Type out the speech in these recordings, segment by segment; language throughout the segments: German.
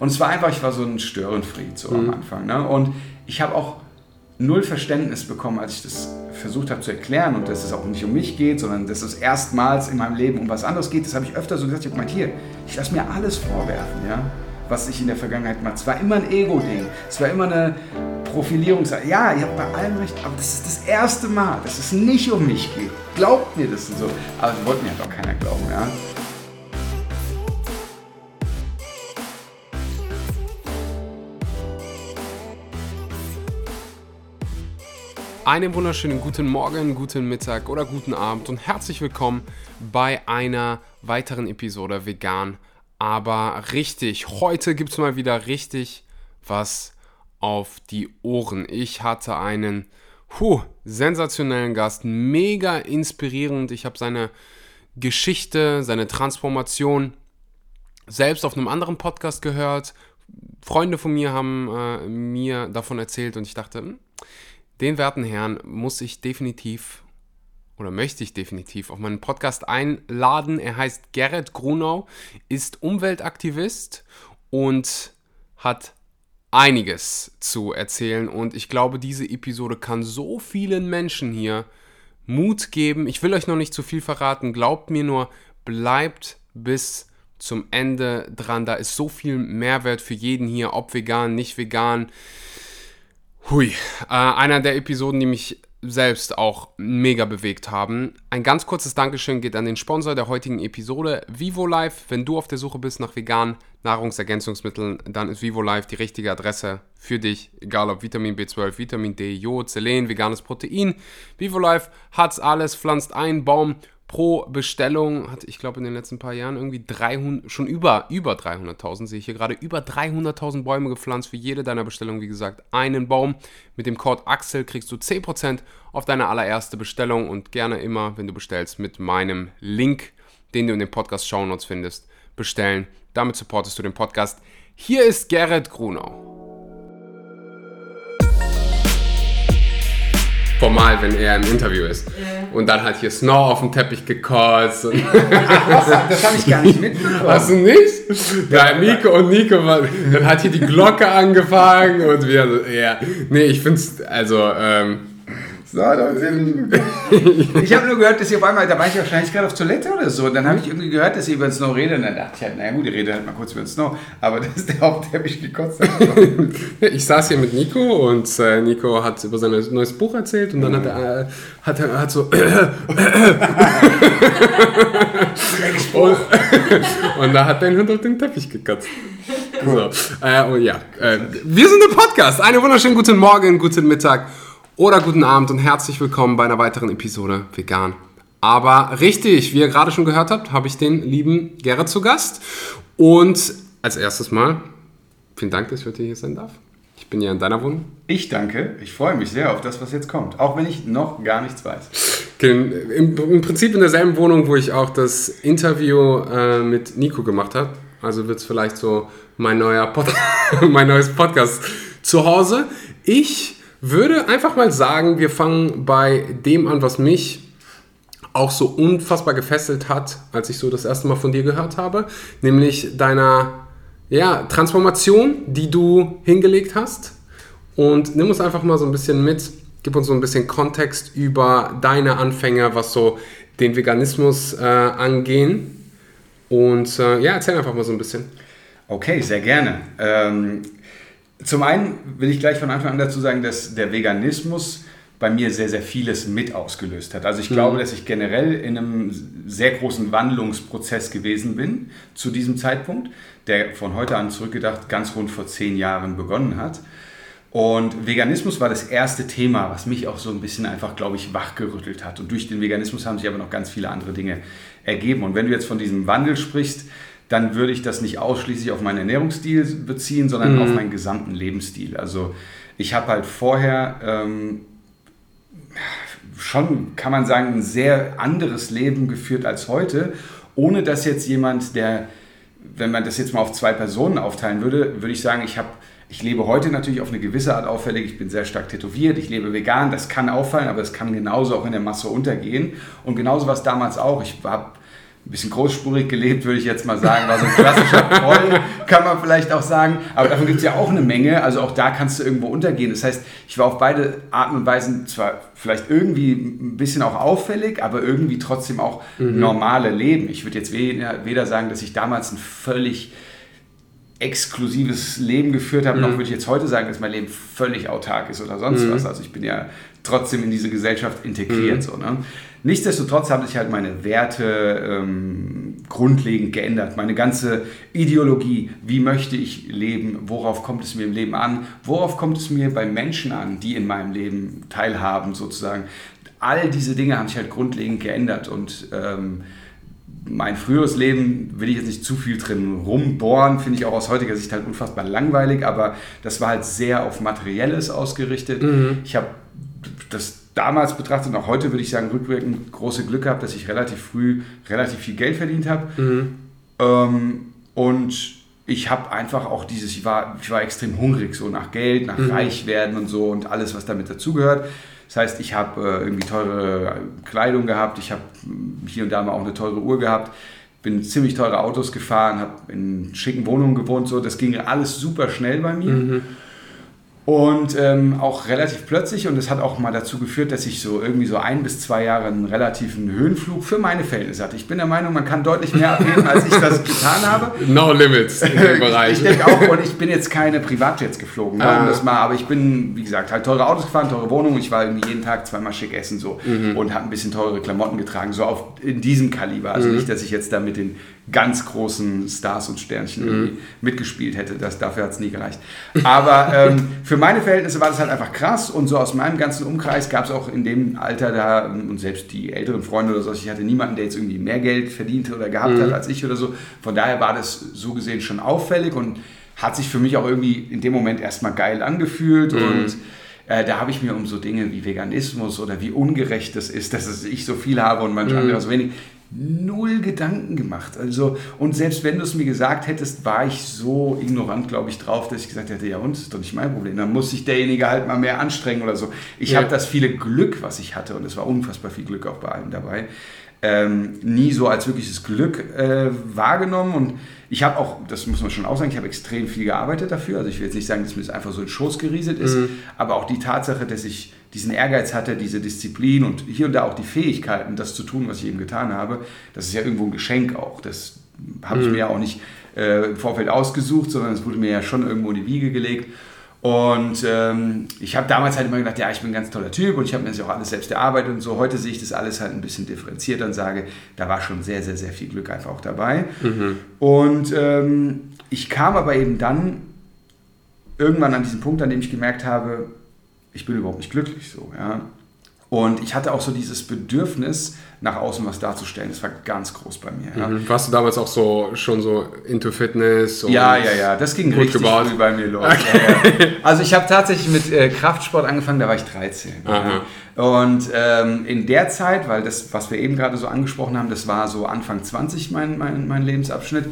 Und es war einfach, ich war so ein Störenfried so mhm. am Anfang. Ne? Und ich habe auch null Verständnis bekommen, als ich das versucht habe zu erklären und dass es auch nicht um mich geht, sondern dass es erstmals in meinem Leben um was anderes geht. Das habe ich öfter so gesagt. Ich habe gemeint, hier, ich lasse mir alles vorwerfen, ja, was ich in der Vergangenheit mache. Es war immer ein Ego-Ding. Es war immer eine Profilierung. Ja, ihr habt bei allem recht, aber das ist das erste Mal, dass es nicht um mich geht. Glaubt mir das und so. Aber das wollte mir halt auch keiner glauben, ja. Einen wunderschönen guten Morgen, guten Mittag oder guten Abend und herzlich willkommen bei einer weiteren Episode Vegan, aber richtig. Heute gibt es mal wieder richtig was auf die Ohren. Ich hatte einen puh, sensationellen Gast, mega inspirierend. Ich habe seine Geschichte, seine Transformation selbst auf einem anderen Podcast gehört. Freunde von mir haben äh, mir davon erzählt und ich dachte, hm, den werten Herrn muss ich definitiv oder möchte ich definitiv auf meinen Podcast einladen. Er heißt Gerrit Grunau, ist Umweltaktivist und hat einiges zu erzählen. Und ich glaube, diese Episode kann so vielen Menschen hier Mut geben. Ich will euch noch nicht zu viel verraten. Glaubt mir nur, bleibt bis zum Ende dran. Da ist so viel Mehrwert für jeden hier, ob vegan, nicht vegan Hui, äh, einer der Episoden, die mich selbst auch mega bewegt haben. Ein ganz kurzes Dankeschön geht an den Sponsor der heutigen Episode, VivoLife. Wenn du auf der Suche bist nach veganen Nahrungsergänzungsmitteln, dann ist VivoLife die richtige Adresse für dich. Egal ob Vitamin B12, Vitamin D, Jod, Selen, veganes Protein. VivoLife hat's alles, pflanzt ein Baum pro Bestellung hat, ich glaube, in den letzten paar Jahren irgendwie 300, schon über, über 300.000, sehe ich hier gerade, über 300.000 Bäume gepflanzt. Für jede deiner Bestellungen, wie gesagt, einen Baum. Mit dem Code AXEL kriegst du 10% auf deine allererste Bestellung und gerne immer, wenn du bestellst, mit meinem Link, den du in den Podcast Show Notes findest, bestellen. Damit supportest du den Podcast. Hier ist Gerrit Grunau. Formal, wenn er im Interview ist. Yeah. Und dann hat hier Snow auf dem Teppich gekotzt. Ach, das habe ich gar nicht mitbekommen. Hast du nicht? Ja, Nico und Nico, dann hat hier die Glocke angefangen und wir ja. Nee, ich finde es, also, ähm, so, ich habe nur gehört, dass ihr auf einmal, da war ich wahrscheinlich gerade auf Toilette oder so, und dann habe ich irgendwie gehört, dass ihr über den Snow redet, und dann dachte ich halt, naja gut, ihr redet halt mal kurz über den Snow, aber das ist der Haupt, der mich gekotzt hat. ich saß hier mit Nico und äh, Nico hat über sein neues Buch erzählt und dann hat er, äh, hat, er hat so und, und da hat dein Hund auf den Teppich gekotzt. So, äh, oh ja, äh, wir sind der Podcast. Einen wunderschönen guten Morgen, guten Mittag oder guten Abend und herzlich willkommen bei einer weiteren Episode Vegan. Aber richtig, wie ihr gerade schon gehört habt, habe ich den lieben Gerrit zu Gast. Und als erstes Mal, vielen Dank, dass ich heute hier sein darf. Ich bin ja in deiner Wohnung. Ich danke. Ich freue mich sehr auf das, was jetzt kommt. Auch wenn ich noch gar nichts weiß. Im, im Prinzip in derselben Wohnung, wo ich auch das Interview äh, mit Nico gemacht habe. Also wird es vielleicht so mein, neuer Pod mein neues Podcast zu Hause. Ich würde einfach mal sagen, wir fangen bei dem an, was mich auch so unfassbar gefesselt hat, als ich so das erste Mal von dir gehört habe, nämlich deiner ja, Transformation, die du hingelegt hast. Und nimm uns einfach mal so ein bisschen mit, gib uns so ein bisschen Kontext über deine Anfänge, was so den Veganismus äh, angehen. Und äh, ja, erzähl einfach mal so ein bisschen. Okay, sehr gerne. Ähm, zum einen will ich gleich von Anfang an dazu sagen, dass der Veganismus bei mir sehr, sehr vieles mit ausgelöst hat. Also ich mhm. glaube, dass ich generell in einem sehr großen Wandlungsprozess gewesen bin zu diesem Zeitpunkt, der von heute an zurückgedacht ganz rund vor zehn Jahren begonnen hat. Und Veganismus war das erste Thema, was mich auch so ein bisschen einfach, glaube ich, wachgerüttelt hat. Und durch den Veganismus haben sich aber noch ganz viele andere Dinge ergeben. Und wenn du jetzt von diesem Wandel sprichst, dann würde ich das nicht ausschließlich auf meinen Ernährungsstil beziehen, sondern mhm. auf meinen gesamten Lebensstil. Also ich habe halt vorher ähm, schon, kann man sagen, ein sehr anderes Leben geführt als heute, ohne dass jetzt jemand, der, wenn man das jetzt mal auf zwei Personen aufteilen würde, würde ich sagen, ich habe ich lebe heute natürlich auf eine gewisse Art auffällig. Ich bin sehr stark tätowiert, ich lebe vegan. Das kann auffallen, aber es kann genauso auch in der Masse untergehen. Und genauso war es damals auch. Ich habe ein bisschen großspurig gelebt, würde ich jetzt mal sagen. War so ein klassischer Troll, kann man vielleicht auch sagen. Aber davon gibt es ja auch eine Menge. Also auch da kannst du irgendwo untergehen. Das heißt, ich war auf beide Arten und Weisen zwar vielleicht irgendwie ein bisschen auch auffällig, aber irgendwie trotzdem auch mhm. normale Leben. Ich würde jetzt weder, weder sagen, dass ich damals ein völlig exklusives Leben geführt habe, mhm. noch würde ich jetzt heute sagen, dass mein Leben völlig autark ist oder sonst mhm. was. Also ich bin ja trotzdem in diese Gesellschaft integriert. Mhm. So, ne? Nichtsdestotrotz haben sich halt meine Werte ähm, grundlegend geändert. Meine ganze Ideologie, wie möchte ich leben, worauf kommt es mir im Leben an, worauf kommt es mir bei Menschen an, die in meinem Leben teilhaben sozusagen. All diese Dinge haben sich halt grundlegend geändert und ähm, mein früheres Leben will ich jetzt nicht zu viel drin rumbohren, finde ich auch aus heutiger Sicht halt unfassbar langweilig, aber das war halt sehr auf Materielles ausgerichtet. Mhm. Ich habe das damals betrachtet und auch heute würde ich sagen, rückwirkend große Glück gehabt, dass ich relativ früh relativ viel Geld verdient habe. Mhm. Ähm, und ich habe einfach auch dieses, ich war, ich war extrem hungrig, so nach Geld, nach mhm. Reichwerden und so und alles, was damit dazugehört. Das heißt, ich habe äh, irgendwie teure Kleidung gehabt, ich habe hier und da mal auch eine teure Uhr gehabt, bin ziemlich teure Autos gefahren, habe in schicken Wohnungen gewohnt, so das ging alles super schnell bei mir. Mhm. Und ähm, auch relativ plötzlich, und das hat auch mal dazu geführt, dass ich so irgendwie so ein bis zwei Jahre einen relativen Höhenflug für meine Verhältnisse hatte. Ich bin der Meinung, man kann deutlich mehr abheben, als ich das getan habe. No limits in dem Bereich. ich denke auch, und ich bin jetzt keine Privatjets geflogen, ne, ah. das mal, aber ich bin, wie gesagt, halt teure Autos gefahren, teure Wohnungen. Ich war irgendwie jeden Tag zweimal schick essen so mhm. und habe ein bisschen teure Klamotten getragen, so auf in diesem Kaliber. Also mhm. nicht, dass ich jetzt da mit den ganz großen Stars und Sternchen mhm. mitgespielt hätte. Das, dafür hat es nie gereicht. Aber ähm, für meine Verhältnisse war das halt einfach krass und so aus meinem ganzen Umkreis gab es auch in dem Alter da und selbst die älteren Freunde oder so, ich hatte niemanden, der jetzt irgendwie mehr Geld verdiente oder gehabt mhm. hat als ich oder so. Von daher war das so gesehen schon auffällig und hat sich für mich auch irgendwie in dem Moment erstmal geil angefühlt mhm. und äh, da habe ich mir um so Dinge wie Veganismus oder wie ungerecht es ist, dass ich so viel habe und manche mhm. andere so wenig, null Gedanken gemacht. Also, und selbst wenn du es mir gesagt hättest, war ich so ignorant, glaube ich, drauf, dass ich gesagt hätte, ja und, das ist doch nicht mein Problem. Dann muss sich derjenige halt mal mehr anstrengen oder so. Ich ja. habe das viele Glück, was ich hatte, und es war unfassbar viel Glück auch bei allem dabei, ähm, nie so als wirkliches Glück äh, wahrgenommen und ich habe auch, das muss man schon auch sagen, ich habe extrem viel gearbeitet dafür. Also ich will jetzt nicht sagen, dass mir das einfach so ein Schoß gerieselt ist, mhm. aber auch die Tatsache, dass ich diesen Ehrgeiz hatte, diese Disziplin und hier und da auch die Fähigkeiten, das zu tun, was ich eben getan habe, das ist ja irgendwo ein Geschenk auch. Das habe ich mhm. mir ja auch nicht äh, im Vorfeld ausgesucht, sondern es wurde mir ja schon irgendwo in die Wiege gelegt. Und ähm, ich habe damals halt immer gedacht, ja, ich bin ein ganz toller Typ und ich habe mir das ja auch alles selbst erarbeitet und so. Heute sehe ich das alles halt ein bisschen differenziert und sage, da war schon sehr, sehr, sehr viel Glück einfach auch dabei. Mhm. Und ähm, ich kam aber eben dann irgendwann an diesen Punkt, an dem ich gemerkt habe, ich bin überhaupt nicht glücklich so. Ja. Und ich hatte auch so dieses Bedürfnis, nach außen was darzustellen. Das war ganz groß bei mir. Ja. Mhm. Warst du damals auch so schon so into Fitness? ja, ja, ja. Das ging richtig gebaut. früh bei mir los. Okay. Ja, ja. Also ich habe tatsächlich mit äh, Kraftsport angefangen, da war ich 13. Und ähm, in der Zeit, weil das, was wir eben gerade so angesprochen haben, das war so Anfang 20 mein, mein, mein Lebensabschnitt,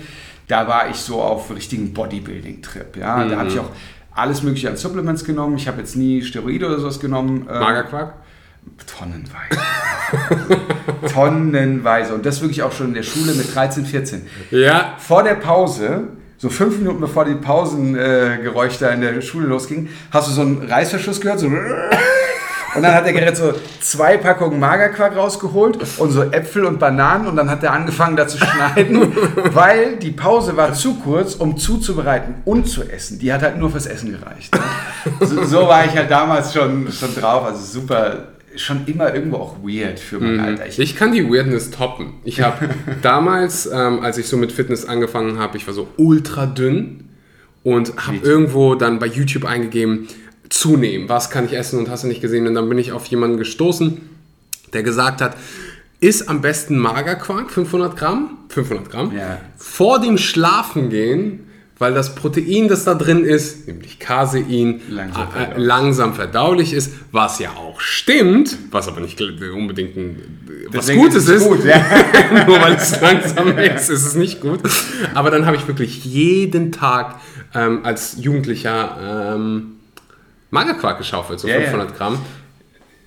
da war ich so auf richtigen Bodybuilding-Trip. Ja. Mhm. Da habe ich auch alles mögliche an Supplements genommen. Ich habe jetzt nie Steroide oder sowas genommen. Ähm, Magerquark? Tonnenweise. Tonnenweise. Und das wirklich auch schon in der Schule mit 13, 14. Ja. Vor der Pause, so fünf Minuten bevor die Pausengeräusche äh, in der Schule losging, hast du so einen Reißverschluss gehört? So und dann hat der Gerrit so zwei Packungen Magerquark rausgeholt und so Äpfel und Bananen und dann hat er angefangen da zu schneiden, weil die Pause war zu kurz, um zuzubereiten und zu essen. Die hat halt nur fürs Essen gereicht. Ne? So, so, war ich halt damals schon, schon drauf, also super schon immer irgendwo auch weird für mein mhm. Alter. Ich, ich, kann die Weirdness toppen. Ich habe damals, ähm, als ich so mit Fitness angefangen habe, ich war so ultra dünn und habe irgendwo dann bei YouTube eingegeben, zunehmen, was kann ich essen und hast du nicht gesehen. Und dann bin ich auf jemanden gestoßen, der gesagt hat, ist am besten Magerquark, 500 Gramm, 500 Gramm, ja. vor dem Schlafengehen weil das Protein, das da drin ist, nämlich Casein, langsam, äh, verdaulich. langsam verdaulich ist, was ja auch stimmt, was aber nicht unbedingt ein, was Deswegen Gutes ist. Gut, ja. Nur weil es langsam ist, ist es nicht gut. Aber dann habe ich wirklich jeden Tag ähm, als Jugendlicher ähm, Magerquark geschaufelt, so ja, 500 Gramm.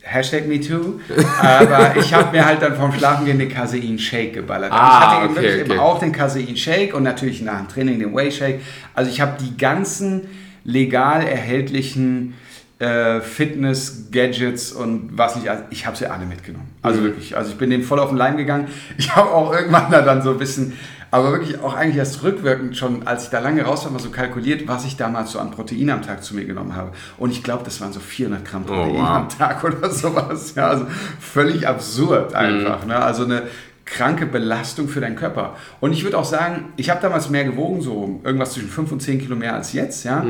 Hashtag MeToo. Aber ich habe mir halt dann vom Schlafengehen den Casein-Shake geballert. Ah, ich hatte eben okay, wirklich okay. eben auch den Casein-Shake und natürlich nach dem Training den Whey-Shake. Also ich habe die ganzen legal erhältlichen äh, Fitness-Gadgets und was nicht, also ich habe sie alle mitgenommen. Also Mhm. wirklich, also ich bin dem voll auf den Leim gegangen. Ich habe auch irgendwann da dann so ein bisschen, aber wirklich auch eigentlich erst rückwirkend schon, als ich da lange raus war, mal so kalkuliert, was ich damals so an Protein am Tag zu mir genommen habe. Und ich glaube, das waren so 400 Gramm Protein Oh, wow. am Tag oder sowas. Ja, also völlig absurd einfach. Ne? Also eine kranke Belastung für deinen Körper. Und ich würde auch sagen, ich habe damals mehr gewogen, so irgendwas zwischen 5 und 10 Kilo mehr als jetzt. Ja?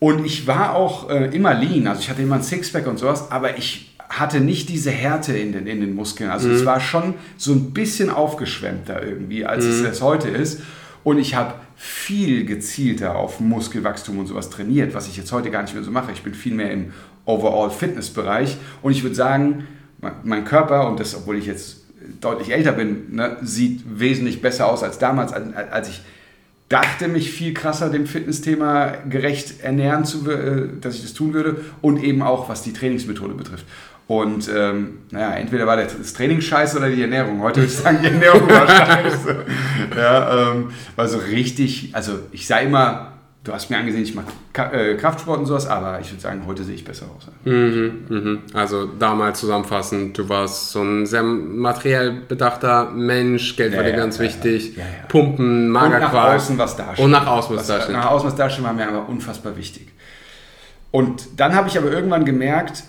Und ich war auch äh, immer lean, also ich hatte immer ein Sixpack und sowas, aber ich hatte nicht diese Härte in den, in den Muskeln. Also es war schon so ein bisschen aufgeschwemmter irgendwie, als es es heute ist. Und ich habe viel gezielter auf Muskelwachstum und sowas trainiert, was ich jetzt heute gar nicht mehr so mache. Ich bin viel mehr im Overall-Fitness-Bereich. Und ich würde sagen, mein- mein Körper, und das, obwohl ich jetzt deutlich älter bin, ne, sieht wesentlich besser aus als damals, als, als ich dachte, mich viel krasser dem Fitnessthema gerecht ernähren zu, äh, dass ich das tun würde und eben auch, was die Trainingsmethode betrifft. Und ähm, naja, entweder war das Training scheiße oder die Ernährung. Heute würde ich sagen, die Ernährung war scheiße. Ja, ähm, war so richtig, also ich sah immer, du hast mir angesehen, ich mache äh, Kraftsport und sowas, aber ich würde sagen, heute sehe ich besser aus. Mhm, mhm. Also damals zusammenfassend, du warst so ein sehr materiell bedachter Mensch, Geld war Ja, dir ja, ganz ja, wichtig. Pumpen, Und nach Magerquark. außen was dastehen. Und nach außen was Was, dastehen. Nach außen was dastehen war mir aber unfassbar wichtig. Und dann habe ich aber irgendwann gemerkt,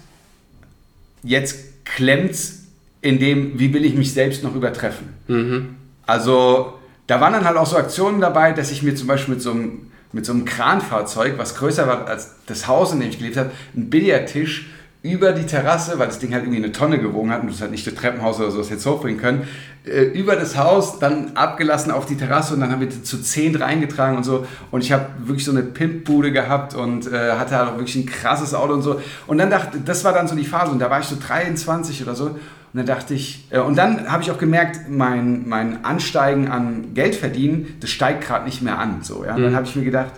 jetzt klemmt's in dem, wie will ich mich selbst noch übertreffen. Mhm. Also da waren dann halt auch so Aktionen dabei, dass ich mir zum Beispiel mit so einem, mit so einem Kranfahrzeug, was größer war als das Haus, in dem ich gelebt habe, einen Billardtisch über die Terrasse, weil das Ding halt irgendwie eine Tonne gewogen hat und das hat nicht das Treppenhaus oder sowas jetzt hochbringen können, äh, über das Haus, dann abgelassen auf die Terrasse und dann haben wir die zu zehn reingetragen und so. Und ich habe wirklich so eine Pimpbude gehabt und äh, hatte halt auch wirklich ein krasses Auto und so. Und dann dachte, das war dann so die Phase und da war ich so 23 oder so. Und dann dachte ich, äh, und dann habe ich auch gemerkt, mein, mein Ansteigen an Geld verdienen, das steigt gerade nicht mehr an. So, ja? Und dann habe ich mir gedacht,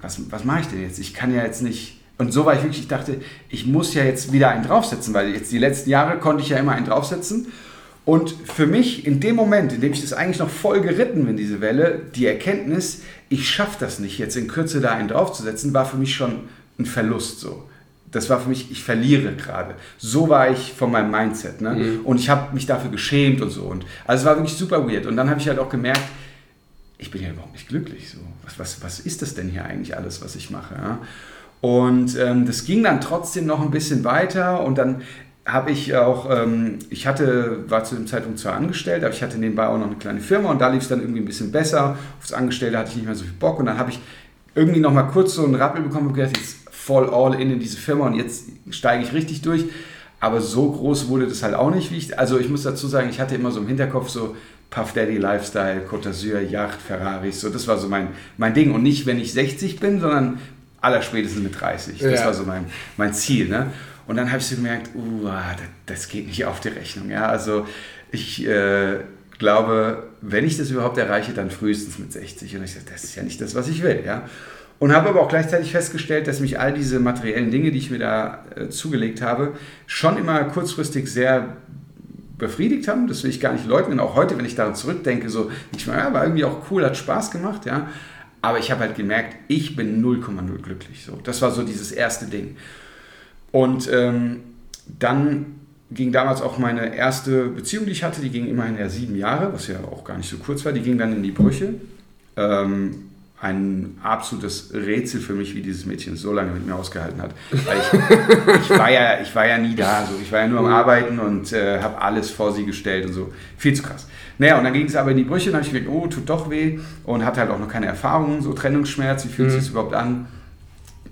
was, was mache ich denn jetzt? Ich kann ja jetzt nicht. Und so war ich wirklich, ich dachte, ich muss ja jetzt wieder einen draufsetzen, weil jetzt die letzten Jahre konnte ich ja immer einen draufsetzen. Und für mich in dem Moment, in dem ich das eigentlich noch voll geritten bin, diese Welle, die Erkenntnis, ich schaffe das nicht, jetzt in Kürze da einen draufzusetzen, war für mich schon ein Verlust so. Das war für mich, ich verliere gerade. So war ich von meinem Mindset. Ne? Und ich habe mich dafür geschämt und so. Und, also es war wirklich super weird. Und dann habe ich halt auch gemerkt, ich bin ja überhaupt nicht glücklich. So. Was, was, was ist das denn hier eigentlich alles, was ich mache? Ja? Und ähm, das ging dann trotzdem noch ein bisschen weiter und dann habe ich auch, ähm, ich hatte, war zu dem Zeitpunkt zwar angestellt, aber ich hatte nebenbei auch noch eine kleine Firma und da lief es dann irgendwie ein bisschen besser. Aufs Angestellte hatte ich nicht mehr so viel Bock und dann habe ich irgendwie noch mal kurz so einen Rappel bekommen und gedacht, jetzt voll all in in diese Firma und jetzt steige ich richtig durch. Aber so groß wurde das halt auch nicht, wie ich, also ich muss dazu sagen, ich hatte immer so im Hinterkopf so Puff Daddy Lifestyle, Côte d'Azur, Yacht, Ferraris, so das war so mein, mein Ding und nicht, wenn ich 60 bin, sondern allerspätestens mit 30. Das Ja. war so mein, mein Ziel, ne? Und dann habe ich so gemerkt, uh, das, das geht nicht auf die Rechnung, ja, also ich äh, glaube, wenn ich das überhaupt erreiche, dann frühestens mit 60 und ich sage, das ist ja nicht das, was ich will, ja. Und habe aber auch gleichzeitig festgestellt, dass mich all diese materiellen Dinge, die ich mir da äh, zugelegt habe, schon immer kurzfristig sehr befriedigt haben. Das will ich gar nicht leugnen. Auch heute, wenn ich daran zurückdenke, so, ich meine, ja, war irgendwie auch cool, hat Spaß gemacht, ja. Aber ich habe halt gemerkt, ich bin 0,0 glücklich. So. Das war so dieses erste Ding. Und ähm, dann ging damals auch meine erste Beziehung, die ich hatte, die ging immerhin ja sieben Jahre, was ja auch gar nicht so kurz war, die ging dann in die Brüche. Ähm, ein absolutes Rätsel für mich, wie dieses Mädchen so lange mit mir ausgehalten hat. Weil ich, ich, war, ja, ich war ja nie da, so. ich war ja nur am Arbeiten und äh, habe alles vor sie gestellt und so. Viel zu krass. Naja, und dann ging es aber in die Brüche und habe ich gedacht, oh, tut doch weh und hatte halt auch noch keine Erfahrung, so Trennungsschmerz, wie fühlt sich das überhaupt an?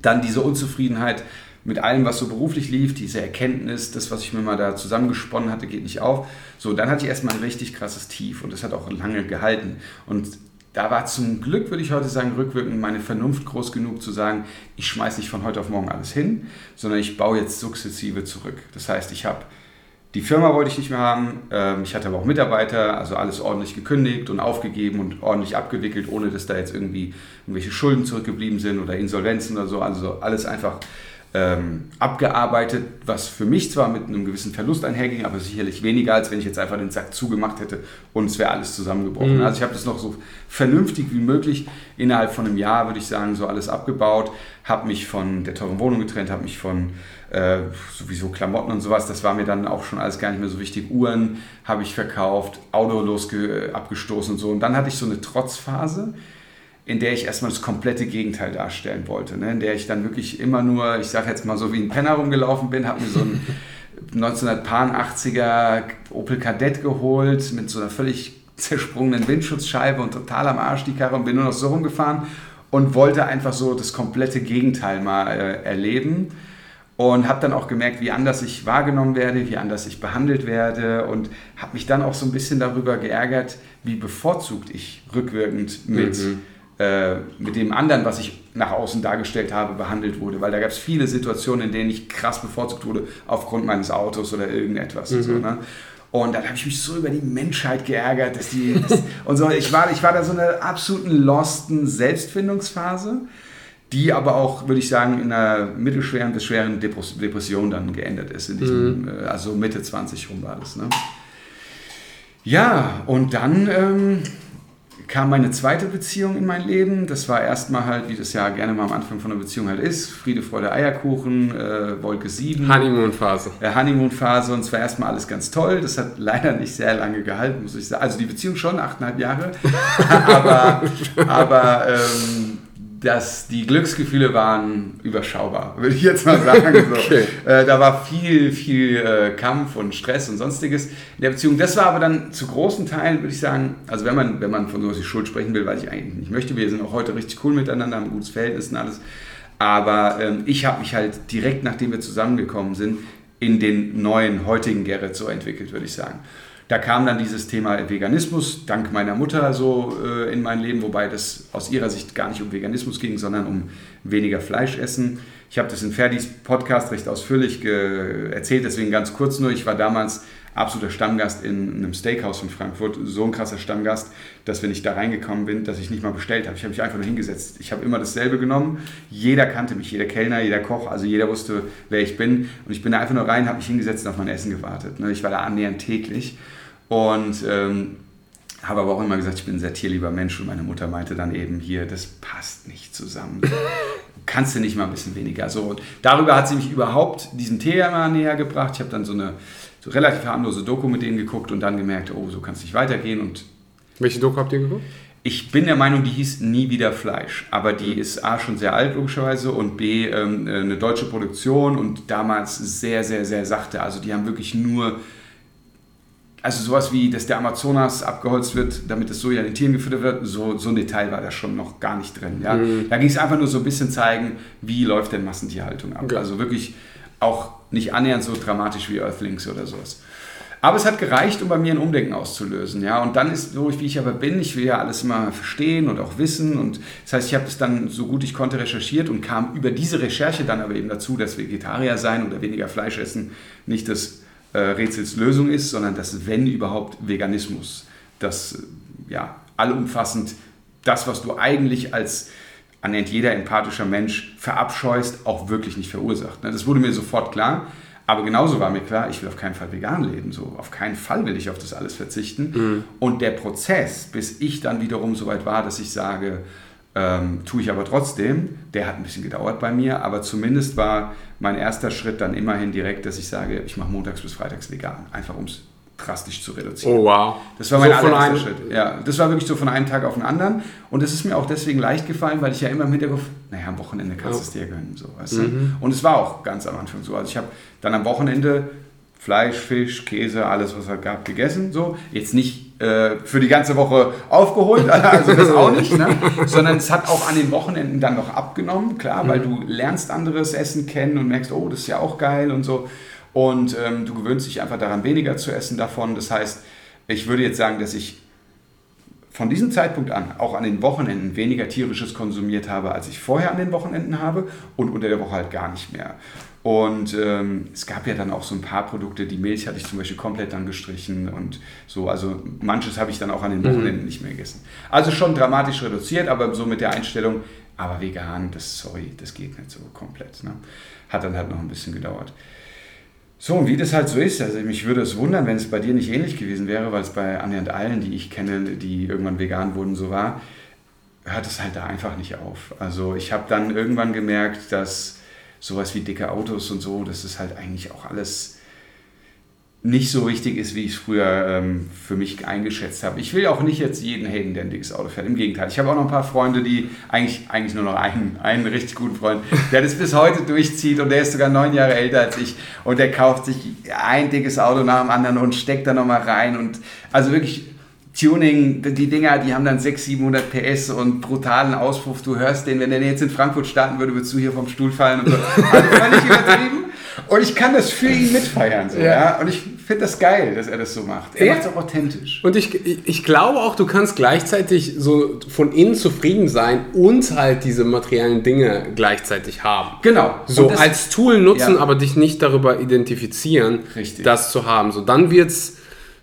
Dann diese Unzufriedenheit mit allem, was so beruflich lief, diese Erkenntnis, das, was ich mir mal da zusammengesponnen hatte, geht nicht auf. So, dann hatte ich erstmal ein richtig krasses Tief und das hat auch lange gehalten. Und da war zum Glück, würde ich heute sagen, rückwirkend meine Vernunft groß genug zu sagen, ich schmeiße nicht von heute auf morgen alles hin, sondern ich baue jetzt sukzessive zurück. Das heißt, ich habe die Firma wollte ich nicht mehr haben, ähm, ich hatte aber auch Mitarbeiter, also alles ordentlich gekündigt und aufgegeben und ordentlich abgewickelt, ohne dass da jetzt irgendwie irgendwelche Schulden zurückgeblieben sind oder Insolvenzen oder so. Also alles einfach ähm, abgearbeitet, was für mich zwar mit einem gewissen Verlust einherging, aber sicherlich weniger, als wenn ich jetzt einfach den Sack zugemacht hätte und es wäre alles zusammengebrochen. Mhm. Also ich habe das noch so vernünftig wie möglich innerhalb von einem Jahr, würde ich sagen, so alles abgebaut, habe mich von der teuren Wohnung getrennt, habe mich von äh, sowieso Klamotten und sowas, das war mir dann auch schon alles gar nicht mehr so wichtig. Uhren habe ich verkauft, Auto losge abgestoßen und so. Und dann hatte ich so eine Trotzphase, in der ich erstmal das komplette Gegenteil darstellen wollte. Ne? In der ich dann wirklich immer nur, ich sage jetzt mal so wie ein Penner rumgelaufen bin, habe mir so ein 1980er Opel Kadett geholt mit so einer völlig zersprungenen Windschutzscheibe und total am Arsch die Karre und bin nur noch so rumgefahren und wollte einfach so das komplette Gegenteil mal äh, erleben und habe dann auch gemerkt, wie anders ich wahrgenommen werde, wie anders ich behandelt werde und habe mich dann auch so ein bisschen darüber geärgert, wie bevorzugt ich rückwirkend mit mhm äh, mit dem anderen, was ich nach außen dargestellt habe, behandelt wurde. Weil da gab es viele Situationen, in denen ich krass bevorzugt wurde aufgrund meines Autos oder irgendetwas. Mhm. Und, so, ne? und dann habe ich mich so über die Menschheit geärgert, dass die dass, und so. Ich war, ich war da so in einer absoluten losten Selbstfindungsphase, die aber auch, würde ich sagen, in einer mittelschweren bis schweren Depression dann geendet ist. In diesem, mhm. Äh, also Mitte 20 rum war das. Ne? Ja, und dann ähm, kam meine zweite Beziehung in mein Leben. Das war erstmal halt, wie das ja gerne mal am Anfang von einer Beziehung halt ist, Friede, Freude, Eierkuchen, äh, Wolke 7. Honeymoon-Phase. Äh, Honeymoon-Phase und es war erstmal alles ganz toll. Das hat leider nicht sehr lange gehalten, muss ich sagen. Also die Beziehung schon, achteinhalb Jahre. aber aber ähm, dass die Glücksgefühle waren überschaubar, würde ich jetzt mal sagen. So. Okay. Äh, da war viel, viel äh, Kampf und Stress und sonstiges in der Beziehung. Das war aber dann zu großen Teilen, würde ich sagen, also wenn man, wenn man von sowas wie Schuld sprechen will, was ich eigentlich nicht möchte, wir sind auch heute richtig cool miteinander, haben ein gutes Verhältnis und alles. Aber ähm, ich habe mich halt direkt, nachdem wir zusammengekommen sind, in den neuen, heutigen Gerrit so entwickelt, würde ich sagen. Da kam dann dieses Thema Veganismus dank meiner Mutter so äh, in mein Leben, wobei das aus ihrer Sicht gar nicht um Veganismus ging, sondern um weniger Fleisch essen. Ich habe das in Ferdis Podcast recht ausführlich erzählt, deswegen ganz kurz nur. Ich war damals absoluter Stammgast in einem Steakhouse in Frankfurt, so ein krasser Stammgast, dass wenn ich da reingekommen bin, dass ich nicht mal bestellt habe. Ich habe mich einfach nur hingesetzt. Ich habe immer dasselbe genommen. Jeder kannte mich, jeder Kellner, jeder Koch, also jeder wusste, wer ich bin. Und ich bin da einfach nur rein, habe mich hingesetzt und auf mein Essen gewartet. Ne? Ich war da annähernd täglich. Und ähm, habe aber auch immer gesagt, ich bin ein sehr tierlieber Mensch und meine Mutter meinte dann eben hier, das passt nicht zusammen. Kannst du nicht mal ein bisschen weniger? So, und darüber hat sie mich überhaupt diesem Thema näher gebracht. Ich habe dann so eine so relativ harmlose Doku mit denen geguckt und dann gemerkt, oh, so kann es nicht weitergehen. Und Welche Doku habt ihr geguckt? Ich bin der Meinung, die hieß Nie wieder Fleisch. Aber die ist A schon sehr alt, logischerweise, und B ähm, eine deutsche Produktion und damals sehr, sehr, sehr sachte. Also die haben wirklich nur also sowas wie, dass der Amazonas abgeholzt wird, damit das Soja den Tieren gefüttert wird, so, so ein Detail war da schon noch gar nicht drin. Ja? Mhm. Da ging es einfach nur so ein bisschen zeigen, wie läuft denn Massentierhaltung ab. Okay. Also wirklich auch nicht annähernd so dramatisch wie Earthlings oder sowas. Aber es hat gereicht, um bei mir ein Umdenken auszulösen. Ja? Und dann ist so, wie ich aber bin, ich will ja alles immer verstehen und auch wissen. Und das heißt, ich habe es dann so gut ich konnte recherchiert und kam über diese Recherche dann aber eben dazu, dass Vegetarier sein oder weniger Fleisch essen nicht das äh, Rätsels Lösung ist, sondern dass, wenn überhaupt, Veganismus, das ja, allumfassend das, was du eigentlich als annähernd jeder empathischer Mensch verabscheust, auch wirklich nicht verursacht. Ne? Das wurde mir sofort klar. Aber genauso war mir klar, ich will auf keinen Fall vegan leben. So, auf keinen Fall will ich auf das alles verzichten. Mhm. Und der Prozess, bis ich dann wiederum so weit war, dass ich sage, ähm, tue ich aber trotzdem. Der hat ein bisschen gedauert bei mir, aber zumindest war mein erster Schritt dann immerhin direkt, dass ich sage, ich mache montags bis freitags vegan, einfach um es drastisch zu reduzieren. Oh wow. Das war mein so allererster Schritt. Ja, das war wirklich so von einem Tag auf den anderen und es ist mir auch deswegen leicht gefallen, weil ich ja immer im Hinterkopf, naja, am Wochenende kannst du es dir gönnen. So, weißt mhm. Und es war auch ganz am Anfang so. Also ich habe dann am Wochenende Fleisch, Fisch, Käse, alles, was es gab, gegessen. So. Jetzt nicht äh, für die ganze Woche aufgeholt, also das auch nicht, ne? sondern es hat auch an den Wochenenden dann noch abgenommen, klar, weil mhm. du lernst anderes Essen kennen und merkst, oh, das ist ja auch geil und so. Und ähm, du gewöhnst dich einfach daran, weniger zu essen davon. Das heißt, ich würde jetzt sagen, dass ich von diesem Zeitpunkt an auch an den Wochenenden weniger tierisches konsumiert habe, als ich vorher an den Wochenenden habe und unter der Woche halt gar nicht mehr. Und ähm, es gab ja dann auch so ein paar Produkte, die Milch hatte ich zum Beispiel komplett dann gestrichen und so. Also manches habe ich dann auch an den Wochenenden mhm. nicht mehr gegessen. Also schon dramatisch reduziert, aber so mit der Einstellung, Aber vegan, das, sorry, das geht nicht so komplett. Ne? Hat dann halt noch ein bisschen gedauert. So, und wie das halt so ist, also mich würde es wundern, wenn es bei dir nicht ähnlich gewesen wäre, weil es bei annähernd allen, die ich kenne, die irgendwann vegan wurden, so war, hört es halt da einfach nicht auf. Also ich habe dann irgendwann gemerkt, dass sowas wie dicke Autos und so, das ist halt eigentlich auch alles nicht so wichtig ist, wie ich es früher ähm, für mich eingeschätzt habe. Ich will auch nicht jetzt jeden haten, der ein dickes Auto fährt. Im Gegenteil. Ich habe auch noch ein paar Freunde, die eigentlich, eigentlich nur noch einen, einen richtig guten Freund, der das bis heute durchzieht und der ist sogar neun Jahre älter als ich und der kauft sich ein dickes Auto nach dem anderen und steckt da nochmal rein und also wirklich Tuning, die Dinger, die haben dann 600, 700 PS und brutalen Auspuff. Du hörst den, wenn der jetzt in Frankfurt starten würde, würdest du hier vom Stuhl fallen und so. Also völlig übertrieben. Und ich kann das für ihn mitfeiern. So, ja. ja? Und ich finde das geil, dass er das so macht. Er ja. macht es auch authentisch. Und ich, ich glaube auch, du kannst gleichzeitig so von innen zufrieden sein und halt diese materiellen Dinge gleichzeitig haben. Genau. So das, als Tool nutzen, ja. aber dich nicht darüber identifizieren, Richtig. das zu haben. So, dann wird es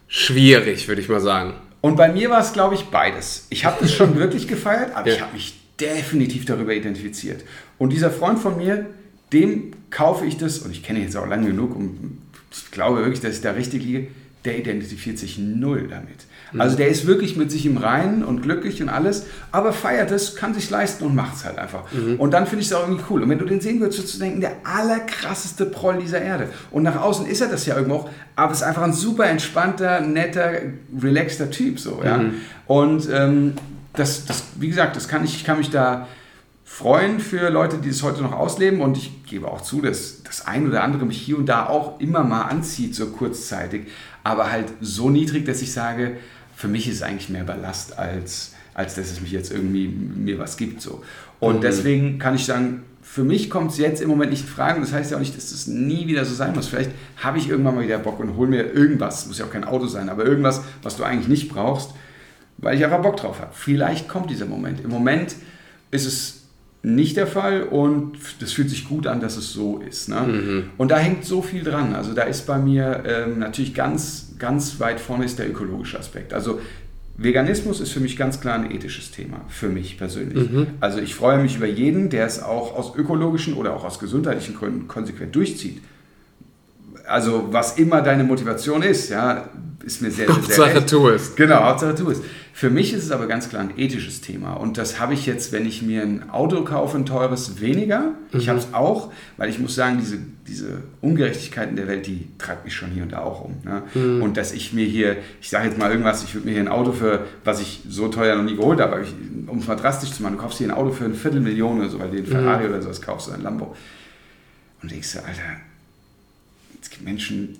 schwierig, würde ich mal sagen. Und bei mir war es, glaube ich, beides. Ich habe das schon wirklich gefeiert, aber ja. ich habe mich definitiv darüber identifiziert. Und dieser Freund von mir, dem kaufe ich das, und ich kenne ihn jetzt auch lange genug und ich glaube wirklich, dass ich da richtig liege, der identifiziert sich null damit. Mhm. Also der ist wirklich mit sich im Reinen und glücklich und alles, aber feiert es, kann sich leisten und macht es halt einfach. Mhm. Und dann finde ich es auch irgendwie cool. Und wenn du den sehen würdest, würdest du denken, der allerkrasseste Proll dieser Erde. Und nach außen ist er das ja irgendwo auch, aber es ist einfach ein super entspannter, netter, relaxter Typ. So, ja? Mhm. Und ähm, das, das, wie gesagt, das kann ich, ich kann mich da freuen für Leute, die es heute noch ausleben. Und ich gebe auch zu, dass das ein oder andere mich hier und da auch immer mal anzieht, so kurzzeitig. Aber halt so niedrig, dass ich sage, für mich ist es eigentlich mehr Ballast, als, als dass es mich jetzt irgendwie mir was gibt. So. Und mhm. deswegen kann ich sagen, für mich kommt es jetzt im Moment nicht in Frage. Und das heißt ja auch nicht, dass das nie wieder so sein muss. Vielleicht habe ich irgendwann mal wieder Bock und hole mir irgendwas, muss ja auch kein Auto sein, aber irgendwas, was du eigentlich nicht brauchst, weil ich einfach Bock drauf habe. Vielleicht kommt dieser Moment. Im Moment ist es nicht der Fall und das fühlt sich gut an, dass es so ist. Ne? Mhm. Und da hängt so viel dran. Also da ist bei mir ähm, natürlich ganz, ganz weit vorne ist der ökologische Aspekt. Also Veganismus ist für mich ganz klar ein ethisches Thema, für mich persönlich. Mhm. Also ich freue mich über jeden, der es auch aus ökologischen oder auch aus gesundheitlichen Gründen konsequent durchzieht. Also was immer deine Motivation ist, ja, ist mir sehr, sehr, sehr Hauptsache tu es. Genau, Hauptsache tu es. Für mich ist es aber ganz klar ein ethisches Thema. Und das habe ich jetzt, wenn ich mir ein Auto kaufe, ein teures, weniger. Mhm. Ich habe es auch, weil ich muss sagen, diese, diese Ungerechtigkeiten der Welt, die treibt mich schon hier und da auch um. Ne? Mhm. Und dass ich mir hier, ich sage jetzt mal irgendwas, ich würde mir hier ein Auto für, was ich so teuer noch nie geholt habe, um es mal drastisch zu machen, du kaufst hier ein Auto für eine Viertelmillion oder so, weil du einen Ferrari mhm. oder sowas kaufst oder ein Lambo. Und denkst du, Alter, es gibt Menschen,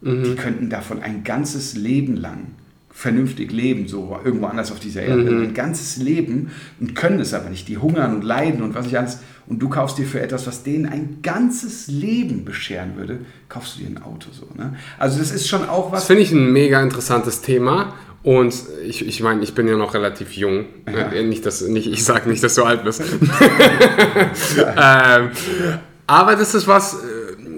mhm. die könnten davon ein ganzes Leben lang vernünftig leben, so irgendwo anders auf dieser Erde. Mhm. Ein ganzes Leben und können es aber nicht. Die hungern und leiden und was ich alles. Und du kaufst dir für etwas, was denen ein ganzes Leben bescheren würde, kaufst du dir ein Auto so. Ne? Also das ist schon auch was. Das finde ich ein mega interessantes Thema. Und ich, ich meine, ich bin ja noch relativ jung. Ja. Äh, nicht, dass, nicht, ich sage nicht, dass du alt bist. ähm, aber das ist was,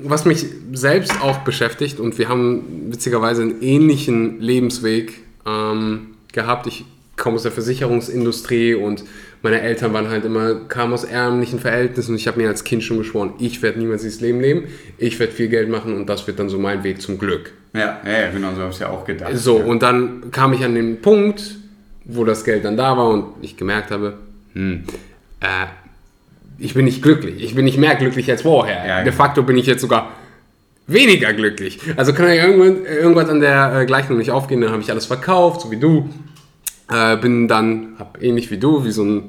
was mich selbst auch beschäftigt. Und wir haben witzigerweise einen ähnlichen Lebensweg ähm, gehabt. Ich komme aus der Versicherungsindustrie und meine Eltern waren halt immer, kamen aus ärmlichen Verhältnissen und ich habe mir als Kind schon geschworen, ich werde niemals dieses Leben leben, ich werde viel Geld machen und das wird dann so mein Weg zum Glück. Ja, ja, genau, so habe ich ja auch gedacht. So, ja. und dann kam ich an den Punkt, wo das Geld dann da war und ich gemerkt habe, hm, äh, ich bin nicht glücklich, ich bin nicht mehr glücklich als vorher. Ja, De genau. facto bin ich jetzt sogar weniger glücklich. Also kann ja irgendwann, irgendwas an der äh, Gleichung nicht aufgehen, dann habe ich alles verkauft, so wie du. Äh, bin dann, hab ähnlich wie du, wie so ein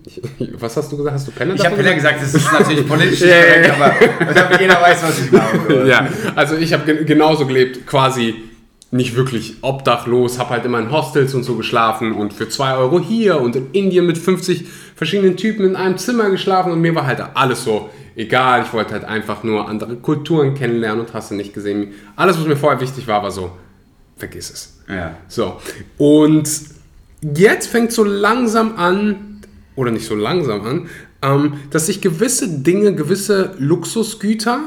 was hast du gesagt? Hast du Penner Ich habe Penner gesagt, das ist natürlich politisch korrekt, aber jeder weiß, was ich glaube. ja, also ich habe ge genauso gelebt, quasi nicht wirklich obdachlos, habe halt immer in Hostels und so geschlafen und für 2 Euro hier und in Indien mit 50 verschiedenen Typen in einem Zimmer geschlafen und mir war halt alles so egal. Ich wollte halt einfach nur andere Kulturen kennenlernen und hast du nicht gesehen. Alles, was mir vorher wichtig war, war so, vergiss es. Ja. So. Und jetzt fängt so langsam an, oder nicht so langsam an, ähm, dass sich gewisse Dinge, gewisse Luxusgüter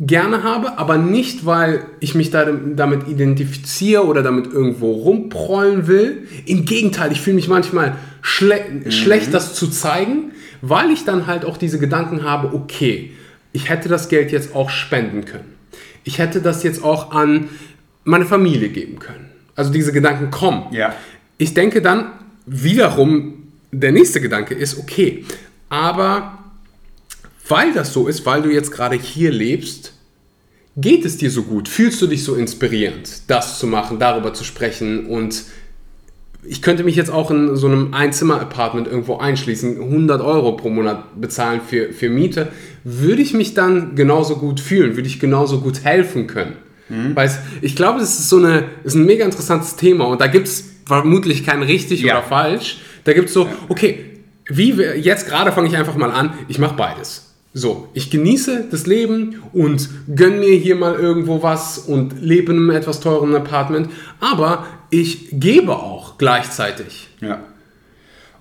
gerne habe, aber nicht, weil ich mich da, damit identifiziere oder damit irgendwo rumprollen will. Im Gegenteil, ich fühle mich manchmal schle mhm. schlecht, das zu zeigen, weil ich dann halt auch diese Gedanken habe, okay, ich hätte das Geld jetzt auch spenden können. Ich hätte das jetzt auch an meine Familie geben können. Also diese Gedanken kommen. Ja. Ich denke dann wiederum, der nächste Gedanke ist, okay, aber weil das so ist, weil du jetzt gerade hier lebst, geht es dir so gut? Fühlst du dich so inspirierend, das zu machen, darüber zu sprechen und ich könnte mich jetzt auch in so einem Einzimmer-Apartment irgendwo einschließen, 100 Euro pro Monat bezahlen für, für Miete. Würde ich mich dann genauso gut fühlen? Würde ich genauso gut helfen können? Mhm. Weil ich glaube, das ist so eine, ist ein mega interessantes Thema und da gibt es vermutlich kein richtig ja. oder falsch. Da gibt es so, okay, wie jetzt gerade fange ich einfach mal an, ich mache beides. So, ich genieße das Leben und gönne mir hier mal irgendwo was und lebe in einem etwas teuren Apartment, aber ich gebe auch gleichzeitig. Ja.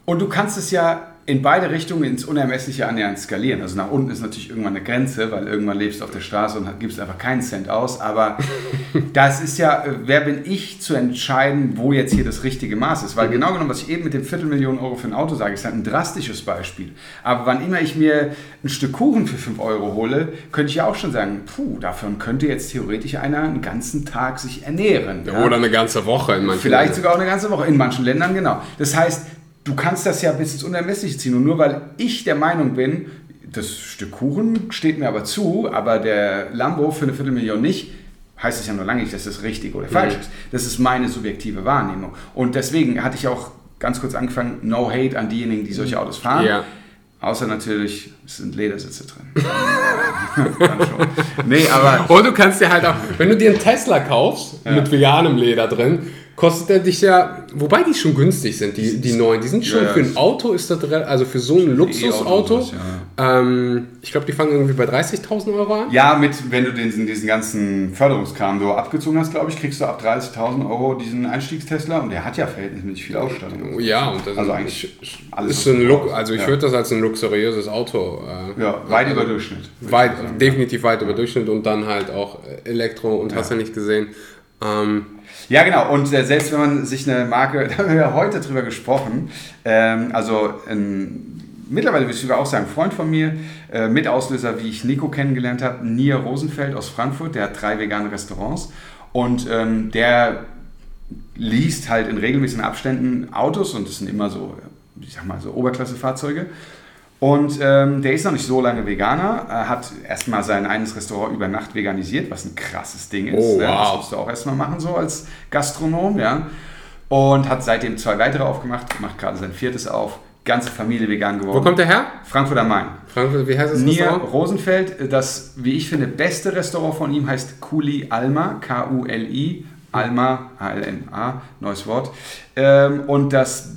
Und du kannst es ja in beide Richtungen ins Unermessliche annähernd skalieren. Also nach unten ist natürlich irgendwann eine Grenze, weil irgendwann lebst du auf der Straße und gibst einfach keinen Cent aus. Aber das ist ja, äh, wer bin ich zu entscheiden, wo jetzt hier das richtige Maß ist? Weil mhm. genau genommen, was ich eben mit dem Viertelmillion Euro für ein Auto sage, ist halt ein drastisches Beispiel. Aber wann immer ich mir ein Stück Kuchen für 5 Euro hole, könnte ich ja auch schon sagen, puh, davon könnte jetzt theoretisch einer einen ganzen Tag sich ernähren. Ja? Oder eine ganze Woche in manchen Vielleicht Ländern. sogar auch eine ganze Woche in manchen Ländern, genau. Das heißt, du kannst das ja bis ins Unermessliche ziehen. Und nur weil ich der Meinung bin, das Stück Kuchen steht mir aber zu, aber der Lambo für eine Viertelmillion nicht, heißt es ja noch lange nicht, dass das richtig oder falsch ist. Das ist meine subjektive Wahrnehmung. Und deswegen hatte ich auch ganz kurz angefangen, no hate an diejenigen, die solche Autos fahren. Ja. Außer natürlich, es sind Ledersitze drin. nee, aber. Und du kannst dir halt auch, wenn du dir einen Tesla kaufst, ja. mit veganem Leder drin, kostet er dich ja, wobei die schon günstig sind, die, die neuen. Die sind schon ja, für ein Auto, ist das also für so ein Luxusauto. Ja. Ähm, ich glaube, die fangen irgendwie bei 30.000 Euro an. Ja, mit, wenn du den, diesen ganzen Förderungskram so abgezogen hast, glaube ich, kriegst du ab 30.000 Euro diesen Einstiegstesla und der hat ja verhältnismäßig viel Ausstattung. Ja, und das also ist, eigentlich alles ist ein Look, also ich ja. würde das als ein luxuriöses Auto. Äh, ja, weit über Durchschnitt. Weit, definitiv weit über Durchschnitt und dann halt auch Elektro und hast ja nicht gesehen. Ähm, ja, genau. Und äh, selbst wenn man sich eine Marke, da haben wir ja heute drüber gesprochen, ähm, also ein, mittlerweile würde ich sogar auch sagen, Freund von mir, äh, Mitauslöser, wie ich Nico kennengelernt habe, Nia Rosenfeld aus Frankfurt, der hat drei vegane Restaurants und ähm, der liest halt in regelmäßigen Abständen Autos und das sind immer so, ich sag mal, so Oberklasse-Fahrzeuge. Und ähm, der ist noch nicht so lange Veganer, er hat erstmal sein eines Restaurant über Nacht veganisiert, was ein krasses Ding ist. Oh, wow. Das musst du auch erstmal machen, so als Gastronom, ja. Und hat seitdem zwei weitere aufgemacht, macht gerade sein viertes auf. Ganze Familie vegan geworden. Wo kommt der her? Frankfurt am Main. Frankfurt, wie heißt das Nier Restaurant? Rosenfeld. Das, wie ich finde, beste Restaurant von ihm heißt Kuli Alma, K-U-L-I, Alma, A-L-M-A, neues Wort. Ähm, und das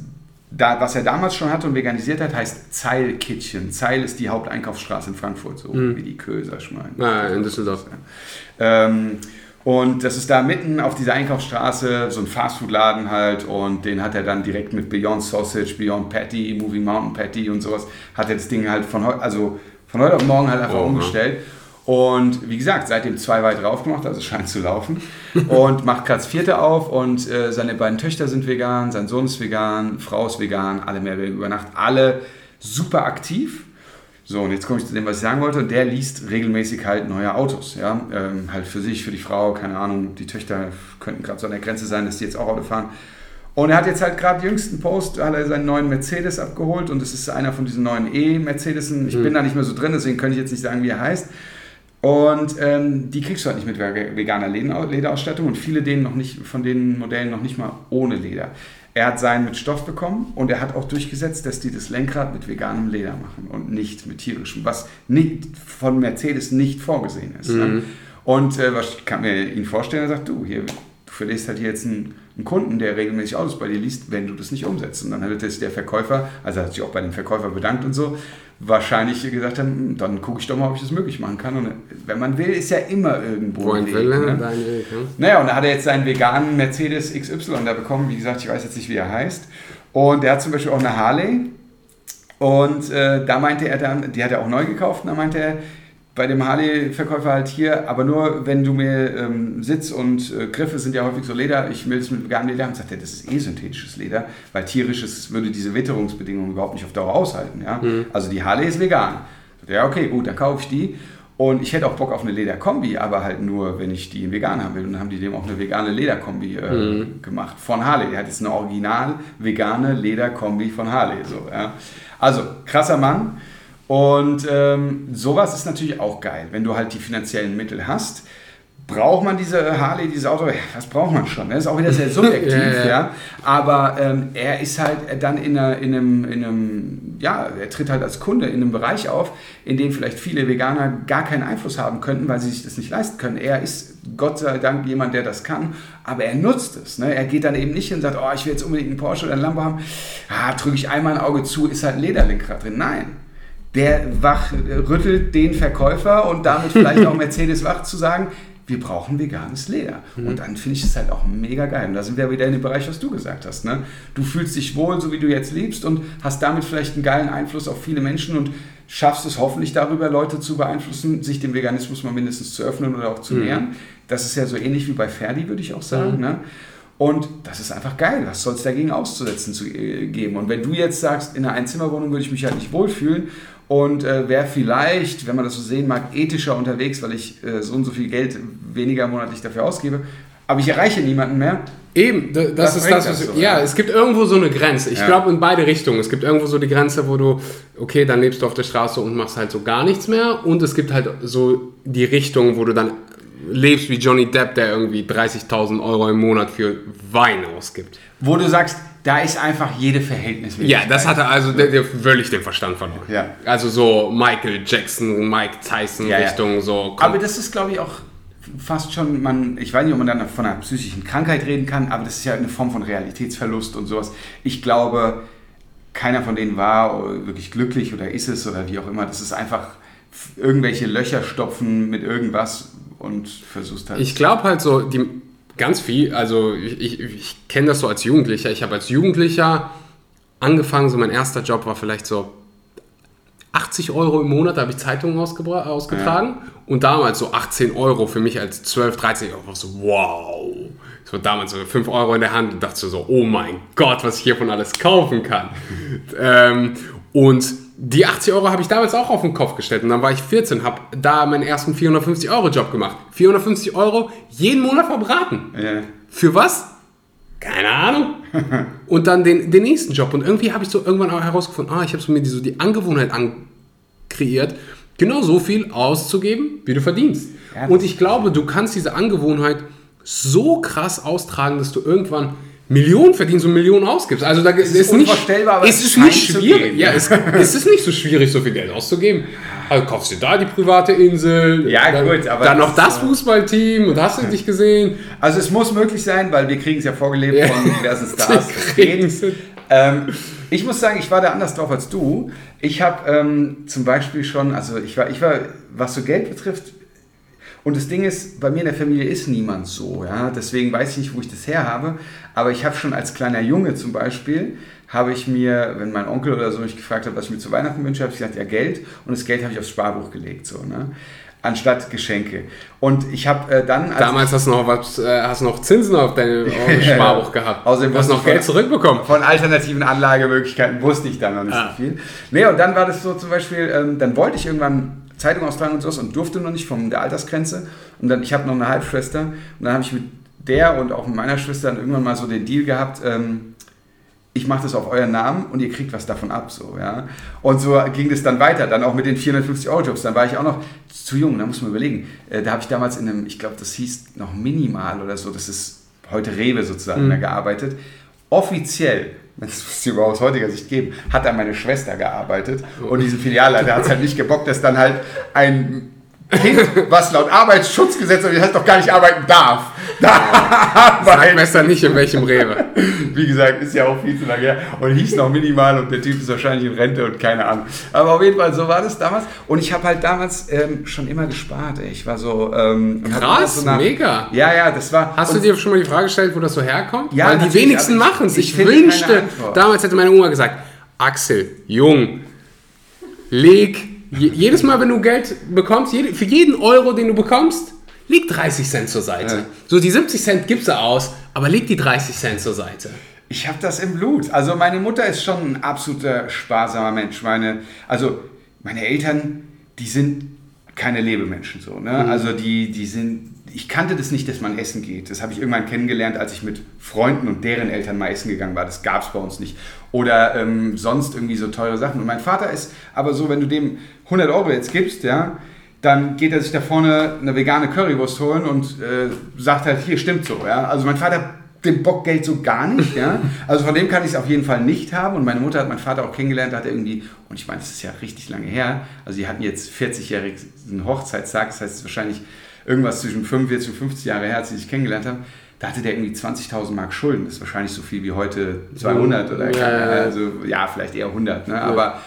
da, was er damals schon hatte und veganisiert hat, heißt Zeil Kitchen. Zeil ist die Haupteinkaufsstraße in Frankfurt, so mhm. wie die Köser schmeinen. Ah, in Düsseldorf. Ähm, und das ist da mitten auf dieser Einkaufsstraße, so ein Fastfood-Laden halt. Und den hat er dann direkt mit Beyond Sausage, Beyond Patty, Moving Mountain Patty und sowas, hat er das Ding halt von, heu also von heute auf morgen halt einfach oh, umgestellt. Und wie gesagt, seitdem zwei weitere aufgemacht, also es scheint zu laufen. Und macht gerade das vierte auf und äh, seine beiden Töchter sind vegan, sein Sohn ist vegan, Frau ist vegan, alle mehr über Nacht, alle super aktiv. So, und jetzt komme ich zu dem, was ich sagen wollte. Und der liest regelmäßig halt neue Autos. Ja? Ähm, halt für sich, für die Frau, keine Ahnung, die Töchter könnten gerade so an der Grenze sein, dass die jetzt auch Auto fahren. Und er hat jetzt halt gerade jüngsten Post, hat er seinen neuen Mercedes abgeholt und es ist einer von diesen neuen E-Mercedesen. Ich mhm. bin da nicht mehr so drin, deswegen könnte ich jetzt nicht sagen, wie er heißt. Und ähm, die kriegst du halt nicht mit veganer Lederausstattung und viele denen noch nicht, von den Modellen noch nicht mal ohne Leder. Er hat seinen mit Stoff bekommen und er hat auch durchgesetzt, dass die das Lenkrad mit veganem Leder machen und nicht mit tierischem, was nicht, von Mercedes nicht vorgesehen ist. Ne? Mhm. Ne? Und äh, was kann mir ihn vorstellen, er sagt, du, hier, du verlierst halt jetzt einen, einen, Kunden, der regelmäßig Autos bei dir liest, wenn du das nicht umsetzt. Und dann hat sich der Verkäufer, also hat sich auch bei dem Verkäufer bedankt und so, wahrscheinlich gesagt haben, hm, dann gucke ich doch mal, ob ich das möglich machen kann. Und wenn man will, ist ja immer irgendwo Wo ein Weg. Will, ne? Weg ne? Naja, und da hat er jetzt seinen veganen Mercedes XY da bekommen. Wie gesagt, ich weiß jetzt nicht, wie er heißt. Und der hat zum Beispiel auch eine Harley. Und äh, da meinte er dann, die hat er auch neu gekauft, und da meinte er, bei dem Harley-Verkäufer halt hier, aber nur wenn du mir ähm, Sitz und äh, Griffe sind ja häufig so Leder, ich will es mit veganem Leder und sagt er, das ist eh synthetisches Leder, weil tierisches würde diese Witterungsbedingungen überhaupt nicht auf Dauer aushalten. Ja? Mhm. Also die Harley ist vegan. Ja, okay, gut, dann kaufe ich die. Und ich hätte auch Bock auf eine Lederkombi, aber halt nur, wenn ich die vegan haben will. Und dann haben die dem auch eine vegane Lederkombi äh, mhm. gemacht von Harley. Der hat jetzt eine original vegane Lederkombi von Harley. So, ja. Also, krasser Mann. Und ähm, sowas ist natürlich auch geil, wenn du halt die finanziellen Mittel hast braucht man diese Harley, dieses Auto? Das braucht man schon. Das ist auch wieder sehr subjektiv, ja, ja. ja, Aber ähm, er ist halt dann in, einer, in, einem, in einem, ja, er tritt halt als Kunde in einem Bereich auf, in dem vielleicht viele Veganer gar keinen Einfluss haben könnten, weil sie sich das nicht leisten können. Er ist Gott sei Dank jemand, der das kann, aber er nutzt es. Ne? Er geht dann eben nicht hin und sagt, oh, ich will jetzt unbedingt einen Porsche oder einen Lambo haben. Ah, drücke ich einmal ein Auge zu, ist halt ein Lederlenkrad drin. Nein, der wach, rüttelt den Verkäufer und damit vielleicht auch Mercedes wach zu sagen, wir brauchen veganes Leder. Mhm. Und dann finde ich es halt auch mega geil. Und da sind wir wieder in dem Bereich, was du gesagt hast. Ne? Du fühlst dich wohl, so wie du jetzt lebst und hast damit vielleicht einen geilen Einfluss auf viele Menschen und schaffst es hoffentlich darüber, Leute zu beeinflussen, sich dem Veganismus mal mindestens zu öffnen oder auch zu mhm. nähern. Das ist ja so ähnlich wie bei Ferdi, würde ich auch sagen. Mhm. Ne? Und das ist einfach geil. Was soll es dagegen auszusetzen zu äh, geben? Und wenn du jetzt sagst, in einer Einzimmerwohnung würde ich mich halt nicht wohlfühlen und äh, wäre vielleicht, wenn man das so sehen mag, ethischer unterwegs, weil ich äh, so und so viel Geld weniger monatlich dafür ausgebe. Aber ich erreiche niemanden mehr. Eben, das, das ist das, was so, ja, ja, es gibt irgendwo so eine Grenze. Ich ja. glaube in beide Richtungen. Es gibt irgendwo so die Grenze, wo du, okay, dann lebst du auf der Straße und machst halt so gar nichts mehr. Und es gibt halt so die Richtung, wo du dann lebst wie Johnny Depp, der irgendwie 30.000 Euro im Monat für Wein ausgibt. Wo du sagst, da ist einfach jede Verhältnismäßigkeit. Ja, das hatte also der, der völlig den Verstand verloren. Ja. Also so Michael Jackson, Mike Tyson ja, Richtung ja. so. Aber das ist, glaube ich, auch fast schon, man, ich weiß nicht, ob man dann von einer psychischen Krankheit reden kann, aber das ist ja eine Form von Realitätsverlust und sowas. Ich glaube, keiner von denen war wirklich glücklich oder ist es oder wie auch immer. Das ist einfach irgendwelche Löcher stopfen mit irgendwas und versuchst halt. Ich glaube halt so, die Ganz viel. Also ich, ich, ich kenne das so als Jugendlicher. Ich habe als Jugendlicher angefangen, so mein erster Job war vielleicht so 80 Euro im Monat, da habe ich Zeitungen ausgetragen. Ja. Und damals so 18 Euro für mich als 12, 13 Euro. So, wow. So damals so 5 Euro in der Hand und dachte so, oh mein Gott, was ich hiervon alles kaufen kann. ähm, und die 80 Euro habe ich damals auch auf den Kopf gestellt und dann war ich 14, habe da meinen ersten 450 Euro Job gemacht. 450 Euro jeden Monat verbraten. Ja. Für was? Keine Ahnung. und dann den, den nächsten Job. Und irgendwie habe ich so irgendwann auch herausgefunden, ah, ich habe so mir die, so die Angewohnheit kreiert, genau so viel auszugeben, wie du verdienst. Ja, und ich glaube, du kannst diese Angewohnheit so krass austragen, dass du irgendwann Millionen verdienst und Millionen ausgibst. Also da ist, ist unvorstellbar, nicht, ist es nicht schwierig. Ja, es, ist es nicht so schwierig, so viel Geld auszugeben. Also kaufst du da die private Insel, ja, dann, gut, aber dann noch das Fußballteam und hast du dich gesehen. Also es muss möglich sein, weil wir kriegen es ja vorgelebt ja. von diversen Stars. ähm, ich muss sagen, ich war da anders drauf als du. Ich habe ähm, zum Beispiel schon, also ich war, ich war, was so Geld betrifft, und das Ding ist, bei mir in der Familie ist niemand so. Ja? Deswegen weiß ich nicht, wo ich das her habe. Aber ich habe schon als kleiner Junge zum Beispiel, habe ich mir, wenn mein Onkel oder so mich gefragt hat, was ich mir zu Weihnachten wünsche, habe ich gesagt, ja Geld. Und das Geld habe ich aufs Sparbuch gelegt. So, ne? anstatt Geschenke. Und ich habe äh, dann... Damals hast du noch, was, äh, hast noch Zinsen auf deinem Sparbuch gehabt. Außerdem hast du noch Geld zurückbekommen. Von alternativen Anlagemöglichkeiten wusste ich dann noch nicht ah. so viel. Nee, und dann war das so zum Beispiel, ähm, dann wollte ich irgendwann Zeitung austragen und sowas und durfte noch nicht von der Altersgrenze. Und dann, ich habe noch eine Halbschwester und dann habe ich mit der und auch mit meiner Schwester dann irgendwann mal so den Deal gehabt, ähm, ich mache das auf euren Namen und ihr kriegt was davon ab. So, ja? Und so ging das dann weiter, dann auch mit den 450 Euro Jobs. Dann war ich auch noch zu jung, da muss man überlegen. Äh, da habe ich damals in einem, ich glaube, das hieß noch Minimal oder so, das ist heute Rewe sozusagen, mhm. gearbeitet. Offiziell das muss es überhaupt aus heutiger Sicht geben, hat da meine Schwester gearbeitet. Und diese Filialleiter hat es halt nicht gebockt, dass dann halt ein Kind, was laut Arbeitsschutzgesetz, das heißt doch gar nicht arbeiten darf, da Sag besser nicht in welchem Rewe. Wie gesagt, ist ja auch viel zu lange her und hieß noch minimal und der Typ ist wahrscheinlich in Rente und keine Ahnung. Aber auf jeden Fall, so war das damals. Und ich habe halt damals ähm, schon immer gespart. Ey. Ich war so... Ähm, Krass, so nach, mega. Ja, ja, das war... Hast du dir schon mal die Frage gestellt, wo das so herkommt? Ja, Weil die wenigsten machen es. Ich, ich wünschte, damals hätte meine Oma gesagt, Axel, Jung, leg Je, jedes Mal, wenn du Geld bekommst, jede, für jeden Euro, den du bekommst, leg 30 Cent zur Seite. Ja. So die 70 Cent gibst du aus, aber leg die 30 Cent zur Seite. Ich habe das im Blut. Also meine Mutter ist schon ein absoluter sparsamer Mensch. Meine, also meine Eltern, die sind keine Lebemenschen so. Ne? Mhm. Also die, die sind, ich kannte das nicht, dass man essen geht. Das habe ich irgendwann kennengelernt, als ich mit Freunden und deren Eltern mal essen gegangen war. Das gab es bei uns nicht. Oder ähm, sonst irgendwie so teure Sachen. Und mein Vater ist aber so, wenn du dem 100 Euro jetzt gibst, ja, dann geht er sich da vorne eine vegane Currywurst holen und äh, sagt halt, hier stimmt so. Ja? Also mein Vater den Bock Geld so gar nicht. Ja? Also von dem kann ich es auf jeden Fall nicht haben. Und meine Mutter hat meinen Vater auch kennengelernt, hat er irgendwie, und ich meine, das ist ja richtig lange her, also die hatten jetzt 40-jährigen Hochzeitstag, das heißt es ist wahrscheinlich irgendwas zwischen 45 und 50 Jahre her, als sie sich kennengelernt haben. Da hatte der irgendwie 20.000 Mark Schulden. Das ist wahrscheinlich so viel wie heute 200 oder ja, also ja, vielleicht eher 100. Ne? Ja. Aber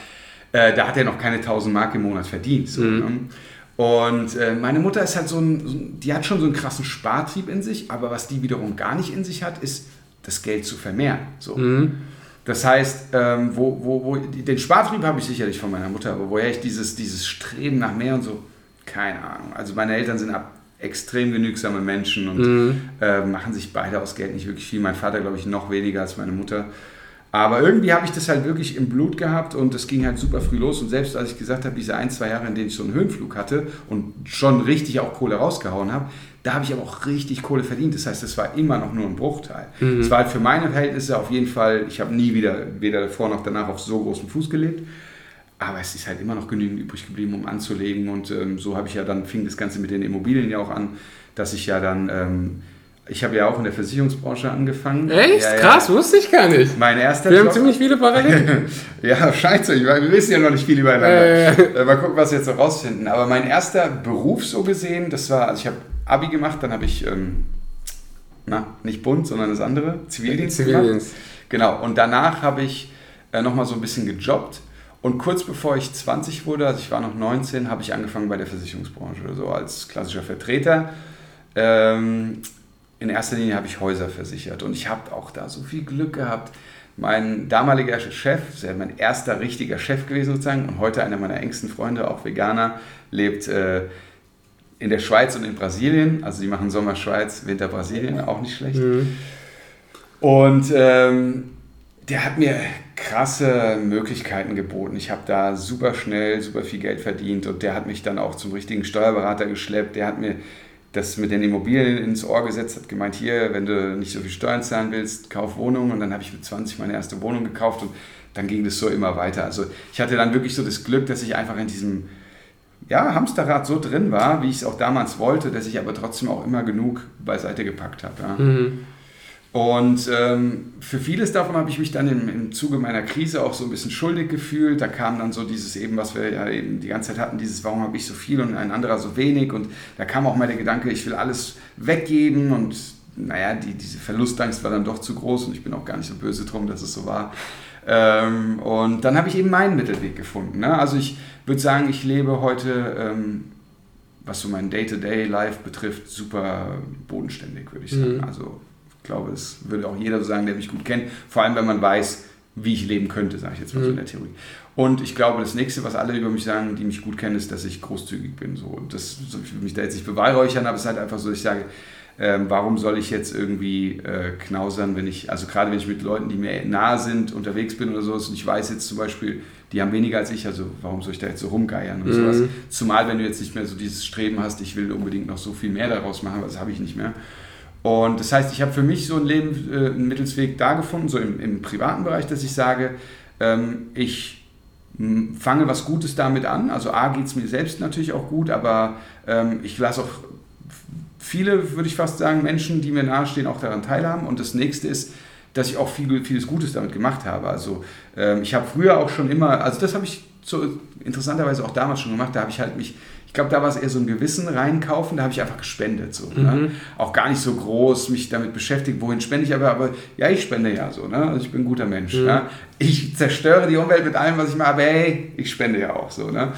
äh, da hat er noch keine 1000 Mark im Monat verdient. So, mhm. ne? Und äh, meine Mutter ist halt so ein, die hat schon so einen krassen Spartrieb in sich, aber was die wiederum gar nicht in sich hat, ist das Geld zu vermehren. So. Mhm. Das heißt, ähm, wo, wo, wo, den Spartrieb habe ich sicherlich von meiner Mutter, aber woher ich dieses, dieses Streben nach mehr und so, keine Ahnung. Also meine Eltern sind ab extrem genügsame Menschen und mhm. äh, machen sich beide aus Geld nicht wirklich viel. Mein Vater, glaube ich, noch weniger als meine Mutter. Aber irgendwie habe ich das halt wirklich im Blut gehabt und es ging halt super früh los. Und selbst als ich gesagt habe, diese ein, zwei Jahre, in denen ich so einen Höhenflug hatte und schon richtig auch Kohle rausgehauen habe, da habe ich aber auch richtig Kohle verdient. Das heißt, es war immer noch nur ein Bruchteil. Es mhm. war halt für meine Verhältnisse auf jeden Fall, ich habe nie wieder, weder davor noch danach auf so großen Fuß gelebt. Aber es ist halt immer noch genügend übrig geblieben, um anzulegen. Und ähm, so habe ich ja dann, fing das Ganze mit den Immobilien ja auch an, dass ich ja dann... Ähm, ich habe ja auch in der Versicherungsbranche angefangen. Echt? Ja, Krass, ja. wusste ich gar nicht. Mein erster Wir Job. haben ziemlich viele Parallelen. ja, scheiße, wir wissen ja noch nicht viel übereinander. Äh. Mal gucken, was wir jetzt noch rausfinden. Aber mein erster Beruf so gesehen, das war, also ich habe Abi gemacht, dann habe ich, ähm, na, nicht Bund, sondern das andere, Zivildienst, Zivildienst. gemacht. Genau, und danach habe ich äh, nochmal so ein bisschen gejobbt. Und kurz bevor ich 20 wurde, also ich war noch 19, habe ich angefangen bei der Versicherungsbranche, so als klassischer Vertreter. Ähm, in erster Linie habe ich Häuser versichert und ich habe auch da so viel Glück gehabt. Mein damaliger Chef, ja mein erster richtiger Chef gewesen sozusagen und heute einer meiner engsten Freunde, auch Veganer, lebt äh, in der Schweiz und in Brasilien. Also die machen Sommer Schweiz, Winter Brasilien, auch nicht schlecht. Mhm. Und ähm, der hat mir krasse Möglichkeiten geboten. Ich habe da super schnell, super viel Geld verdient und der hat mich dann auch zum richtigen Steuerberater geschleppt. Der hat mir das mit den Immobilien ins Ohr gesetzt, hat gemeint, hier, wenn du nicht so viel Steuern zahlen willst, kauf Wohnungen. Und dann habe ich mit 20 meine erste Wohnung gekauft und dann ging das so immer weiter. Also ich hatte dann wirklich so das Glück, dass ich einfach in diesem ja, Hamsterrad so drin war, wie ich es auch damals wollte, dass ich aber trotzdem auch immer genug beiseite gepackt habe. Ja. Mhm. Und ähm, für vieles davon habe ich mich dann im, im Zuge meiner Krise auch so ein bisschen schuldig gefühlt. Da kam dann so dieses eben, was wir ja eben die ganze Zeit hatten, dieses, warum habe ich so viel und ein anderer so wenig. Und da kam auch mal der Gedanke, ich will alles weggeben und naja, die, diese Verlustangst war dann doch zu groß und ich bin auch gar nicht so böse drum, dass es so war. Ähm, und dann habe ich eben meinen Mittelweg gefunden. Ne? Also ich würde sagen, ich lebe heute, ähm, was so mein Day-to-Day-Life betrifft, super bodenständig, würde ich sagen. Mhm. Also glaube, es würde auch jeder sagen, der mich gut kennt. Vor allem, wenn man weiß, wie ich leben könnte, sage ich jetzt mal mhm. so in der Theorie. Und ich glaube, das nächste, was alle über mich sagen, die mich gut kennen, ist, dass ich großzügig bin. So, das, ich will mich da jetzt nicht beweihräuchern, aber es ist halt einfach so, ich sage, ähm, warum soll ich jetzt irgendwie äh, knausern, wenn ich, also gerade wenn ich mit Leuten, die mir nahe sind, unterwegs bin oder so, und ich weiß jetzt zum Beispiel, die haben weniger als ich, also warum soll ich da jetzt so rumgeiern und mhm. sowas. Zumal, wenn du jetzt nicht mehr so dieses Streben hast, ich will unbedingt noch so viel mehr daraus machen, das habe ich nicht mehr. Und das heißt, ich habe für mich so ein Leben, äh, einen Mittelsweg da gefunden, so im, im privaten Bereich, dass ich sage, ähm, ich fange was Gutes damit an. Also A geht es mir selbst natürlich auch gut, aber ähm, ich lasse auch viele, würde ich fast sagen, Menschen, die mir nahestehen, auch daran teilhaben. Und das nächste ist, dass ich auch viel, vieles Gutes damit gemacht habe. Also ähm, ich habe früher auch schon immer, also das habe ich so interessanterweise auch damals schon gemacht, da habe ich halt mich ich glaube, da war es eher so ein Gewissen reinkaufen, da habe ich einfach gespendet. So, ne? mhm. ne? Auch gar nicht so groß mich damit beschäftigt, wohin spende ich, aber, aber ja, ich spende ja so. Ne? Also ich bin ein guter Mensch. Mhm. Ne? Ich zerstöre die Umwelt mit allem, was ich mache, aber hey, ich spende ja auch so. Ne?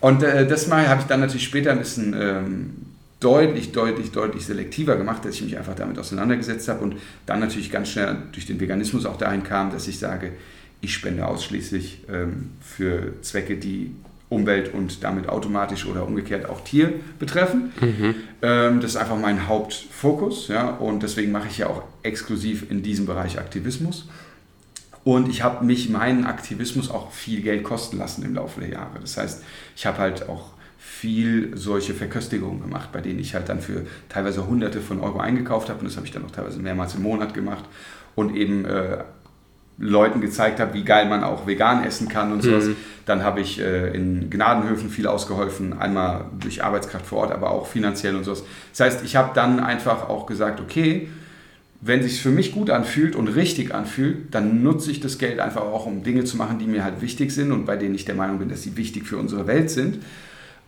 Und äh, das mal habe ich dann natürlich später ein bisschen ähm, deutlich, deutlich, deutlich selektiver gemacht, dass ich mich einfach damit auseinandergesetzt habe und dann natürlich ganz schnell durch den Veganismus auch dahin kam, dass ich sage, ich spende ausschließlich ähm, für Zwecke, die Umwelt und damit automatisch oder umgekehrt auch Tier betreffen. Mhm. Ähm, das ist einfach mein Hauptfokus ja, und deswegen mache ich ja auch exklusiv in diesem Bereich Aktivismus. Und ich habe mich meinen Aktivismus auch viel Geld kosten lassen im Laufe der Jahre. Das heißt, ich habe halt auch viel solche Verköstigungen gemacht, bei denen ich halt dann für teilweise Hunderte von Euro eingekauft habe und das habe ich dann auch teilweise mehrmals im Monat gemacht und eben äh, Leuten gezeigt habe, wie geil man auch vegan essen kann und sowas. Mhm. Dann habe ich äh, in Gnadenhöfen viel ausgeholfen, einmal durch Arbeitskraft vor Ort, aber auch finanziell und sowas. Das heißt, ich habe dann einfach auch gesagt, okay, wenn sich für mich gut anfühlt und richtig anfühlt, dann nutze ich das Geld einfach auch, um Dinge zu machen, die mir halt wichtig sind und bei denen ich der Meinung bin, dass sie wichtig für unsere Welt sind.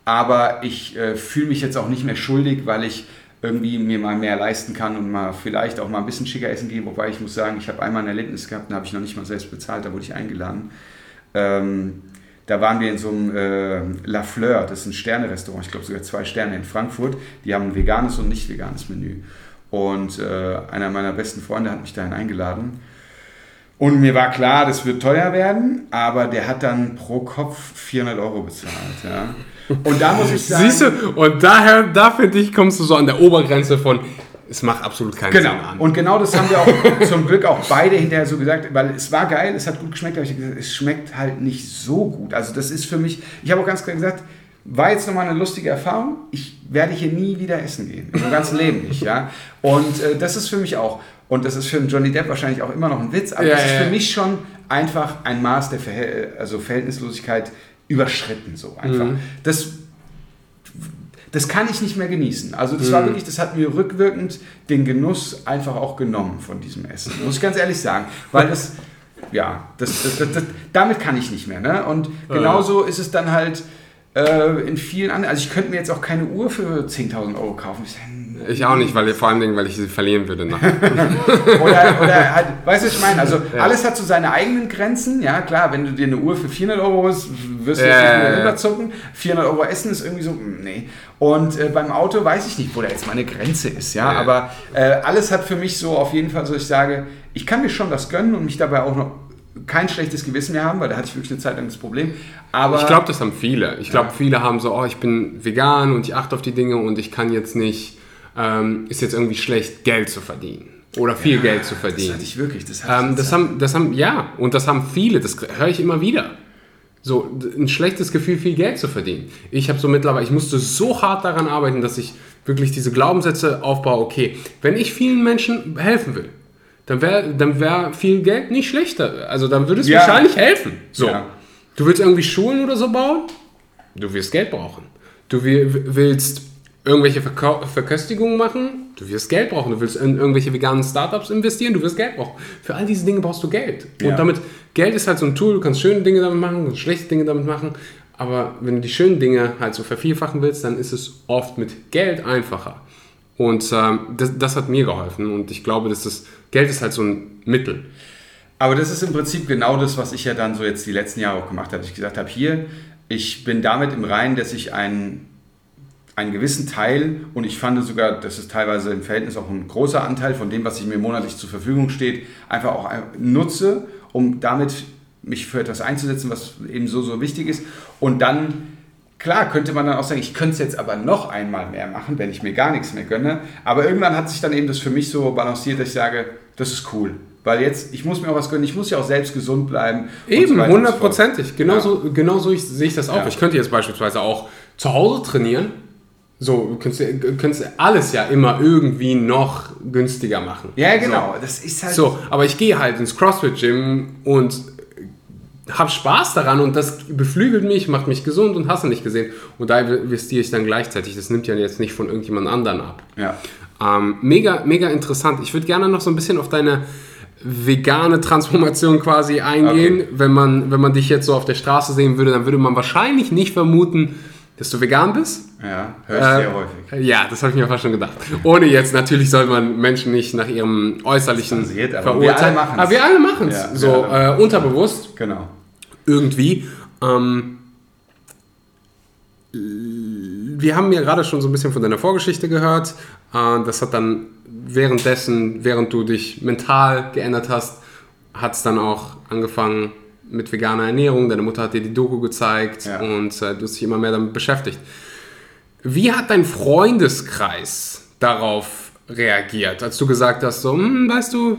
Aber ich äh, fühle mich jetzt auch nicht mehr schuldig, weil ich irgendwie mir mal mehr leisten kann und mal vielleicht auch mal ein bisschen schicker essen gehen. Wobei ich muss sagen, ich habe einmal ein Erlebnis gehabt, da habe ich noch nicht mal selbst bezahlt, da wurde ich eingeladen. Ähm, da waren wir in so einem äh, La Fleur, das ist ein Sterne-Restaurant, ich glaube sogar zwei Sterne in Frankfurt. Die haben ein veganes und nicht veganes Menü. Und äh, einer meiner besten Freunde hat mich dahin eingeladen. Und mir war klar, das wird teuer werden, aber der hat dann pro Kopf 400 Euro bezahlt. Ja. Und da muss ich sagen. Siehst du, und daher, da finde ich, kommst du so an der Obergrenze von, es macht absolut keinen genau. Sinn an. Und genau das haben wir auch zum Glück auch beide hinterher so gesagt, weil es war geil, es hat gut geschmeckt, aber ich gesagt, es schmeckt halt nicht so gut. Also das ist für mich, ich habe auch ganz klar gesagt, war jetzt nochmal eine lustige Erfahrung. Ich werde hier nie wieder essen gehen. Im ganzen Leben nicht, ja. Und äh, das ist für mich auch. Und das ist für einen Johnny Depp wahrscheinlich auch immer noch ein Witz, aber ja, das ist für mich schon einfach ein Maß der Verhält also Verhältnislosigkeit überschritten. So einfach. Mhm. Das, das kann ich nicht mehr genießen. Also das mhm. war wirklich, das hat mir rückwirkend den Genuss einfach auch genommen von diesem Essen. Muss ich ganz ehrlich sagen. Weil das, ja, das, das, das, damit kann ich nicht mehr. Ne? Und genauso ist es dann halt äh, in vielen anderen, also ich könnte mir jetzt auch keine Uhr für 10.000 Euro kaufen. Ich auch nicht, weil vor allem, weil ich sie verlieren würde. oder, oder halt, weißt du, was ich meine? Also ja. alles hat so seine eigenen Grenzen. Ja, klar, wenn du dir eine Uhr für 400 Euro holst, wirst du ja, jetzt nicht mehr rüberzucken. 400 Euro essen ist irgendwie so, hm, nee. Und äh, beim Auto weiß ich nicht, wo da jetzt meine Grenze ist. Ja, ja. aber äh, alles hat für mich so auf jeden Fall so, ich sage, ich kann mir schon das gönnen und mich dabei auch noch kein schlechtes Gewissen mehr haben, weil da hatte ich wirklich eine Zeit lang das Problem. Aber ich glaube, das haben viele. Ich glaube, ja. viele haben so, oh, ich bin vegan und ich achte auf die Dinge und ich kann jetzt nicht, ähm, ist jetzt irgendwie schlecht, Geld zu verdienen. Oder viel ja, Geld zu verdienen. Das hatte ich wirklich. Das, hatte ähm, das, haben, das haben, ja, und das haben viele, das höre ich immer wieder. So, ein schlechtes Gefühl, viel Geld zu verdienen. Ich habe so mittlerweile, ich musste so hart daran arbeiten, dass ich wirklich diese Glaubenssätze aufbaue, okay, wenn ich vielen Menschen helfen will, dann wäre dann wär viel Geld nicht schlechter. Also dann würde es ja. wahrscheinlich helfen. So. Ja. Du willst irgendwie Schulen oder so bauen? Du wirst Geld brauchen. Du willst irgendwelche Verkau Verköstigungen machen? Du wirst Geld brauchen. Du willst in irgendwelche veganen Startups investieren? Du wirst Geld brauchen. Für all diese Dinge brauchst du Geld. Ja. Und damit, Geld ist halt so ein Tool, du kannst schöne Dinge damit machen, du kannst schlechte Dinge damit machen. Aber wenn du die schönen Dinge halt so vervielfachen willst, dann ist es oft mit Geld einfacher. Und ähm, das, das hat mir geholfen. Und ich glaube, dass das Geld ist halt so ein Mittel. Aber das ist im Prinzip genau das, was ich ja dann so jetzt die letzten Jahre auch gemacht habe. Ich gesagt habe, hier, ich bin damit im Reinen, dass ich einen, einen gewissen Teil, und ich fand sogar, das ist teilweise im Verhältnis auch ein großer Anteil von dem, was ich mir monatlich zur Verfügung steht, einfach auch nutze, um damit mich für etwas einzusetzen, was eben so, so wichtig ist. Und dann Klar könnte man dann auch sagen, ich könnte es jetzt aber noch einmal mehr machen, wenn ich mir gar nichts mehr gönne. Aber irgendwann hat sich dann eben das für mich so balanciert, dass ich sage, das ist cool. Weil jetzt, ich muss mir auch was gönnen, ich muss ja auch selbst gesund bleiben. Eben, hundertprozentig. Genauso, ja. genauso ich, sehe ich das auch. Ja. Ich könnte jetzt beispielsweise auch zu Hause trainieren. So, du könntest, könntest alles ja immer irgendwie noch günstiger machen. Ja, genau. So. Das ist halt. So, aber ich gehe halt ins CrossFit-Gym und habe Spaß daran und das beflügelt mich, macht mich gesund und hast du nicht gesehen. Und da investiere ich dann gleichzeitig. Das nimmt ja jetzt nicht von irgendjemand anderen ab. Ja. Ähm, mega, mega interessant. Ich würde gerne noch so ein bisschen auf deine vegane Transformation quasi eingehen. Okay. Wenn, man, wenn man dich jetzt so auf der Straße sehen würde, dann würde man wahrscheinlich nicht vermuten, dass du vegan bist. Ja, höre ich äh, sehr häufig. Ja, das habe ich mir fast schon gedacht. Ohne jetzt, natürlich soll man Menschen nicht nach ihrem äußerlichen passiert, aber Wir alle machen es. Aber wir alle machen es. Ja, so äh, unterbewusst. Genau irgendwie. Ähm, wir haben ja gerade schon so ein bisschen von deiner Vorgeschichte gehört. Äh, das hat dann währenddessen, während du dich mental geändert hast, hat es dann auch angefangen mit veganer Ernährung, deine Mutter hat dir die Doku gezeigt Ja. und äh, du hast dich immer mehr damit beschäftigt. Wie hat dein Freundeskreis darauf reagiert, als du gesagt hast, so, hm, weißt du,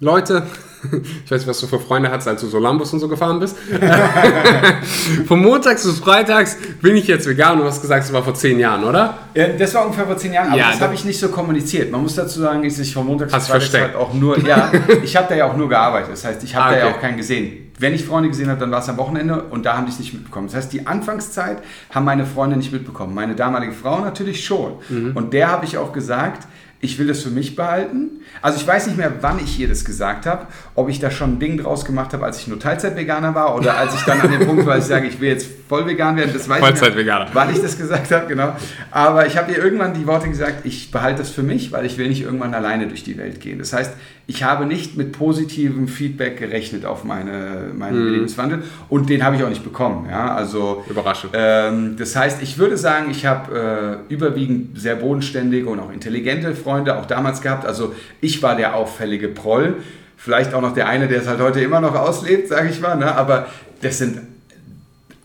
Leute, ich weiß nicht, was du für Freunde hattest, als du so Lambos und so gefahren bist. Von montags bis freitags bin ich jetzt vegan und du hast gesagt, es war vor zehn Jahren, oder? Ja, das war ungefähr vor zehn Jahren, aber Ja, das da- habe ich nicht so kommuniziert. Man muss dazu sagen, dass ich von Montag Hast bis Freitag versteckt. halt auch nur, ja, ich habe da ja auch nur gearbeitet. Das heißt, ich habe Ah, da ja okay. auch keinen gesehen. Wenn ich Freunde gesehen habe, dann war es am Wochenende und da haben die es nicht mitbekommen. Das heißt, die Anfangszeit haben meine Freunde nicht mitbekommen. Meine damalige Frau natürlich schon. Mhm. Und der habe ich auch gesagt, ich will das für mich behalten. Also ich weiß nicht mehr, wann ich ihr das gesagt habe, ob ich da schon ein Ding draus gemacht habe, als ich nur Teilzeit-Veganer war oder als ich dann an dem Punkt war, dass ich sage, ich will jetzt voll vegan werden. Das weiß ich nicht mehr, Vollzeit-Veganer. wann ich das gesagt habe, genau. Aber ich habe ihr irgendwann die Worte gesagt, ich behalte das für mich, weil ich will nicht irgendwann alleine durch die Welt gehen. Das heißt, ich habe nicht mit positivem Feedback gerechnet auf meine, meinen Mhm. Lebenswandel und den habe ich auch nicht bekommen. Ja? Also, Überraschend. ähm, das heißt, ich würde sagen, ich habe äh, überwiegend sehr bodenständige und auch intelligente Freunde auch damals gehabt. Also ich war der auffällige Proll. Vielleicht auch noch der eine, der es halt heute immer noch auslebt, sage ich mal. Ne? Aber das sind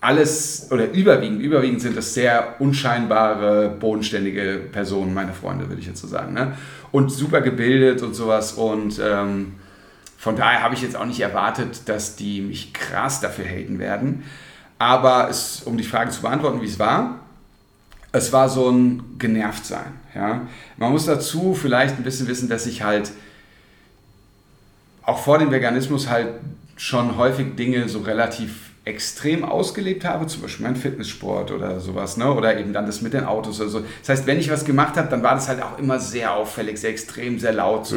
alles oder überwiegend, überwiegend sind das sehr unscheinbare, bodenständige Personen, meine Freunde, würde ich jetzt so sagen. Ne? Und super gebildet und sowas. Und ähm, von daher habe ich jetzt auch nicht erwartet, dass die mich krass dafür haten werden. Aber es, um die Frage zu beantworten, wie es war, es war so ein Genervtsein. Ja? Man muss dazu vielleicht ein bisschen wissen, dass ich halt auch vor dem Veganismus halt schon häufig Dinge so relativ extrem ausgelebt habe, zum Beispiel mein Fitnesssport oder sowas, ne? oder eben dann das mit den Autos oder so. Das heißt, wenn ich was gemacht habe, dann war das halt auch immer sehr auffällig, sehr extrem, sehr laut so.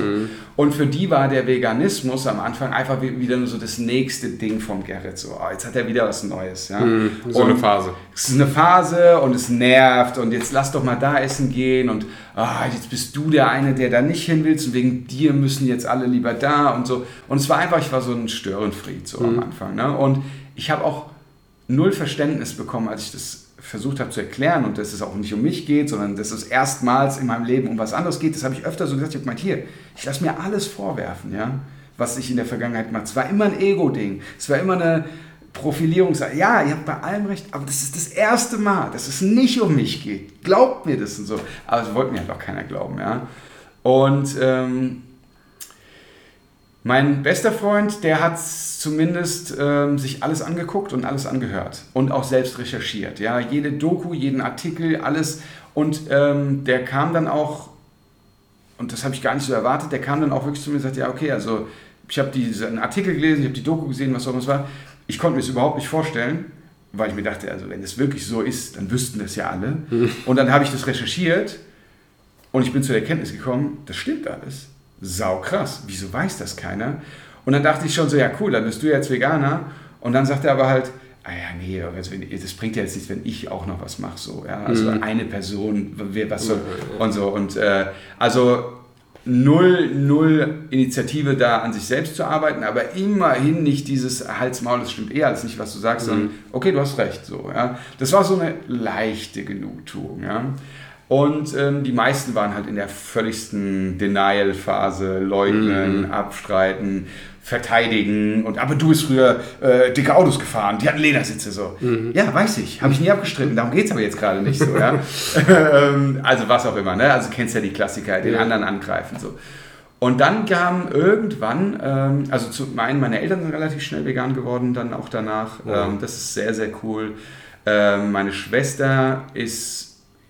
Und für die war der Veganismus am Anfang einfach wie- wieder nur so das nächste Ding vom Gerrit, so, oh, jetzt hat er wieder was Neues. Ja? so eine Phase. es ist eine Phase und es nervt und jetzt lass doch mal da essen gehen und ah, jetzt bist du der eine, der da nicht hin willst und wegen dir müssen jetzt alle lieber da und so. Und es war einfach, ich war so ein Störenfried so am Anfang. Ne? Und ich habe auch null Verständnis bekommen, als ich das versucht habe zu erklären und dass es auch nicht um mich geht, sondern dass es erstmals in meinem Leben um was anderes geht. Das habe ich öfter so gesagt. Ich habe gemeint, hier, ich lasse mir alles vorwerfen, ja, was ich in der Vergangenheit habe. Es war immer ein Ego-Ding. Es war immer eine Profilierung. Ja, ihr habt bei allem recht, aber das ist das erste Mal, dass es nicht um mich geht. Glaubt mir das und so. Aber das wollte mir halt auch keiner glauben, ja. Und ähm, mein bester Freund, der hat zumindest ähm, sich alles angeguckt und alles angehört und auch selbst recherchiert. Ja, jede Doku, jeden Artikel, alles. Und ähm, der kam dann auch, und das habe ich gar nicht so erwartet, der kam dann auch wirklich zu mir und sagte, ja, okay, also ich habe diesen Artikel gelesen, ich habe die Doku gesehen, was auch immer es war. Ich konnte mir das überhaupt nicht vorstellen, weil ich mir dachte, also wenn es wirklich so ist, dann wüssten das ja alle. Und dann habe ich das recherchiert und ich bin zu der Erkenntnis gekommen, das stimmt alles. Sau krass. Wieso weiß das keiner? Und dann dachte ich schon so, ja cool, dann bist du jetzt Veganer. Und dann sagt er aber halt, ah ja, nee, also das bringt ja jetzt nichts, wenn ich auch noch was mache. So, ja? Also eine Person, was soll, und so. Und äh, also null, null Initiative da an sich selbst zu arbeiten, aber immerhin nicht dieses Hals-Maul, das stimmt eher als nicht, was du sagst, sondern okay, du hast recht. So, ja? Das war so eine leichte Genugtuung. Ja? Und ähm, die meisten waren halt in der völligsten Denial-Phase, leugnen, abstreiten, verteidigen. Und aber du bist früher äh, dicke Autos gefahren, die hatten Ledersitze so. Ja, weiß ich, habe ich nie abgestritten, darum geht es aber jetzt gerade nicht so. Ja? Ähm, also was auch immer, ne? Also kennst ja die Klassiker, den Ja. anderen angreifen so. Und dann kam irgendwann, ähm, also zum einen, meine Eltern sind relativ schnell vegan geworden, dann auch danach. Ähm, das ist sehr, sehr cool. Ähm, meine Schwester ist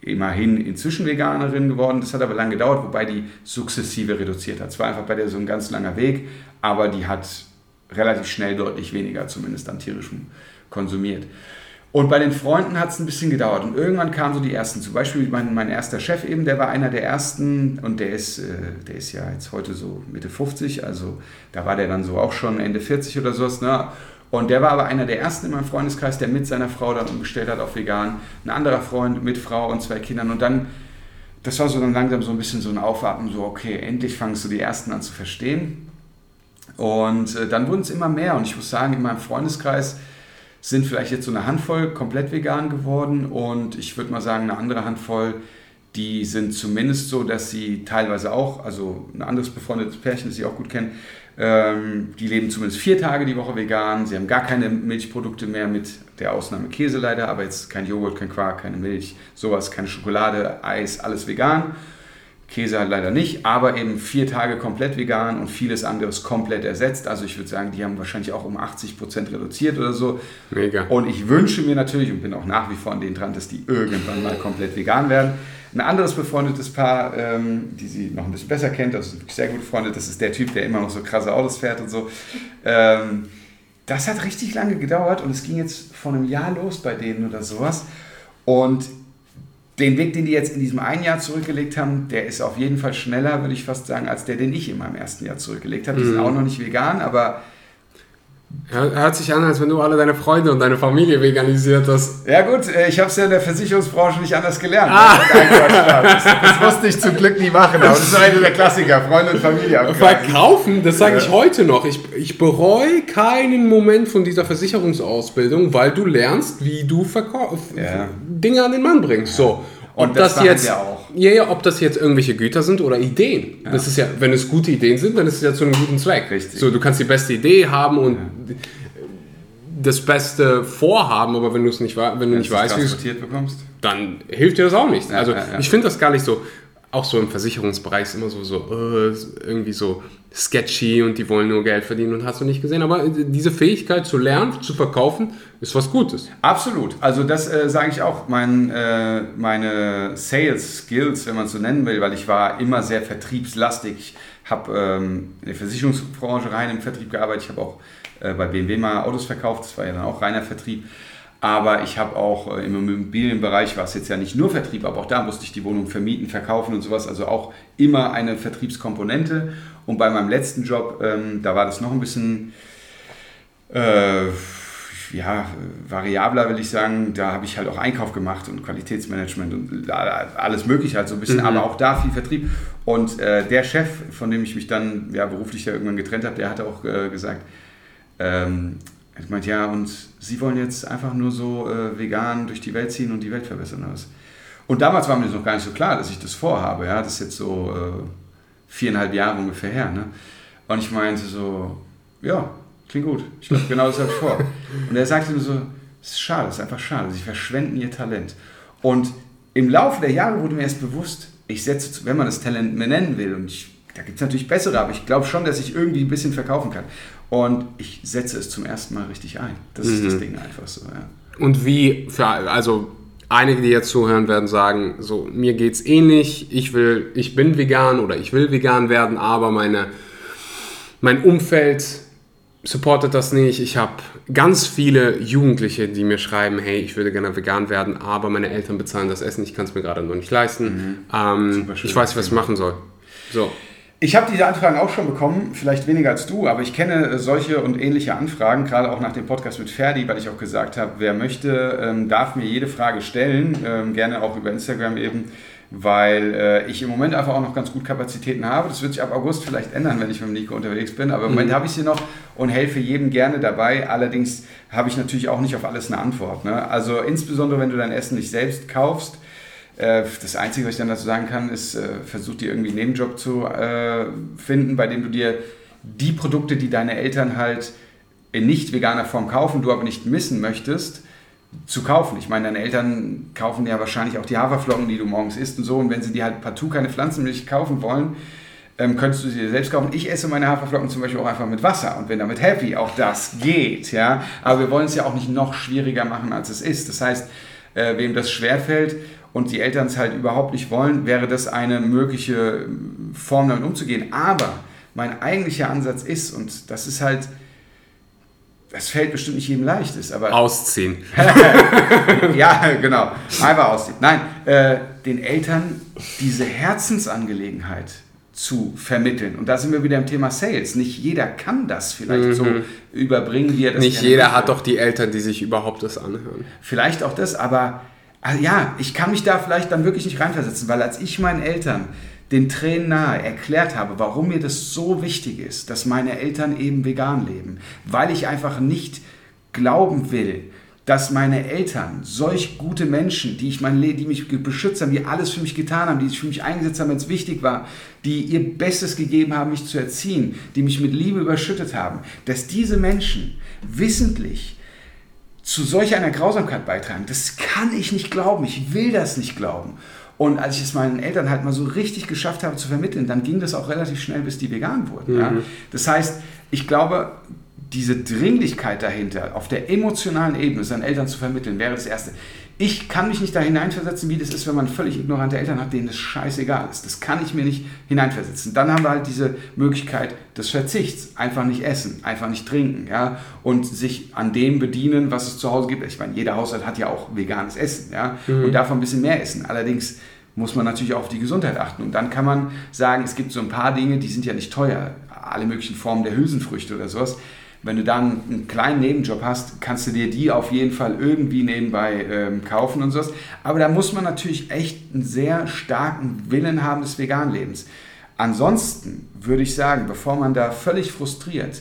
immerhin inzwischen Veganerin geworden. Das hat aber lange gedauert, wobei die sukzessive reduziert hat. Es war einfach bei der so ein ganz langer Weg, aber die hat relativ schnell deutlich weniger, zumindest an tierischem, konsumiert. Und bei den Freunden hat es ein bisschen gedauert. Und irgendwann kamen so die ersten. Zum Beispiel mein, mein erster Chef eben, der war einer der ersten und der ist, äh, der ist ja jetzt heute so Mitte 50, also da war der dann so auch schon Ende 40 oder sowas. Ne? Und der war aber einer der ersten in meinem Freundeskreis, der mit seiner Frau dann umgestellt hat auf vegan. Ein anderer Freund mit Frau und zwei Kindern. Und dann, das war so dann langsam so ein bisschen so ein Aufatmen, so okay, endlich fangst du die ersten an zu verstehen. Und äh, dann wurden es immer mehr. Und ich muss sagen, in meinem Freundeskreis sind vielleicht jetzt so eine Handvoll komplett vegan geworden und ich würde mal sagen, eine andere Handvoll, die sind zumindest so, dass sie teilweise auch, also ein anderes befreundetes Pärchen, das ich auch gut kenne, ähm, die leben zumindest vier Tage die Woche vegan. Sie haben gar keine Milchprodukte mehr mit der Ausnahme Käse leider, aber jetzt kein Joghurt, kein Quark, keine Milch, sowas, keine Schokolade, Eis, alles vegan. Käse halt leider nicht, aber eben vier Tage komplett vegan und vieles anderes komplett ersetzt. Also ich würde sagen, die haben wahrscheinlich auch um 80 Prozent reduziert oder so. Mega. Und ich wünsche mir natürlich und bin auch nach wie vor an denen dran, dass die irgendwann mal komplett vegan werden. Ein anderes befreundetes Paar, ähm, die sie noch ein bisschen besser kennt, also wirklich sehr gut befreundet, das ist der Typ, der immer noch so krasse Autos fährt und so. Ähm, das hat richtig lange gedauert und es ging jetzt vor einem Jahr los bei denen oder sowas. Und den Weg, den die jetzt in diesem einen Jahr zurückgelegt haben, der ist auf jeden Fall schneller, würde ich fast sagen, als der, den ich in meinem ersten Jahr zurückgelegt habe. Die mhm. sind auch noch nicht vegan, aber Hört sich an, als wenn du alle deine Freunde und deine Familie veganisiert hast. Ja gut, äh, ich habe es ja in der Versicherungsbranche nicht anders gelernt. Ah. Das, das, musste ich zum Glück nie machen, aber das ist einer der Klassiker, Freunde und Familie abgreifen. Verkaufen, das sage ich heute noch. Ich, ich bereue keinen Moment von dieser Versicherungsausbildung, weil du lernst, wie du ja. Dinge an den Mann bringst. So. Und ob das, das jetzt, auch. Ja, ja, ob das jetzt irgendwelche Güter sind oder Ideen. Ja. Das ist ja, wenn es gute Ideen sind, dann ist es ja zu einem guten Zweck. Richtig. So, du kannst die beste Idee haben und ja. das beste Vorhaben, aber wenn du es nicht, wenn du wenn nicht weißt, wie es bekommst, dann hilft dir das auch nicht. also ich finde das gar nicht so auch so im Versicherungsbereich ist immer so, so uh, irgendwie so sketchy und die wollen nur Geld verdienen und hast du nicht gesehen. Aber diese Fähigkeit zu lernen, zu verkaufen, ist was Gutes. Absolut. Also das äh, sage ich auch. Mein, äh, meine Sales Skills, wenn man es so nennen will, weil ich war immer sehr vertriebslastig. Ich habe ähm, in der Versicherungsbranche rein im Vertrieb gearbeitet. Ich habe auch äh, bei BMW mal Autos verkauft. Das war ja dann auch reiner Vertrieb. Aber ich habe auch äh, im Immobilienbereich, war es jetzt ja nicht nur Vertrieb, aber auch da musste ich die Wohnung vermieten, verkaufen und sowas. Also auch immer eine Vertriebskomponente. Und bei meinem letzten Job, ähm, da war das noch ein bisschen äh, ja, variabler, will ich sagen. Da habe ich halt auch Einkauf gemacht und Qualitätsmanagement und alles Mögliche halt so ein bisschen, mhm. aber auch da viel Vertrieb. Und äh, der Chef, von dem ich mich dann ja, beruflich ja irgendwann getrennt habe, der hat auch äh, gesagt, ähm, ich meinte, ja, und Sie wollen jetzt einfach nur so äh, vegan durch die Welt ziehen und die Welt verbessern. Alles. Und damals war mir das noch gar nicht so klar, dass ich das vorhabe. Ja? Das ist jetzt so äh, viereinhalb Jahre ungefähr her. Ne? Und ich meinte so, ja, klingt gut. Ich glaube, genau das habe ich vor. Und er sagte nur so, es ist schade, es ist einfach schade. Sie verschwenden ihr Talent. Und im Laufe der Jahre wurde mir erst bewusst, ich setze, wenn man das Talent mehr nennen will, und ich, da gibt es natürlich bessere, aber ich glaube schon, dass ich irgendwie ein bisschen verkaufen kann. Und ich setze es zum ersten Mal richtig ein. Das mhm. ist das mhm. Ding einfach so, ja. Und wie, für, also einige, die jetzt zuhören, werden sagen, so, mir geht es ähnlich, ich will, ich bin vegan oder ich will vegan werden, aber meine, mein Umfeld supportet das nicht. Ich habe ganz viele Jugendliche, die mir schreiben, hey, ich würde gerne vegan werden, aber meine Eltern bezahlen das Essen, ich kann es mir gerade noch nicht leisten. Mhm. Ähm, ich weiß nicht, was ich machen soll. So. Ich habe diese Anfragen auch schon bekommen, vielleicht weniger als du, aber ich kenne solche und ähnliche Anfragen, gerade auch nach dem Podcast mit Ferdi, weil ich auch gesagt habe, wer möchte, ähm, darf mir jede Frage stellen, ähm, gerne auch über Instagram eben, weil äh, ich im Moment einfach auch noch ganz gut Kapazitäten habe. Das wird sich ab August vielleicht ändern, wenn ich mit dem Nico unterwegs bin, aber im Moment mhm. habe ich sie noch und helfe jedem gerne dabei. Allerdings habe ich natürlich auch nicht auf alles eine Antwort. Ne? Also insbesondere, wenn du dein Essen nicht selbst kaufst, äh, das Einzige, was ich dann dazu sagen kann, ist, äh, versuch dir irgendwie einen Nebenjob zu äh, finden, bei dem du dir die Produkte, die deine Eltern halt in nicht veganer Form kaufen, du aber nicht missen möchtest, zu kaufen. Ich meine, deine Eltern kaufen ja wahrscheinlich auch die Haferflocken, die du morgens isst und so. Und wenn sie dir halt partout keine Pflanzenmilch kaufen wollen, ähm, könntest du sie dir selbst kaufen. Ich esse meine Haferflocken zum Beispiel auch einfach mit Wasser und bin damit happy. Auch das geht, ja. Aber wir wollen es ja auch nicht noch schwieriger machen, als es ist. Das heißt, äh, wem das schwerfällt, und die Eltern es halt überhaupt nicht wollen, wäre das eine mögliche Form, damit umzugehen. Aber mein eigentlicher Ansatz ist, und das ist halt, das fällt bestimmt nicht jedem leicht, ist, aber. Ausziehen. ja, genau. Einfach ausziehen. Nein, äh, den Eltern diese Herzensangelegenheit zu vermitteln. Und da sind wir wieder im Thema Sales. Nicht jeder kann das vielleicht mhm. so überbringen, wie er das Nicht jeder hat doch die Eltern, die sich überhaupt das anhören. Vielleicht auch das, aber also ja, ich kann mich da vielleicht dann wirklich nicht reinversetzen, weil als ich meinen Eltern den Tränen nahe erklärt habe, warum mir das so wichtig ist, dass meine Eltern eben vegan leben, weil ich einfach nicht glauben will, dass meine Eltern, solch gute Menschen, die, ich mein, die mich beschützt haben, die alles für mich getan haben, die sich für mich eingesetzt haben, wenn es wichtig war, die ihr Bestes gegeben haben, mich zu erziehen, die mich mit Liebe überschüttet haben, dass diese Menschen wissentlich zu solch einer Grausamkeit beitragen, das kann ich nicht glauben, ich will das nicht glauben. Und als ich es meinen Eltern halt mal so richtig geschafft habe zu vermitteln, dann ging das auch relativ schnell, bis die vegan wurden. Mhm. Ja? Das heißt, ich glaube, diese Dringlichkeit dahinter, auf der emotionalen Ebene seinen Eltern zu vermitteln, wäre das Erste. Ich kann mich nicht da hineinversetzen, wie das ist, wenn man völlig ignorante Eltern hat, denen das scheißegal ist. Das kann ich mir nicht hineinversetzen. Dann haben wir halt diese Möglichkeit des Verzichts. Einfach nicht essen, einfach nicht trinken, ja, und sich an dem bedienen, was es zu Hause gibt. Ich meine, jeder Haushalt hat ja auch veganes Essen, ja, mhm. und davon ein bisschen mehr essen. Allerdings muss man natürlich auch auf die Gesundheit achten. Und dann kann man sagen, es gibt so ein paar Dinge, die sind ja nicht teuer. Alle möglichen Formen der Hülsenfrüchte oder sowas wenn du dann einen kleinen Nebenjob hast, kannst du dir die auf jeden Fall irgendwie nebenbei ähm, kaufen und sowas. Aber da muss man natürlich echt einen sehr starken Willen haben des Veganlebens. Ansonsten würde ich sagen, bevor man da völlig frustriert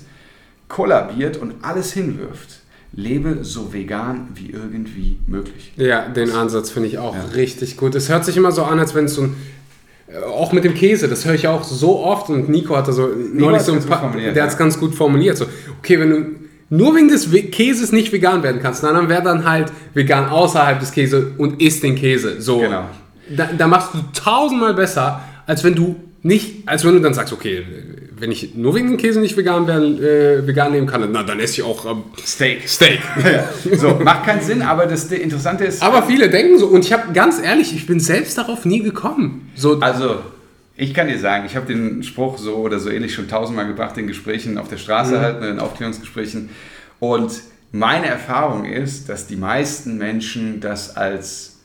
kollabiert und alles hinwirft, lebe so vegan wie irgendwie möglich. Ja, den Ansatz finde ich auch ja. richtig gut. Es hört sich immer so an, als wenn es so ein auch mit dem Käse, das höre ich auch so oft und Nico hat da so neulich so ein paar, der hat es ganz gut formuliert. So, okay, wenn du nur wegen des Käses nicht vegan werden kannst, dann wäre dann halt vegan außerhalb des Käses und isst den Käse. So, genau. da, da machst du tausendmal besser, als wenn du nicht, als wenn du dann sagst, okay, wenn ich nur wegen dem Käse nicht vegan, werden, äh, vegan nehmen kann, na, dann esse ich auch ähm, Steak. Steak. so, macht keinen Sinn, aber das Interessante ist. Aber viele denken so, und ich habe ganz ehrlich, ich bin selbst darauf nie gekommen. So, also, ich kann dir sagen, ich habe den Spruch so oder so ähnlich schon tausendmal gebracht in Gesprächen auf der Straße, mhm. halt, in Aufklärungsgesprächen. Und meine Erfahrung ist, dass die meisten Menschen das als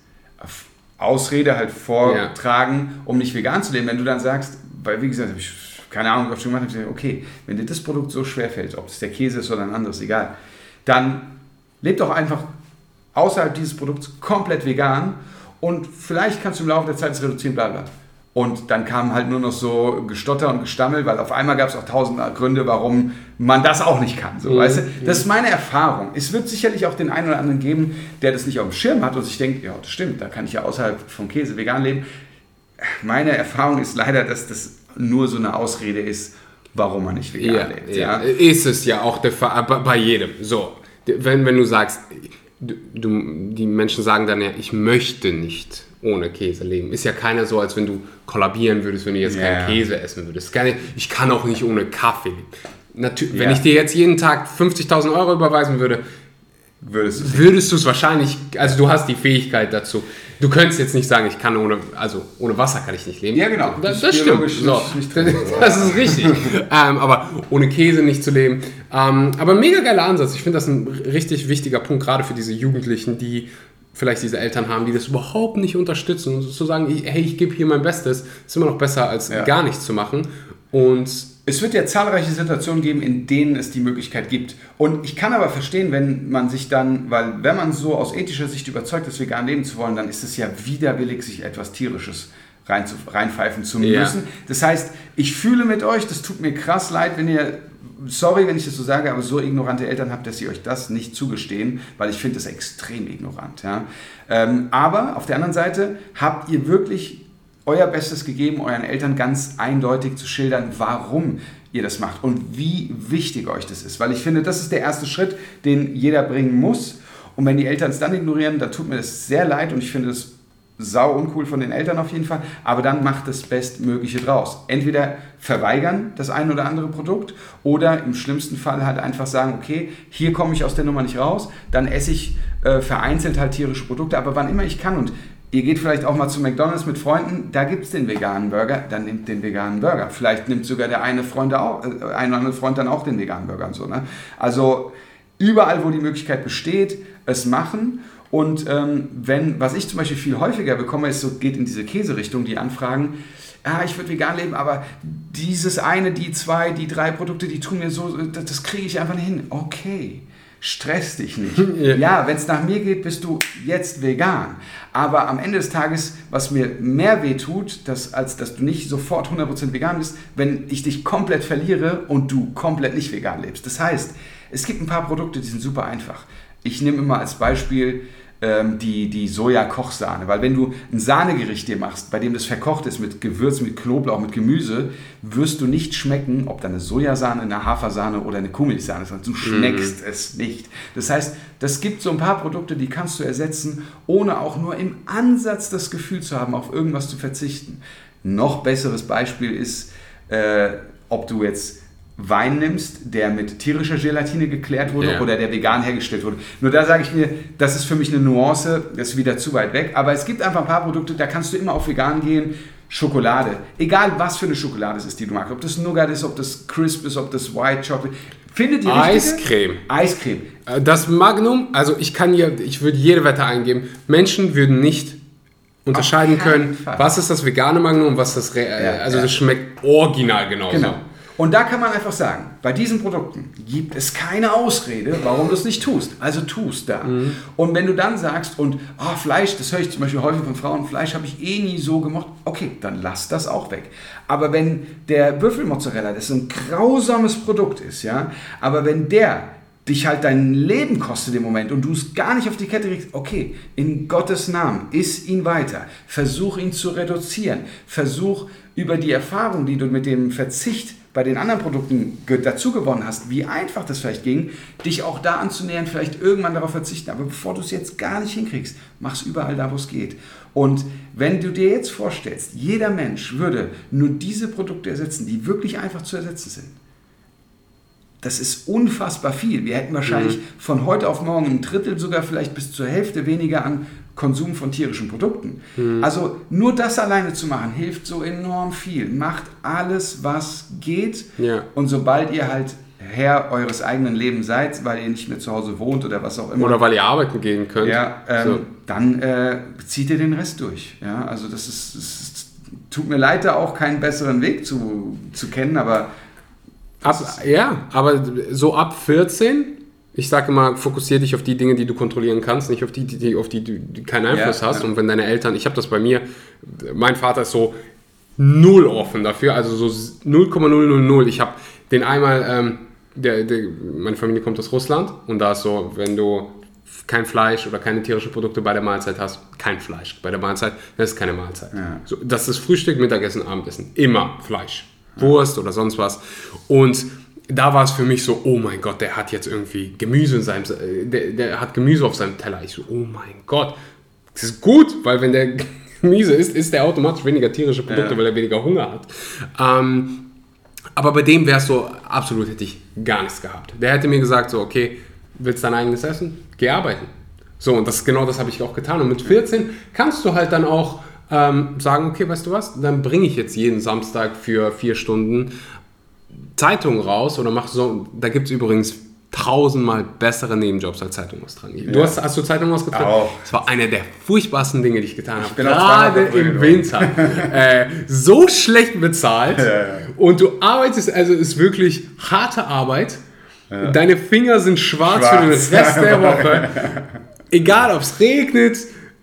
Ausrede halt vortragen, ja. um nicht vegan zu leben. Wenn du dann sagst, weil wie gesagt, habe ich keine Ahnung, was ich schon gemacht habe, okay, wenn dir das Produkt so schwer fällt, ob es der Käse ist oder ein anderes, egal, dann leb doch einfach außerhalb dieses Produkts komplett vegan und vielleicht kannst du im Laufe der Zeit es reduzieren, bla bla. Und dann kam halt nur noch so Gestotter und Gestammel, weil auf einmal gab es auch tausend Gründe, warum man das auch nicht kann. So, mhm. weißt du? Das ist meine Erfahrung. Es wird sicherlich auch den einen oder anderen geben, der das nicht auf dem Schirm hat und sich denkt, ja, das stimmt, da kann ich ja außerhalb vom Käse vegan leben. Meine Erfahrung ist leider, dass das nur so eine Ausrede ist, warum man nicht vegan ja, lebt. Ja. ja. Ist es ja auch der Fall, bei jedem. So, wenn, wenn du sagst, du, die Menschen sagen dann ja, ich möchte nicht ohne Käse leben. Ist ja keiner so, als wenn du kollabieren würdest, wenn du jetzt yeah. keinen Käse essen würdest. Ich kann auch nicht ohne Kaffee leben. Natürlich, yeah. Wenn ich dir jetzt jeden Tag 50.000 Euro überweisen würde, würdest du es wahrscheinlich, also du hast die Fähigkeit dazu. Du könntest jetzt nicht sagen, ich kann ohne, also ohne Wasser kann ich nicht leben. Ja, genau. Das, das stimmt. So. Das ist richtig. ähm, aber ohne Käse nicht zu leben. Ähm, aber mega geiler Ansatz. Ich finde das ein richtig wichtiger Punkt, gerade für diese Jugendlichen, die vielleicht diese Eltern haben, die das überhaupt nicht unterstützen und zu sagen, hey, ich gebe hier mein Bestes, ist immer noch besser, als ja. gar nichts zu machen. Und es wird ja zahlreiche Situationen geben, in denen es die Möglichkeit gibt. Und ich kann aber verstehen, wenn man sich dann, weil wenn man so aus ethischer Sicht überzeugt ist, vegan leben zu wollen, dann ist es ja widerwillig, sich etwas Tierisches rein zu, reinpfeifen zu müssen. Ja. Das heißt, ich fühle mit euch, das tut mir krass leid, wenn ihr, sorry, wenn ich das so sage, aber so ignorante Eltern habt, dass sie euch das nicht zugestehen, weil ich finde das extrem ignorant. Ja? Ähm, aber auf der anderen Seite habt ihr wirklich euer Bestes gegeben, euren Eltern ganz eindeutig zu schildern, warum ihr das macht und wie wichtig euch das ist. Weil ich finde, das ist der erste Schritt, den jeder bringen muss. Und wenn die Eltern es dann ignorieren, dann tut mir das sehr leid und ich finde es sau uncool von den Eltern auf jeden Fall, aber dann macht das Bestmögliche draus. Entweder verweigern das ein oder andere Produkt oder im schlimmsten Fall halt einfach sagen, okay, hier komme ich aus der Nummer nicht raus, dann esse ich äh, vereinzelt halt tierische Produkte, aber wann immer ich kann und Ihr geht vielleicht auch mal zu McDonalds mit Freunden, da gibt es den veganen Burger, dann nimmt den veganen Burger. Vielleicht nimmt sogar der eine Freund, auch, äh, ein oder andere Freund dann auch den veganen Burger und so. Ne? Also überall, wo die Möglichkeit besteht, es machen. Und ähm, wenn, was ich zum Beispiel viel häufiger bekomme, ist so, geht in diese Käserichtung, die Anfragen, ja, ich würde vegan leben, aber dieses eine, die zwei, die drei Produkte, die tun mir so, das, das kriege ich einfach nicht hin. Okay stress dich nicht. ja, ja wenn es nach mir geht, bist du jetzt vegan. Aber am Ende des Tages, was mir mehr weh tut, dass, als dass du nicht sofort 100% vegan bist, wenn ich dich komplett verliere und du komplett nicht vegan lebst. Das heißt, es gibt ein paar Produkte, die sind super einfach. Ich nehme immer als Beispiel ähm, die, die Soja-Kochsahne. Weil wenn du ein Sahnegericht dir machst, bei dem das verkocht ist mit Gewürz, mit Knoblauch, mit Gemüse, wirst du nicht schmecken, ob da eine Sojasahne, eine Hafersahne oder eine Kuhmilchsahne ist. Du schmeckst mhm. es nicht. Das heißt, das gibt so ein paar Produkte, die kannst du ersetzen, ohne auch nur im Ansatz das Gefühl zu haben, auf irgendwas zu verzichten. Noch besseres Beispiel ist, äh, ob du jetzt Wein nimmst, der mit tierischer Gelatine geklärt wurde yeah. oder der vegan hergestellt wurde. Nur da sage ich mir, das ist für mich eine Nuance, das ist wieder zu weit weg. Aber es gibt einfach ein paar Produkte, da kannst du immer auf vegan gehen. Schokolade, egal was für eine Schokolade es ist, die du magst, ob das Nougat ist, ob das Crisp ist, ob das White Chocolate, findet ihr Eiscreme. Eiscreme. Äh, das Magnum, also ich kann hier, ich würde jede Wette eingeben, Menschen würden nicht unterscheiden können, Fall. was ist das vegane Magnum und was ist das, ja, also ja. das schmeckt original genauso. Genau. Und da kann man einfach sagen, bei diesen Produkten gibt es keine Ausrede, warum du es nicht tust. Also tust da. Mhm. Und wenn du dann sagst, und oh, Fleisch, das höre ich zum Beispiel häufig von Frauen, Fleisch habe ich eh nie so gemocht, okay, dann lass das auch weg. Aber wenn der Büffelmozzarella, das ein grausames Produkt ist, ja, aber wenn der dich halt dein Leben kostet im Moment und du es gar nicht auf die Kette kriegst, okay, in Gottes Namen, iss ihn weiter. Versuch ihn zu reduzieren. Versuch über die Erfahrung, die du mit dem Verzicht bei den anderen Produkten dazu gewonnen hast, wie einfach das vielleicht ging, dich auch da anzunähern, vielleicht irgendwann darauf verzichten. Aber bevor du es jetzt gar nicht hinkriegst, mach es überall da, wo es geht. Und wenn du dir jetzt vorstellst, jeder Mensch würde nur diese Produkte ersetzen, die wirklich einfach zu ersetzen sind, das ist unfassbar viel. Wir hätten wahrscheinlich mhm. von heute auf morgen ein Drittel, sogar vielleicht bis zur Hälfte weniger an Konsum von tierischen Produkten. Mhm. Also nur das alleine zu machen, hilft so enorm viel. Macht alles, was geht. Ja. Und sobald ihr halt Herr eures eigenen Lebens seid, weil ihr nicht mehr zu Hause wohnt oder was auch immer. Oder weil ihr arbeiten gehen könnt. Ja, ähm, so. dann äh, zieht ihr den Rest durch. Ja, also das ist, das tut mir leid, da auch keinen besseren Weg zu, zu kennen, aber Ab, ja, aber so ab 14, ich sage immer, fokussiere dich auf die Dinge, die du kontrollieren kannst, nicht auf die, die auf die du keinen Einfluss ja, hast. Ja. Und wenn deine Eltern, ich habe das bei mir, mein Vater ist so null offen dafür, also so 0,000. Ich habe den einmal, ähm, der, der, meine Familie kommt aus Russland und da ist so, wenn du kein Fleisch oder keine tierischen Produkte bei der Mahlzeit hast, kein Fleisch bei der Mahlzeit, das ist keine Mahlzeit. Ja. So, das ist Frühstück, Mittagessen, Abendessen. Immer Fleisch. Wurst oder sonst was. Und da war es für mich so, oh mein Gott, der hat jetzt irgendwie Gemüse in seinem, der, der hat Gemüse auf seinem Teller. Ich so, oh mein Gott, das ist gut, weil wenn der Gemüse isst, isst er automatisch weniger tierische Produkte, ja. weil er weniger Hunger hat. Ähm, aber bei dem wäre es so, absolut hätte ich gar nichts gehabt. Der hätte mir gesagt, so, okay, willst du dein eigenes Essen? Geh arbeiten. So, und das genau das habe ich auch getan. Und mit 14 kannst du halt dann auch ähm, sagen, okay, weißt du was, dann bringe ich jetzt jeden Samstag für vier Stunden Zeitung raus oder mach so, da gibt es übrigens tausendmal bessere Nebenjobs als Zeitung austragen. Du ja. hast, hast du Zeitung ausgetragen? Auch. Das war eine der furchtbarsten Dinge, die ich getan habe. Gerade im Winter. äh, so schlecht bezahlt. Ja, ja. Und du arbeitest, also ist wirklich harte Arbeit. Deine Finger sind schwarz, schwarz, für den Rest der Woche. Egal, ob es regnet,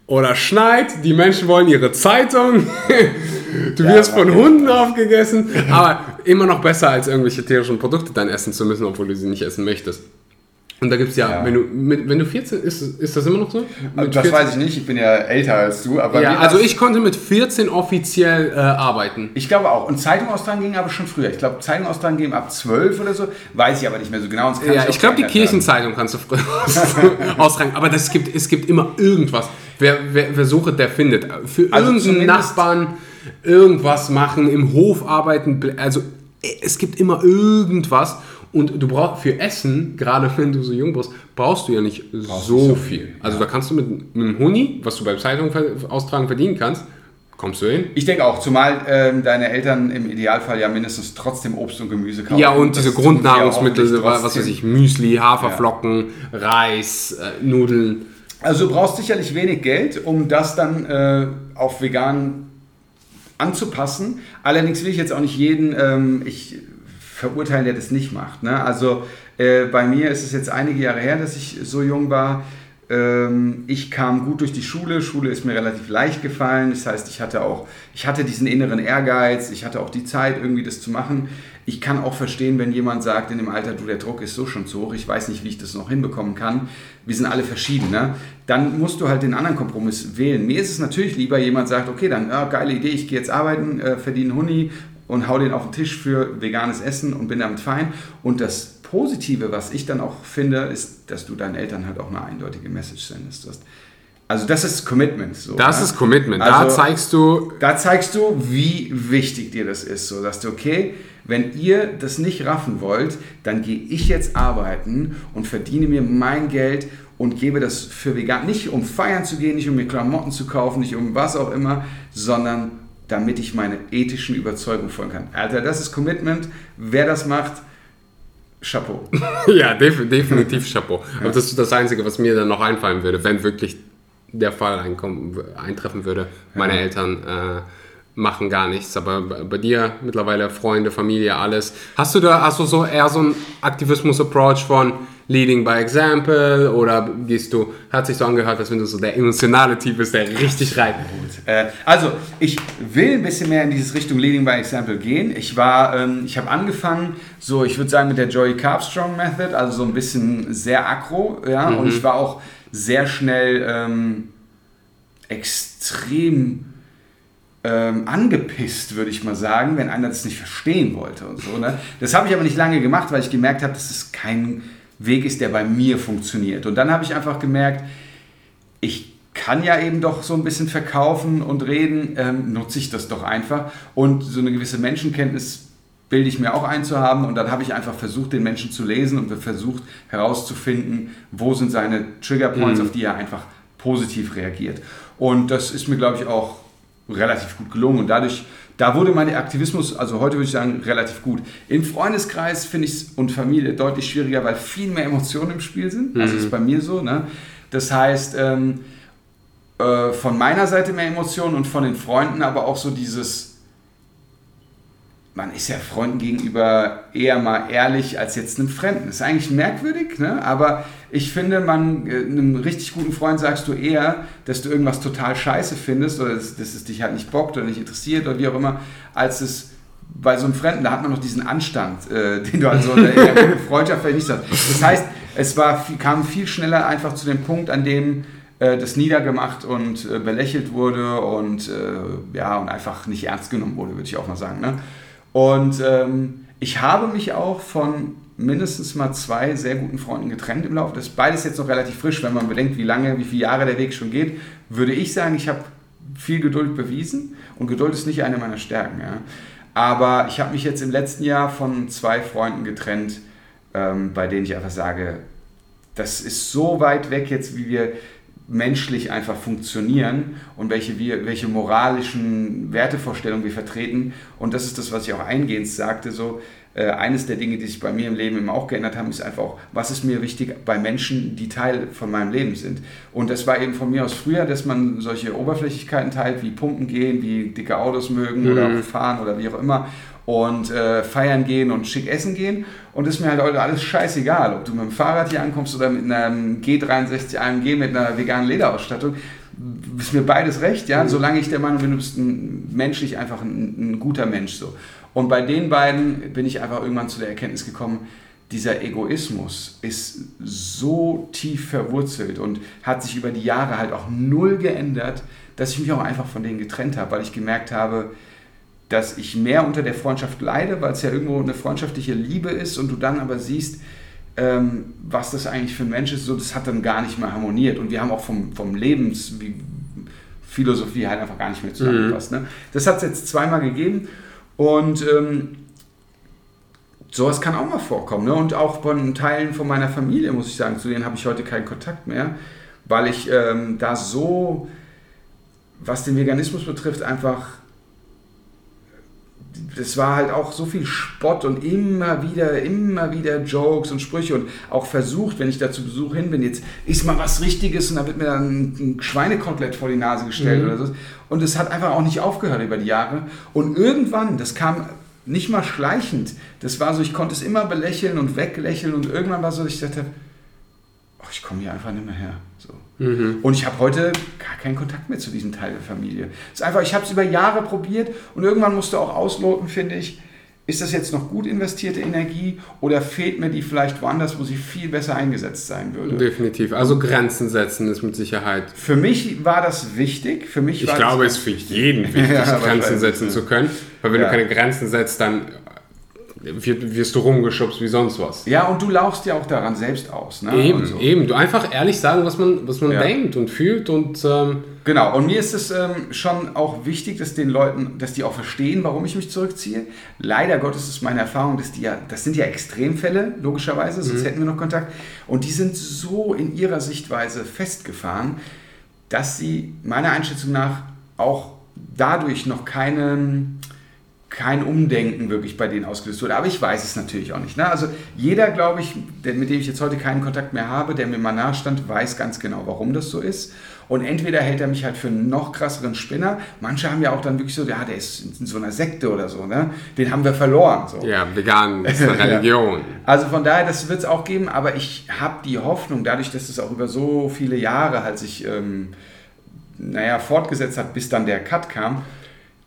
oder schneit, die Menschen wollen ihre Zeitung, du ja, wirst von Hunden aufgegessen, aber immer noch besser als irgendwelche tierischen Produkte dann essen zu müssen, obwohl du sie nicht essen möchtest. Und da gibt es ja, ja, wenn du mit, wenn du 14, ist, ist das immer noch so? Mit das 14? weiß ich nicht, ich bin ja älter als du. Aber ja, also ich konnte mit 14 offiziell äh, arbeiten. Ich glaube auch. Und Zeitung austragen ging aber schon früher. Ich glaube, Zeitung austragen ging ab 12 oder so. Weiß ich aber nicht mehr so genau. ja, ich, ich glaube, die Kirchenzeitung kannst du früher austragen. Aber das gibt, es gibt immer irgendwas. Wer, wer, wer sucht, der findet. Für also irgendeinen Nachbarn irgendwas machen, im Hof arbeiten. Also es gibt immer irgendwas. Und du brauchst für Essen, gerade wenn du so jung bist, brauchst du ja nicht so, so viel. Also ja. da kannst du mit, mit einem Huni, was du bei Zeitung austragen verdienen kannst, kommst du hin. Ich denke auch, zumal ähm, deine Eltern im Idealfall ja mindestens trotzdem Obst und Gemüse kaufen. Ja, und diese Grundnahrungsmittel, was weiß ich, Müsli, Haferflocken, ja. Reis, äh, Nudeln. Also du brauchst sicherlich wenig Geld, um das dann äh, auf vegan anzupassen. Allerdings will ich jetzt auch nicht jeden, ähm, ich verurteilen, der das nicht macht. Ne? Also äh, bei mir ist es jetzt einige Jahre her, dass ich so jung war. Ähm, ich kam gut durch die Schule. Schule ist mir relativ leicht gefallen. Das heißt, ich hatte auch, ich hatte diesen inneren Ehrgeiz. Ich hatte auch die Zeit, irgendwie das zu machen. ich kann auch verstehen, wenn jemand sagt in dem Alter, du, der Druck ist so schon zu hoch, ich weiß nicht, wie ich das noch hinbekommen kann. Wir sind alle verschieden. Ne? Dann musst du halt den anderen Kompromiss wählen. Mir ist es natürlich lieber, jemand sagt, okay, dann ja, geile Idee, ich gehe jetzt arbeiten, äh, verdiene Huni und hau den auf den Tisch für veganes Essen und bin damit fein. Und das Positive, was ich dann auch finde, ist, dass du deinen Eltern halt auch eine eindeutige Message sendest. Also das ist Commitment. So, das ne? ist Commitment. Da also, zeigst du. Da zeigst du, wie wichtig dir das ist. So dass du, okay, wenn ihr das nicht raffen wollt, dann gehe ich jetzt arbeiten und verdiene mir mein Geld und gebe das für vegan. Nicht um feiern zu gehen, nicht um mir Klamotten zu kaufen, nicht um was auch immer, sondern damit ich meine ethischen Überzeugungen folgen kann. Alter, das ist Commitment. Wer das macht, Chapeau. ja, def definitiv Chapeau. Aber das ist das Einzige, was mir dann noch einfallen würde, wenn wirklich der Fall eintreffen würde. Meine ja. Eltern äh, machen gar nichts, aber bei dir mittlerweile Freunde, Familie, alles. Hast du da du so eher so einen Aktivismus-Approach von Leading by Example oder gehst du, hat sich so angehört, als wenn du so der emotionale Typ bist, der richtig rein äh, Also, ich will ein bisschen mehr in diese Richtung Leading by Example gehen. Ich war, ähm, ich habe angefangen, so, ich würde sagen, mit der Joey Carpstrong Method, also so ein bisschen sehr aggro, ja, mhm. und ich war auch sehr schnell ähm, extrem ähm, angepisst, würde ich mal sagen, wenn einer das nicht verstehen wollte und so. Ne? Das habe ich aber nicht lange gemacht, weil ich gemerkt habe, dass es kein Weg ist, der bei mir funktioniert. Und dann habe ich einfach gemerkt, ich kann ja eben doch so ein bisschen verkaufen und reden, ähm, nutze ich das doch einfach. Und so eine gewisse Menschenkenntnis bilde ich mir auch einzuhaben und dann habe ich einfach versucht, den Menschen zu lesen und versucht herauszufinden, wo sind seine Triggerpoints, mhm. auf die er einfach positiv reagiert. Und das ist mir, glaube ich, auch relativ gut gelungen und dadurch, da wurde mein Aktivismus, also heute würde ich sagen, relativ gut. Im Freundeskreis finde ich es und Familie deutlich schwieriger, weil viel mehr Emotionen im Spiel sind. Also mhm. ist bei mir so. Ne? Das heißt, ähm, äh, von meiner Seite mehr Emotionen und von den Freunden aber auch so dieses man ist ja Freunden gegenüber eher mal ehrlich als jetzt einem Fremden. Ist eigentlich merkwürdig, ne? aber ich finde, man, äh, einem richtig guten Freund sagst du eher, dass du irgendwas total scheiße findest oder dass, dass es dich halt nicht bockt oder nicht interessiert oder wie auch immer, als es bei so einem Fremden, da hat man noch diesen Anstand, äh, den du also in der Freundschaft vielleicht nicht hast. Das heißt, es war, kam viel schneller einfach zu dem Punkt, an dem äh, das niedergemacht und äh, belächelt wurde und, ja, und einfach nicht ernst genommen wurde, würde ich auch mal sagen. Ne? Und ähm, ich habe mich auch von mindestens mal zwei sehr guten Freunden getrennt im Laufe. Das ist beides jetzt noch relativ frisch, wenn man bedenkt, wie lange, wie viele Jahre der Weg schon geht. Würde ich sagen, ich habe viel Geduld bewiesen und Geduld ist nicht eine meiner Stärken. Ja. Aber ich habe mich jetzt im letzten Jahr von zwei Freunden getrennt, ähm, bei denen ich einfach sage, das ist so weit weg jetzt, wie wir menschlich einfach funktionieren und welche, wir, welche moralischen Wertevorstellungen wir vertreten. Und das ist das, was ich auch eingehend sagte. So, äh, eines der Dinge, die sich bei mir im Leben immer auch geändert haben, ist einfach auch, was ist mir wichtig bei Menschen, die Teil von meinem Leben sind. Und das war eben von mir aus früher, dass man solche Oberflächlichkeiten teilt, wie Pumpen gehen, wie dicke Autos mögen mhm. oder fahren oder wie auch immer und äh, feiern gehen und schick essen gehen. Und ist mir halt heute alles scheißegal, ob du mit dem Fahrrad hier ankommst oder mit einem G63 AMG mit einer veganen Lederausstattung. Ist mir beides recht, ja, mhm. solange ich der Meinung bin, du bist ein, menschlich einfach ein, ein guter Mensch so. Und bei den beiden bin ich einfach irgendwann zu der Erkenntnis gekommen, dieser Egoismus ist so tief verwurzelt und hat sich über die Jahre halt auch null geändert, dass ich mich auch einfach von denen getrennt habe, weil ich gemerkt habe, dass ich mehr unter der Freundschaft leide, weil es ja irgendwo eine freundschaftliche Liebe ist und du dann aber siehst, ähm, was das eigentlich für ein Mensch ist, so das hat dann gar nicht mehr harmoniert und wir haben auch vom, vom Lebensphilosophie halt einfach gar nicht mehr zusammengepasst. Mhm. Ne? Das hat es jetzt zweimal gegeben und ähm, sowas kann auch mal vorkommen. Ne? Und auch von Teilen von meiner Familie, muss ich sagen, zu denen habe ich heute keinen Kontakt mehr, weil ich ähm, da so, was den Veganismus betrifft, einfach das war halt auch so viel Spott und immer wieder, immer wieder Jokes und Sprüche und auch versucht, wenn ich da zu Besuch hin bin, jetzt ist mal was Richtiges und da wird mir dann ein Schweinekotelett vor die Nase gestellt mhm. oder so. Und es hat einfach auch nicht aufgehört über die Jahre. Und irgendwann, das kam nicht mal schleichend, das war so, ich konnte es immer belächeln und weglächeln und irgendwann war so, dass ich dachte, oh, ich komme hier einfach nicht mehr her. So. Mhm. Und ich habe heute gar keinen Kontakt mehr zu diesem Teil der Familie. Es ist einfach, ich habe es über Jahre probiert und irgendwann musst du auch ausloten, finde ich, ist das jetzt noch gut investierte Energie oder fehlt mir die vielleicht woanders, wo sie viel besser eingesetzt sein würde? Definitiv. Also Grenzen setzen ist mit Sicherheit. Für mich war das wichtig. Für mich ich glaube, es ist für jeden wichtig, Ja, Grenzen setzen zu können. Weil wenn Ja. du keine Grenzen setzt, dann wirst, du rumgeschubst wie sonst was. ja, und du lauchst ja auch daran selbst aus. Ne? Eben, so. eben. Du einfach ehrlich sagen, was man, was man Ja. denkt und fühlt und ähm, Genau, und mir ist es ähm, schon auch wichtig, dass den Leuten, dass die auch verstehen, warum ich mich zurückziehe. Leider Gottes ist meine Erfahrung, dass die ja, das sind ja Extremfälle, logischerweise, sonst hätten wir noch Kontakt. Und die sind so in ihrer Sichtweise festgefahren, dass sie meiner Einschätzung nach auch dadurch noch keinen kein Umdenken wirklich bei denen ausgelöst wurde. Aber ich weiß es natürlich auch nicht. Ne? Also jeder, glaube ich, der, mit dem ich jetzt heute keinen Kontakt mehr habe, der mir mal nachstand, weiß ganz genau, warum das so ist. Und entweder hält er mich halt für einen noch krasseren Spinner. Manche haben ja auch dann wirklich so, ja, der ist in so einer Sekte oder so. Ne? Den haben wir verloren. So. ja, vegan ist eine. Religion. Also von daher, das wird es auch geben, aber ich habe die Hoffnung, dadurch, dass es auch über so viele Jahre halt sich, ähm, naja, fortgesetzt hat, bis dann der Cut kam,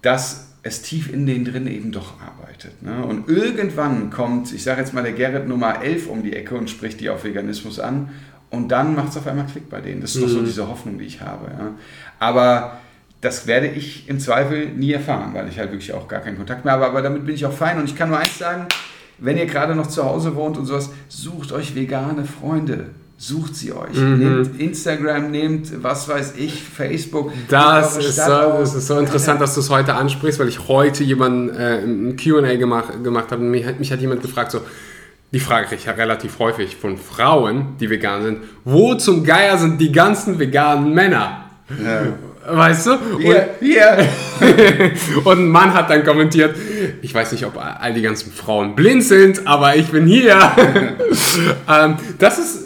dass es tief in denen drin eben doch arbeitet. Ne? Und irgendwann kommt, ich sage jetzt mal, der Gerrit Nummer 11 um die Ecke und spricht die auf Veganismus an und dann macht es auf einmal Klick bei denen. Das ist doch so diese Hoffnung, die ich habe. Ja? Aber das werde ich im Zweifel nie erfahren, weil ich halt wirklich auch gar keinen Kontakt mehr habe. Aber damit bin ich auch fein und ich kann nur eins sagen, wenn ihr gerade noch zu Hause wohnt und sowas, sucht euch vegane Freunde. Sucht sie euch. Nehmt Instagram, nehmt, was weiß ich, Facebook. Das ist, so, das ist so interessant, dass du es heute ansprichst, weil ich heute jemanden äh, ein QA gemacht, gemacht habe. Mich, hat- mich hat jemand gefragt, so, die frage ich ja relativ häufig von Frauen, die vegan sind, wo zum Geier sind die ganzen veganen Männer? Weißt du? Hier. Und, und ein Mann hat dann kommentiert, ich weiß nicht, ob all die ganzen Frauen blind sind, aber ich bin hier. ähm, das ist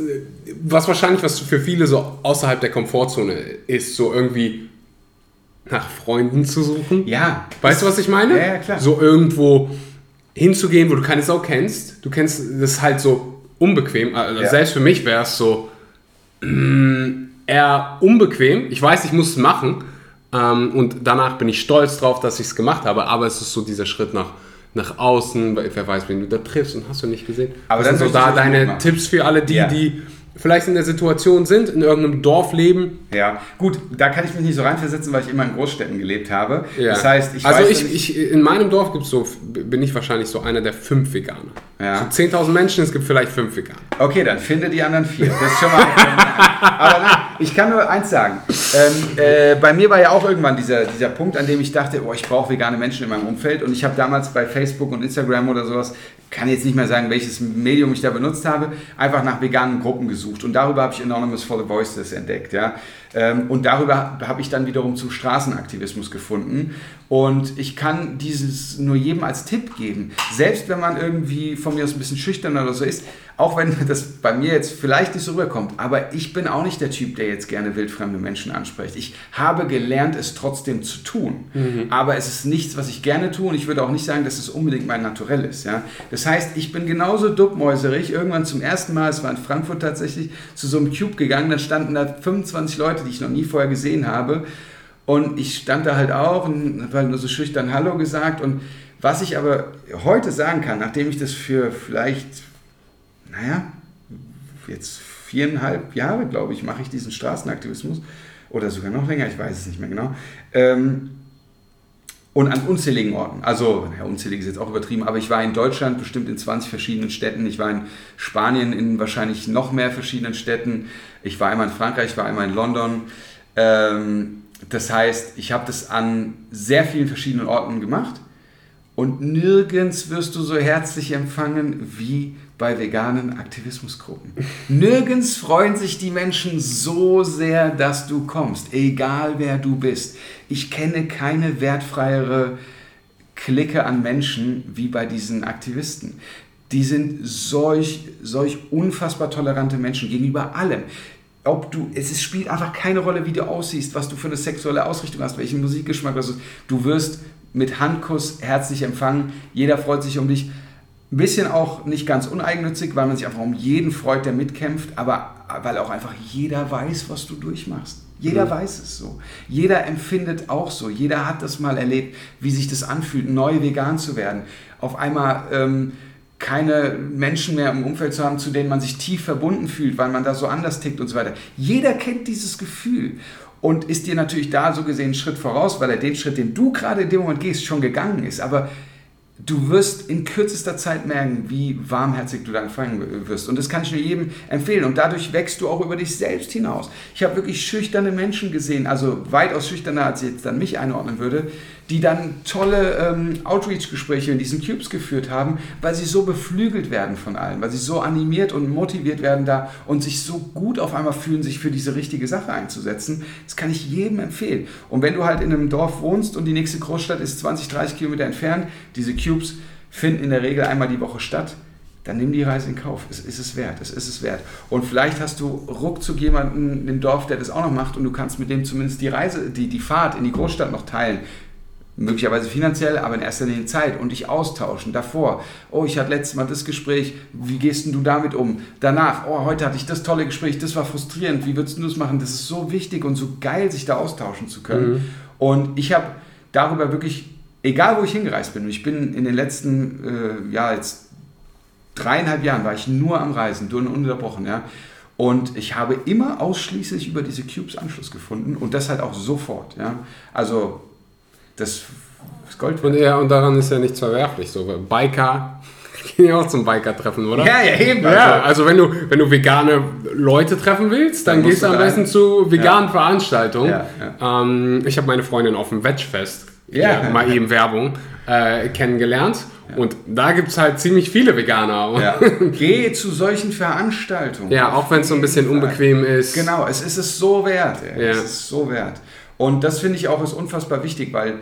was wahrscheinlich, was für viele so außerhalb der Komfortzone ist, so irgendwie nach Freunden zu suchen. Ja. Weißt du, was ich meine? Ja, ja, klar. So irgendwo hinzugehen, wo du keine Sau kennst. Du kennst das ist halt so unbequem. Also Ja. Selbst für mich wäre es so mm, eher unbequem. Ich weiß, ich muss es machen. Ähm, und danach bin ich stolz drauf, dass ich es gemacht habe. Aber es ist so dieser Schritt nach, nach außen. Wer weiß, wen du da triffst und hast du nicht gesehen. Aber das sind so da deine. Tipps für alle, die, Ja. die vielleicht in der Situation sind, in irgendeinem Dorf leben. Ja, gut, da kann ich mich nicht so reinversetzen, weil ich immer in Großstädten gelebt habe. Ja. Das heißt, ich also weiß ich, dann nicht- ich, in meinem Dorf gibt's so, bin ich wahrscheinlich so einer der fünf Veganer. Ja. So 10.000 Menschen, es gibt vielleicht fünf Veganer. Okay, dann finde die anderen vier. Das ist schon mal. Aber nein, ich kann nur eins sagen. Ähm, äh, bei mir war ja auch irgendwann dieser, dieser Punkt, an dem ich dachte, oh, ich brauche vegane Menschen in meinem Umfeld. Und ich habe damals bei Facebook und Instagram oder sowas, kann jetzt nicht mehr sagen, welches Medium ich da benutzt habe, einfach nach veganen Gruppen gesucht. Und darüber habe ich Anonymous for the Voices entdeckt. Ja? Ähm, und darüber habe ich dann wiederum zum Straßenaktivismus gefunden. Und ich kann dieses nur jedem als Tipp geben. Selbst wenn man irgendwie von mir aus ein bisschen schüchtern oder so ist, auch wenn das bei mir jetzt vielleicht nicht so rüberkommt, aber ich bin auch nicht der Typ, der jetzt gerne wildfremde Menschen anspricht. Ich habe gelernt, es trotzdem zu tun. Aber es ist nichts, was ich gerne tue und ich würde auch nicht sagen, dass es unbedingt mein Naturell ist. Ja? Das heißt, ich bin genauso duckmäuserig, irgendwann zum ersten Mal, es war in Frankfurt tatsächlich, zu so einem Cube gegangen, da standen da 25 Leute, die ich noch nie vorher gesehen habe. Und ich stand da halt auch und habe halt nur so schüchtern Hallo gesagt. Und was ich aber heute sagen kann, nachdem ich das für vielleicht, naja, jetzt viereinhalb Jahre, glaube ich, mache ich diesen Straßenaktivismus oder sogar noch länger, ich weiß es nicht mehr genau. Ähm, und an unzähligen Orten. Also, ja, unzählig ist jetzt auch übertrieben, aber ich war in Deutschland bestimmt in 20 verschiedenen Städten. Ich war in Spanien in wahrscheinlich noch mehr verschiedenen Städten. Ich war einmal in Frankreich, ich war einmal in London. Ähm, das heißt, ich habe das an sehr vielen verschiedenen Orten gemacht und nirgends wirst du so herzlich empfangen wie bei veganen Aktivismusgruppen. Nirgends freuen sich die Menschen so sehr, dass du kommst, egal wer du bist. Ich kenne keine wertfreiere Clique an Menschen wie bei diesen Aktivisten. Die sind solch, solch unfassbar tolerante Menschen gegenüber allem. Ob du, es spielt einfach keine Rolle, wie du aussiehst, was du für eine sexuelle Ausrichtung hast, welchen Musikgeschmack hast. Du wirst mit Handkuss herzlich empfangen. Jeder freut sich um dich. Ein bisschen auch nicht ganz uneigennützig, weil man sich einfach um jeden freut, der mitkämpft, aber weil auch einfach jeder weiß, was du durchmachst. Jeder mhm. weiß es so. Jeder empfindet auch so. Jeder hat das mal erlebt, wie sich das anfühlt, neu vegan zu werden. Auf einmal ähm, keine Menschen mehr im Umfeld zu haben, zu denen man sich tief verbunden fühlt, weil man da so anders tickt und so weiter. Jeder kennt dieses Gefühl und ist dir natürlich da so gesehen einen Schritt voraus, weil er den Schritt, den du gerade in dem Moment gehst, schon gegangen ist. Aber du wirst in kürzester Zeit merken, wie warmherzig du dann fangen wirst. Und das kann ich nur jedem empfehlen. Und dadurch wächst du auch über dich selbst hinaus. Ich habe wirklich schüchterne Menschen gesehen, also weitaus schüchterner, als ich jetzt dann mich einordnen würde, die dann tolle ähm, Outreach-Gespräche in diesen Cubes geführt haben, weil sie so beflügelt werden von allen, weil sie so animiert und motiviert werden da und sich so gut auf einmal fühlen, sich für diese richtige Sache einzusetzen. Das kann ich jedem empfehlen. Und wenn du halt in einem Dorf wohnst und die nächste Großstadt ist 20, 30 Kilometer entfernt, diese Cubes finden in der Regel einmal die Woche statt, dann nimm die Reise in Kauf. Es ist es wert. Es ist es wert. Und vielleicht hast du ruckzuck jemanden im Dorf, der das auch noch macht und du kannst mit dem zumindest die Reise, die, die Fahrt in die Großstadt noch teilen möglicherweise finanziell, aber in erster Linie Zeit und dich austauschen. Davor, oh, ich hatte letztes Mal das Gespräch, wie gehst du damit um? Danach, oh, heute hatte ich das tolle Gespräch, das war frustrierend, wie würdest du das machen? Das ist so wichtig und so geil, sich da austauschen zu können. Mhm. Und ich habe darüber wirklich, egal wo ich hingereist bin, ich bin in den letzten, äh, ja, jetzt dreieinhalb Jahren war ich nur am Reisen, ununterbrochen, ja. Und ich habe immer ausschließlich über diese Cubes Anschluss gefunden und das halt auch sofort. Ja? Also das ist Gold Und, ja, und daran ist ja nichts verwerflich. So, Biker gehen ja auch zum Biker-Treffen, oder? Ja, ja, eben. Ja, also, also wenn du, wenn du vegane Leute treffen willst, dann, dann gehst du am besten zu veganen ja. Veranstaltungen. Ja. Ähm, ich habe meine Freundin auf dem Vegfest, ja. mal eben Werbung, äh, kennengelernt. Und da gibt es halt ziemlich viele Veganer. Geh zu solchen Veranstaltungen. Ja, auch wenn es so ein bisschen unbequem ist. Genau, es ist es so wert. Ja. Es ist so wert. Und das finde ich auch ist unfassbar wichtig, weil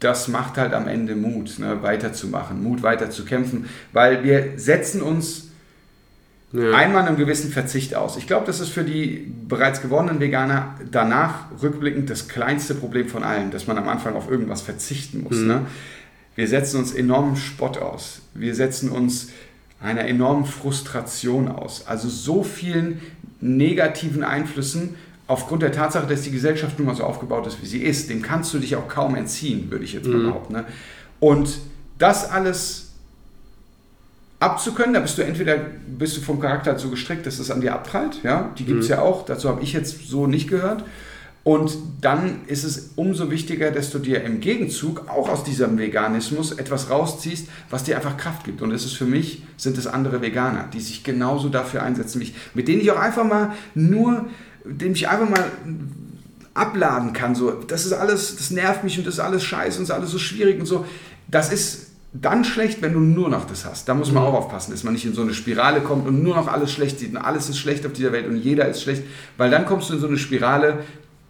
das macht halt am Ende Mut, ne, weiterzumachen, Mut weiterzukämpfen, weil wir setzen uns ja. einmal einem gewissen Verzicht aus. Ich glaube, das ist für die bereits gewordenen Veganer danach rückblickend das kleinste Problem von allen, dass man am Anfang auf irgendwas verzichten muss. Mhm. Ne? Wir setzen uns enormen Spott aus. Wir setzen uns einer enormen Frustration aus. Also so vielen negativen Einflüssen, aufgrund der Tatsache, dass die Gesellschaft nun mal so aufgebaut ist, wie sie ist, dem kannst du dich auch kaum entziehen, würde ich jetzt mhm. behaupten. Ne? Und das alles abzukönnen, da bist du entweder bist du vom Charakter so gestrickt, dass es an dir abprallt, ja, die gibt es mhm. ja auch, dazu habe ich jetzt so nicht gehört. Und dann ist es umso wichtiger, dass du dir im Gegenzug auch aus diesem Veganismus etwas rausziehst, was dir einfach Kraft gibt. Und es ist für mich, sind es andere Veganer, die sich genauso dafür einsetzen wie ich, mit denen ich auch einfach mal nur dem ich einfach mal abladen kann. So, das ist alles, das nervt mich und das ist alles scheiße und das ist alles so schwierig und so. Das ist dann schlecht, wenn du nur noch das hast. Da muss man mhm. auch aufpassen, dass man nicht in so eine Spirale kommt und nur noch alles schlecht sieht und alles ist schlecht auf dieser Welt und jeder ist schlecht, weil dann kommst du in so eine Spirale,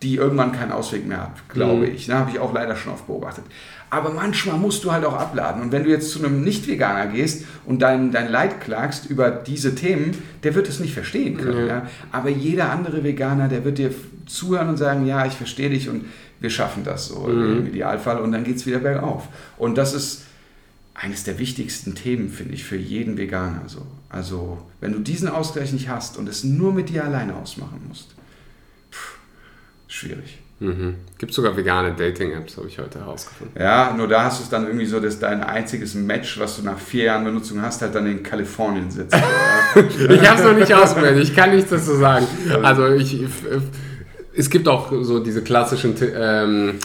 die irgendwann keinen Ausweg mehr hat, glaube mhm. ich. Da habe ich auch leider schon oft beobachtet. Aber manchmal musst du halt auch abladen. Und wenn du jetzt zu einem Nicht-Veganer gehst und dein, dein Leid klagst über diese Themen, der wird es nicht verstehen können. Mhm. Ja? Aber jeder andere Veganer, der wird dir zuhören und sagen, ja, ich verstehe dich und wir schaffen das so mhm. im Idealfall und dann geht es wieder bergauf. Und das ist eines der wichtigsten Themen, finde ich, für jeden Veganer. So. Also, wenn du diesen Ausgleich nicht hast und es nur mit dir alleine ausmachen musst, schwierig. Mhm. Gibt sogar vegane Dating-Apps, habe ich heute herausgefunden. Ja, nur da hast du es dann irgendwie so, dass dein einziges Match, was du nach vier Jahren Benutzung hast, halt dann in Kalifornien sitzt. ich habe es noch nicht ausprobiert, ich kann nichts dazu sagen. Also ich, es gibt auch so diese klassischen ähm,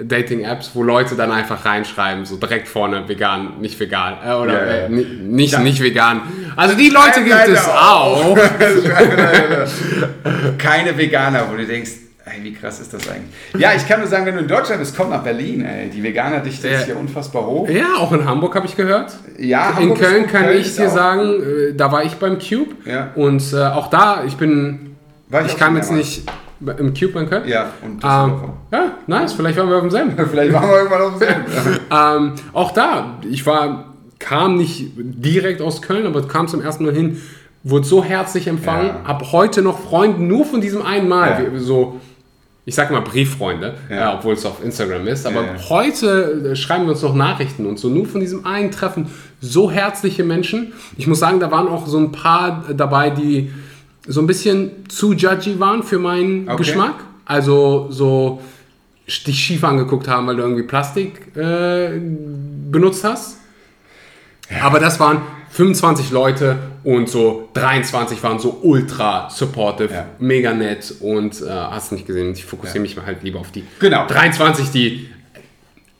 Dating-Apps, wo Leute dann einfach reinschreiben, so direkt vorne vegan, nicht vegan. Äh, oder ja, ja. Äh, nicht, ja. nicht vegan. Also die Leute gibt es auch. Keine Veganer, wo du denkst, Ey, wie krass ist das eigentlich? Ja, ich kann nur sagen, wenn du in Deutschland bist, komm nach Berlin. Ey. Die Veganerdichte ist hier unfassbar hoch. Ja, auch in Hamburg habe ich gehört. Ja, In Hamburg Köln kann Köln ich dir sagen, äh, da war ich beim Cube. Ja. Und äh, auch da, ich bin. War ich ich kam jetzt nicht. Im Cube in Köln? Ja, und ähm, Ja, nice, vielleicht waren wir auf dem selben. vielleicht waren wir irgendwann auf dem selben. ähm, auch da, ich war, kam nicht direkt aus Köln, aber kam zum ersten Mal hin, wurde so herzlich empfangen, ja. habe heute noch Freunde nur von diesem einen Mal, ja. so ich sag mal Brieffreunde, ja. äh, obwohl es auf Instagram ist, aber ja, heute äh, schreiben wir uns noch Nachrichten und so nur von diesem einen Treffen so herzliche Menschen. Ich muss sagen, da waren auch so ein paar dabei, die so ein bisschen zu judgy waren für meinen okay. Geschmack. also so dich schief angeguckt haben, weil du irgendwie Plastik äh, benutzt hast. Ja. Aber das waren 25 Leute und so 23 waren so ultra supportive, ja. mega nett und äh, hast nicht gesehen. Ich fokussiere ja. mich halt lieber auf die genau. 23, die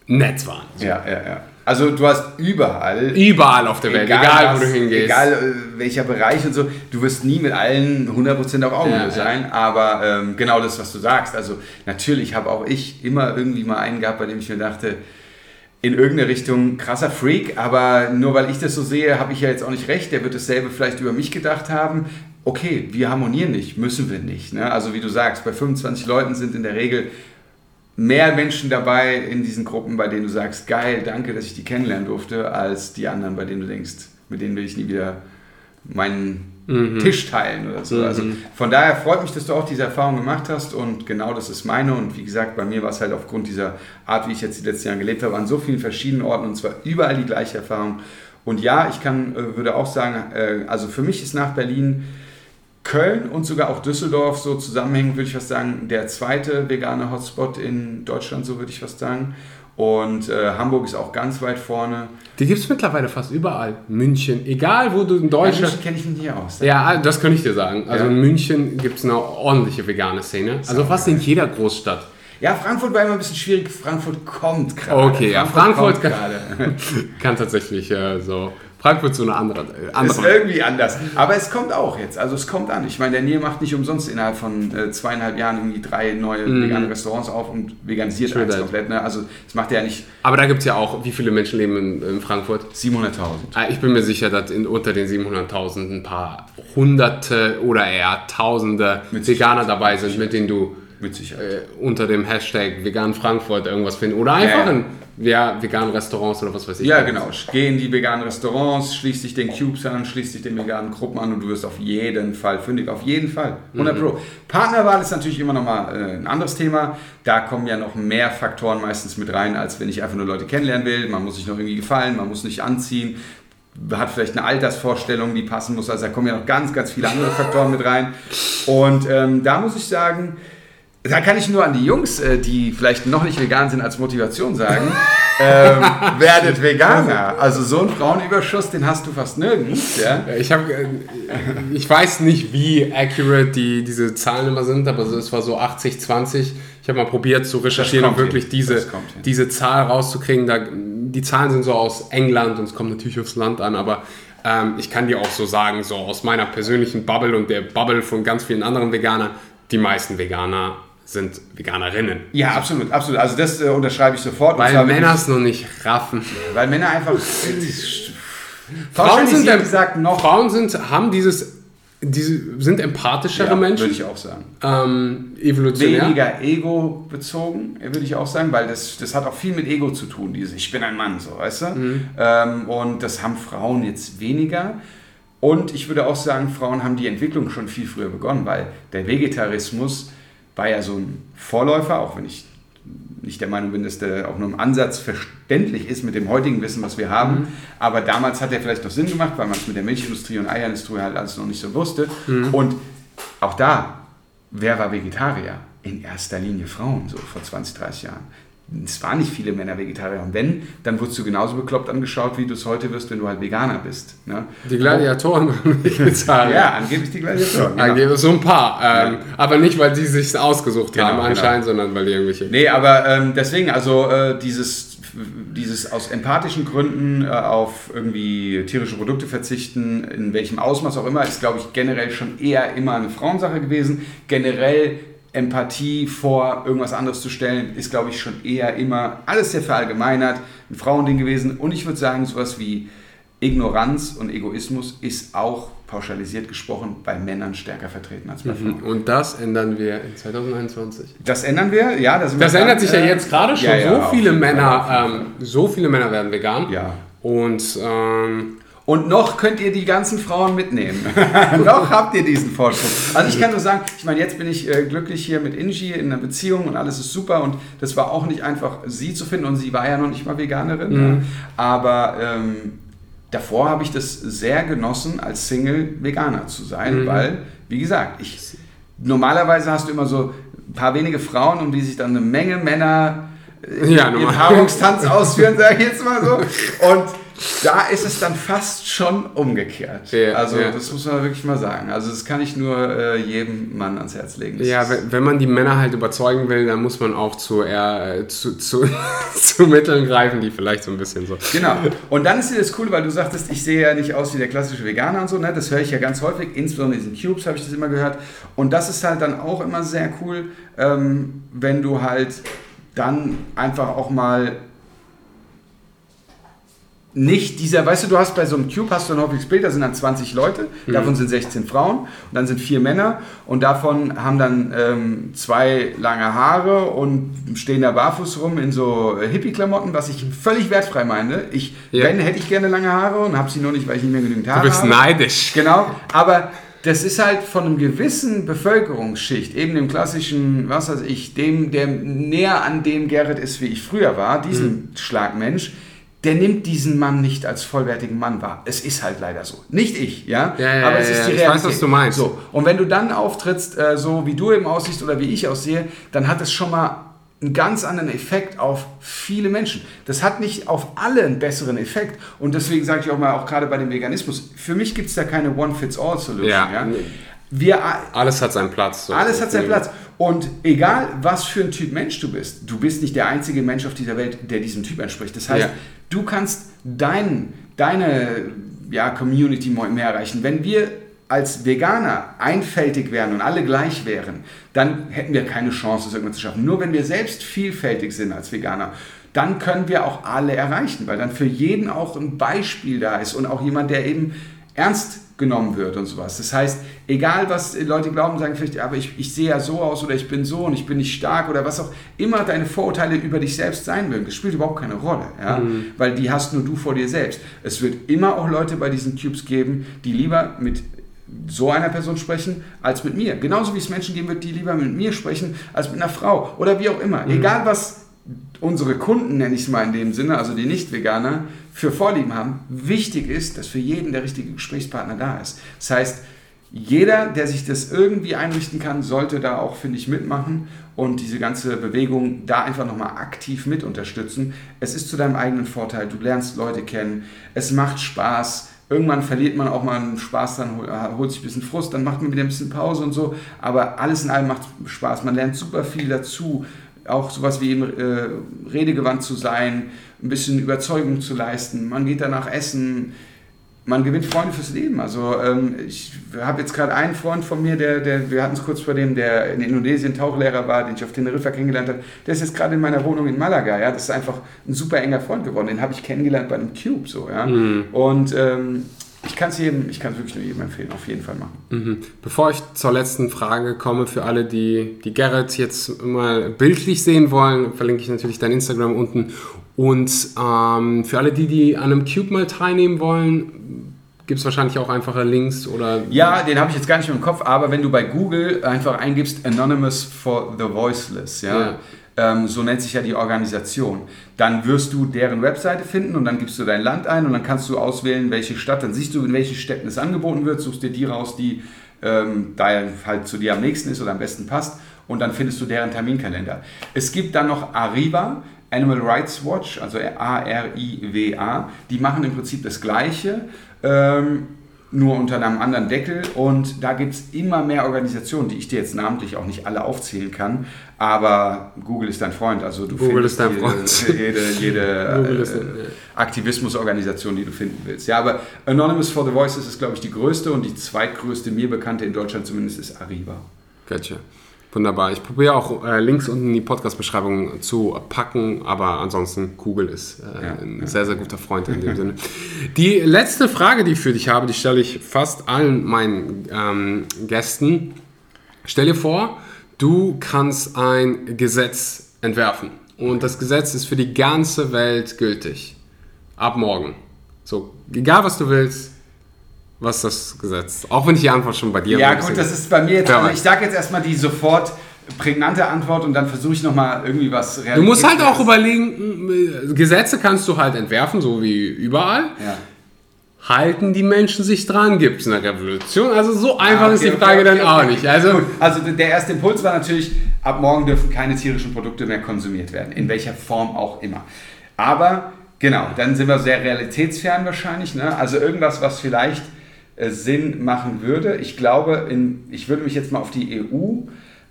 nett waren. So. Ja, ja, ja. Also du hast überall. Überall auf der Welt, egal, egal was, wo du hingehst. Egal äh, welcher Bereich und so. Du wirst nie mit allen 100% auf Augenhöhe ja, sein. Ja. Aber ähm, genau das, was du sagst. Also natürlich habe auch ich immer irgendwie mal einen gehabt, bei dem ich mir dachte, in irgendeine Richtung krasser Freak. Aber nur weil ich das so sehe, habe ich ja jetzt auch nicht recht. Der wird dasselbe vielleicht über mich gedacht haben. Okay, wir harmonieren nicht, müssen wir nicht. Ne? Also wie du sagst, bei 25 Leuten sind in der Regel mehr Menschen dabei in diesen Gruppen, bei denen du sagst, geil, danke, dass ich die kennenlernen durfte, als die anderen, bei denen du denkst, mit denen will ich nie wieder meinen mhm. Tisch teilen oder so. Mhm. Also von daher freut mich, dass du auch diese Erfahrung gemacht hast und genau das ist meine und wie gesagt, bei mir war es halt aufgrund dieser Art, wie ich jetzt die letzten Jahre gelebt habe, an so vielen verschiedenen Orten und zwar überall die gleiche Erfahrung. Und ja, ich kann, äh, würde auch sagen, äh, also für mich ist nach Berlin Köln und sogar auch Düsseldorf so zusammenhängen, würde ich fast sagen, der zweite vegane Hotspot in Deutschland, so würde ich fast sagen. Und äh, Hamburg ist auch ganz weit vorne. Die gibt es mittlerweile fast überall. München, egal wo du in Deutschland. Ja, München kenne ich mich nicht aus. Ja, das kann ich dir sagen. Also ja. in München gibt es eine ordentliche vegane Szene. Also fast geil. in jeder Großstadt. Ja, Frankfurt war immer ein bisschen schwierig. Frankfurt kommt gerade. Okay, ja, Frankfurt, Frankfurt kann, kann, tatsächlich äh, so Frankfurt so eine andere. Äh, andere. Ist irgendwie anders. Aber es kommt auch jetzt. Also es kommt an. Ich meine, der Neil macht nicht umsonst innerhalb von äh, zweieinhalb Jahren irgendwie drei neue mm. vegane Restaurants auf und veganisiert eins komplett. Ne? Also das macht er ja nicht. Aber da gibt es ja auch, wie viele Menschen leben in, in Frankfurt? 700.000. Ah, ich bin mir sicher, dass in, unter den 700.000 ein paar Hunderte oder eher Tausende Veganer dabei sind, mit denen du mit Sicherheit. Äh, unter dem Hashtag vegan Frankfurt irgendwas finden. Oder einfach ja, ja. in ja, veganen Restaurants oder was weiß ich. Ja, genau. Geh in die veganen Restaurants, schließ dich den Cubes an, schließ dich den veganen Gruppen an und du wirst auf jeden Fall fündig. Auf jeden Fall. 100 mhm. Pro. Partnerwahl ist natürlich immer nochmal äh, ein anderes Thema. Da kommen ja noch mehr Faktoren meistens mit rein, als wenn ich einfach nur Leute kennenlernen will. Man muss sich noch irgendwie gefallen, man muss nicht anziehen hat vielleicht eine Altersvorstellung, die passen muss. Also da kommen ja noch ganz, ganz viele andere Faktoren mit rein. Und ähm, da muss ich sagen, da kann ich nur an die Jungs, äh, die vielleicht noch nicht vegan sind, als Motivation sagen, ähm, werdet Veganer. Also so einen Frauenüberschuss, den hast du fast nirgends. Ja? Ich, hab, äh, ich weiß nicht, wie accurate die, diese Zahlen immer sind, aber es war so 80, 20. Ich habe mal probiert zu recherchieren, um wirklich hin. diese, diese Zahl rauszukriegen. Da, die Zahlen sind so aus England und es kommt natürlich aufs Land an, aber ähm, ich kann dir auch so sagen, so aus meiner persönlichen Bubble und der Bubble von ganz vielen anderen Veganern, die meisten Veganer sind Veganerinnen. Ja, absolut, absolut. Also das äh, unterschreibe ich sofort. Weil Männer es noch nicht raffen. Weil Männer einfach... Frauen sind, gesagt, noch Frauen sind, haben dieses, diese, sind empathischere ja, Menschen. würde ich auch sagen. Ähm, evolutionär. Weniger ego bezogen, würde ich auch sagen, weil das, das hat auch viel mit Ego zu tun, dieses Ich bin ein Mann, so, weißt du? Mhm. Ähm, und das haben Frauen jetzt weniger. Und ich würde auch sagen, Frauen haben die Entwicklung schon viel früher begonnen, weil der Vegetarismus war ja so ein Vorläufer, auch wenn ich nicht der Meinung bin, dass der auch nur im Ansatz verständlich ist mit dem heutigen Wissen, was wir haben. Mhm. Aber damals hat er vielleicht noch Sinn gemacht, weil man es mit der Milchindustrie und Eierindustrie halt alles noch nicht so wusste. Mhm. Und auch da, wer war Vegetarier? In erster Linie Frauen, so vor 20, 30 Jahren es waren nicht viele Männer Vegetarier. Und wenn, dann wurdest du genauso bekloppt angeschaut, wie du es heute wirst, wenn du halt Veganer bist. Ne? Die Gladiatoren waren Vegetarier. ja, angeblich die Gladiatoren. Genau. Angeblich so ein paar. Ähm, ja. Aber nicht, weil die sich ausgesucht genau, haben genau. anscheinend, genau. sondern weil die irgendwelche... Nee, aber ähm, deswegen, also äh, dieses, dieses aus empathischen Gründen äh, auf irgendwie tierische Produkte verzichten, in welchem Ausmaß auch immer, ist, glaube ich, generell schon eher immer eine Frauensache gewesen. Generell Empathie vor irgendwas anderes zu stellen, ist, glaube ich, schon eher immer alles sehr verallgemeinert, ein Frauending gewesen. Und ich würde sagen, sowas wie Ignoranz und Egoismus ist auch pauschalisiert gesprochen bei Männern stärker vertreten als bei mhm. Frauen. Und das ändern wir in 2021. Das ändern wir, ja. Das, das ändert sich ja jetzt gerade schon. Ja, ja, so viele Männer, ähm, so viele Männer werden vegan. Ja. Und ähm, und noch könnt ihr die ganzen Frauen mitnehmen. noch habt ihr diesen Vorschuss. Also ich kann nur sagen, ich meine, jetzt bin ich äh, glücklich hier mit Inji in einer Beziehung und alles ist super und das war auch nicht einfach, sie zu finden und sie war ja noch nicht mal Veganerin. Mhm. Ja. Aber ähm, davor habe ich das sehr genossen, als Single Veganer zu sein, mhm. weil, wie gesagt, ich normalerweise hast du immer so ein paar wenige Frauen, um die sich dann eine Menge Männer äh, Ja, normal. Paarungstanz ausführen, sage ich jetzt mal so. Und da ist es dann fast schon umgekehrt. Ja, also ja. das muss man wirklich mal sagen. Also das kann ich nur äh, jedem Mann ans Herz legen. Das Ja, wenn man die Männer halt überzeugen will, dann muss man auch zu eher äh, zu, zu, zu Mitteln greifen, die vielleicht so ein bisschen so. Genau. Und dann ist dir das cool, weil du sagtest, ich sehe ja nicht aus wie der klassische Veganer und so. Ne? Das höre ich ja ganz häufig. Insbesondere in diesen Cubes habe ich das immer gehört. Und das ist halt dann auch immer sehr cool, ähm, wenn du halt dann einfach auch mal nicht dieser, weißt du, du hast bei so einem Cube hast du ein häufiges Bild, da sind dann 20 Leute, davon sind 16 Frauen und dann sind vier Männer und davon haben dann ähm, zwei lange Haare und stehen da barfuß rum in so äh, Hippie-Klamotten, was ich völlig wertfrei meine. Ich, Ja. wenn, hätte ich gerne lange Haare und habe sie nur nicht, weil ich nicht mehr genügend Haare Du bist habe. neidisch. Genau, aber das ist halt von einem gewissen Bevölkerungsschicht, eben dem klassischen, was weiß ich, dem, der näher an dem Gerrit ist, wie ich früher war, diesen Schlagmensch, der nimmt diesen Mann nicht als vollwertigen Mann wahr. Es ist halt leider so. Nicht ich, ja? Ja, ja, aber es ist ja. die Ich Realität. weiß, was du meinst. So, und wenn du dann auftrittst, äh, so wie du eben aussiehst oder wie ich aussehe, dann hat es schon mal einen ganz anderen Effekt auf viele Menschen. Das hat nicht auf alle einen besseren Effekt. Und deswegen sage ich auch mal, auch gerade bei dem Veganismus, für mich gibt es da keine One-Fits-All-Solution. Ja. Ja. Wir, Alles hat seinen Platz. So. alles hat seinen Platz. Und egal, was für ein Typ Mensch du bist, du bist nicht der einzige Mensch auf dieser Welt, der diesem Typ entspricht. Das heißt, Ja. Du kannst dein, deine ja, Community mehr erreichen. Wenn wir als Veganer einfältig wären und alle gleich wären, dann hätten wir keine Chance, das irgendwann zu schaffen. Nur wenn wir selbst vielfältig sind als Veganer, dann können wir auch alle erreichen, weil dann für jeden auch ein Beispiel da ist und auch jemand, der eben ernst genommen wird und sowas. Das heißt, egal was Leute glauben, sagen vielleicht, aber ich, ich sehe ja so aus oder ich bin so und ich bin nicht stark oder was auch immer deine Vorurteile über dich selbst sein mögen, das spielt überhaupt keine Rolle, ja? weil die hast nur du vor dir selbst. Es wird immer auch Leute bei diesen Cubes geben, die lieber mit so einer Person sprechen als mit mir. Genauso wie es Menschen geben wird, die lieber mit mir sprechen als mit einer Frau oder wie auch immer. Egal was unsere Kunden, nenne ich es mal in dem Sinne, also die Nicht-Veganer, für Vorlieben haben. Wichtig ist, dass für jeden der richtige Gesprächspartner da ist. Das heißt, jeder, der sich das irgendwie einrichten kann, sollte da auch, finde ich, mitmachen und diese ganze Bewegung da einfach nochmal aktiv mit unterstützen. Es ist zu deinem eigenen Vorteil. Du lernst Leute kennen. Es macht Spaß. Irgendwann verliert man auch mal einen Spaß, dann äh, holt sich ein bisschen Frust, dann macht man wieder ein bisschen Pause und so. Aber alles in allem macht Spaß. Man lernt super viel dazu. Auch sowas wie eben äh, redegewandt zu sein, ein bisschen Überzeugung zu leisten. Man geht danach essen. Man gewinnt Freunde fürs Leben. Also ähm, ich habe jetzt gerade einen Freund von mir, der, der wir hatten es kurz vor dem, der in Indonesien Tauchlehrer war, den ich auf Teneriffa kennengelernt habe. Der ist jetzt gerade in meiner Wohnung in Malaga. Ja, das ist einfach ein super enger Freund geworden. Den habe ich kennengelernt bei einem Cube so. Ja, und ähm, ich kann es jedem, ich kann es wirklich nur jedem empfehlen, auf jeden Fall machen. Mhm. Bevor ich zur letzten Frage komme, für alle, die, die Gerrit jetzt mal bildlich sehen wollen, verlinke ich natürlich dein Instagram unten. Und ähm, für alle die, die an einem Cube mal teilnehmen wollen, gibt es wahrscheinlich auch einfache Links oder. Ja, den habe ich jetzt gar nicht mehr im Kopf, aber wenn du bei Google einfach eingibst Anonymous for the Voiceless, ja, Ja. Ähm, so nennt sich ja die Organisation, dann wirst du deren Webseite finden und dann gibst du dein Land ein und dann kannst du auswählen, welche Stadt, dann siehst du, in welchen Städten es angeboten wird, suchst dir die raus, die ähm, da halt zu dir am nächsten ist oder am besten passt und dann findest du deren Terminkalender. Es gibt dann noch Arriva, Animal Rights Watch, also A-R-I-W-A, die machen im Prinzip das Gleiche. Ähm, nur unter einem anderen Deckel und da gibt es immer mehr Organisationen, die ich dir jetzt namentlich auch nicht alle aufzählen kann, aber Google ist dein Freund, also du Google findest ist dein jede, Freund. jede, jede äh, Aktivismusorganisation, die du finden willst. Ja, aber Anonymous for the Voices ist, glaube ich, die größte und die zweitgrößte, mir bekannte in Deutschland zumindest, ist Arriva. Gotcha. Wunderbar. Ich probiere auch äh, Links unten in die Podcast-Beschreibung zu packen, aber ansonsten Google ist äh, Ja, ein ja. sehr, sehr guter Freund in dem Sinne. Die letzte Frage, die ich für dich habe, die stelle ich fast allen meinen ähm, Gästen. Stell dir vor, du kannst ein Gesetz entwerfen und das Gesetz ist für die ganze Welt gültig. Ab morgen. So, egal was du willst, was das Gesetz? Auch wenn ich die Antwort schon bei dir Ja, gut, das ist bei mir jetzt, Ja, also ich sage jetzt erstmal die sofort prägnante Antwort und dann versuche ich nochmal irgendwie was Du musst halt auch überlegen, Gesetze kannst du halt entwerfen, so wie überall. Ja. Halten die Menschen sich dran? Gibt es eine Revolution? Also so einfach Ah, ist die okay, Frage okay, dann okay, auch okay. nicht. Also Gut, also der erste Impuls war natürlich, ab morgen dürfen keine tierischen Produkte mehr konsumiert werden, in welcher Form auch immer. Aber genau, dann sind wir sehr realitätsfern wahrscheinlich. Ne? Also irgendwas, was vielleicht Sinn machen würde. Ich glaube, in, ich würde mich jetzt mal auf die EU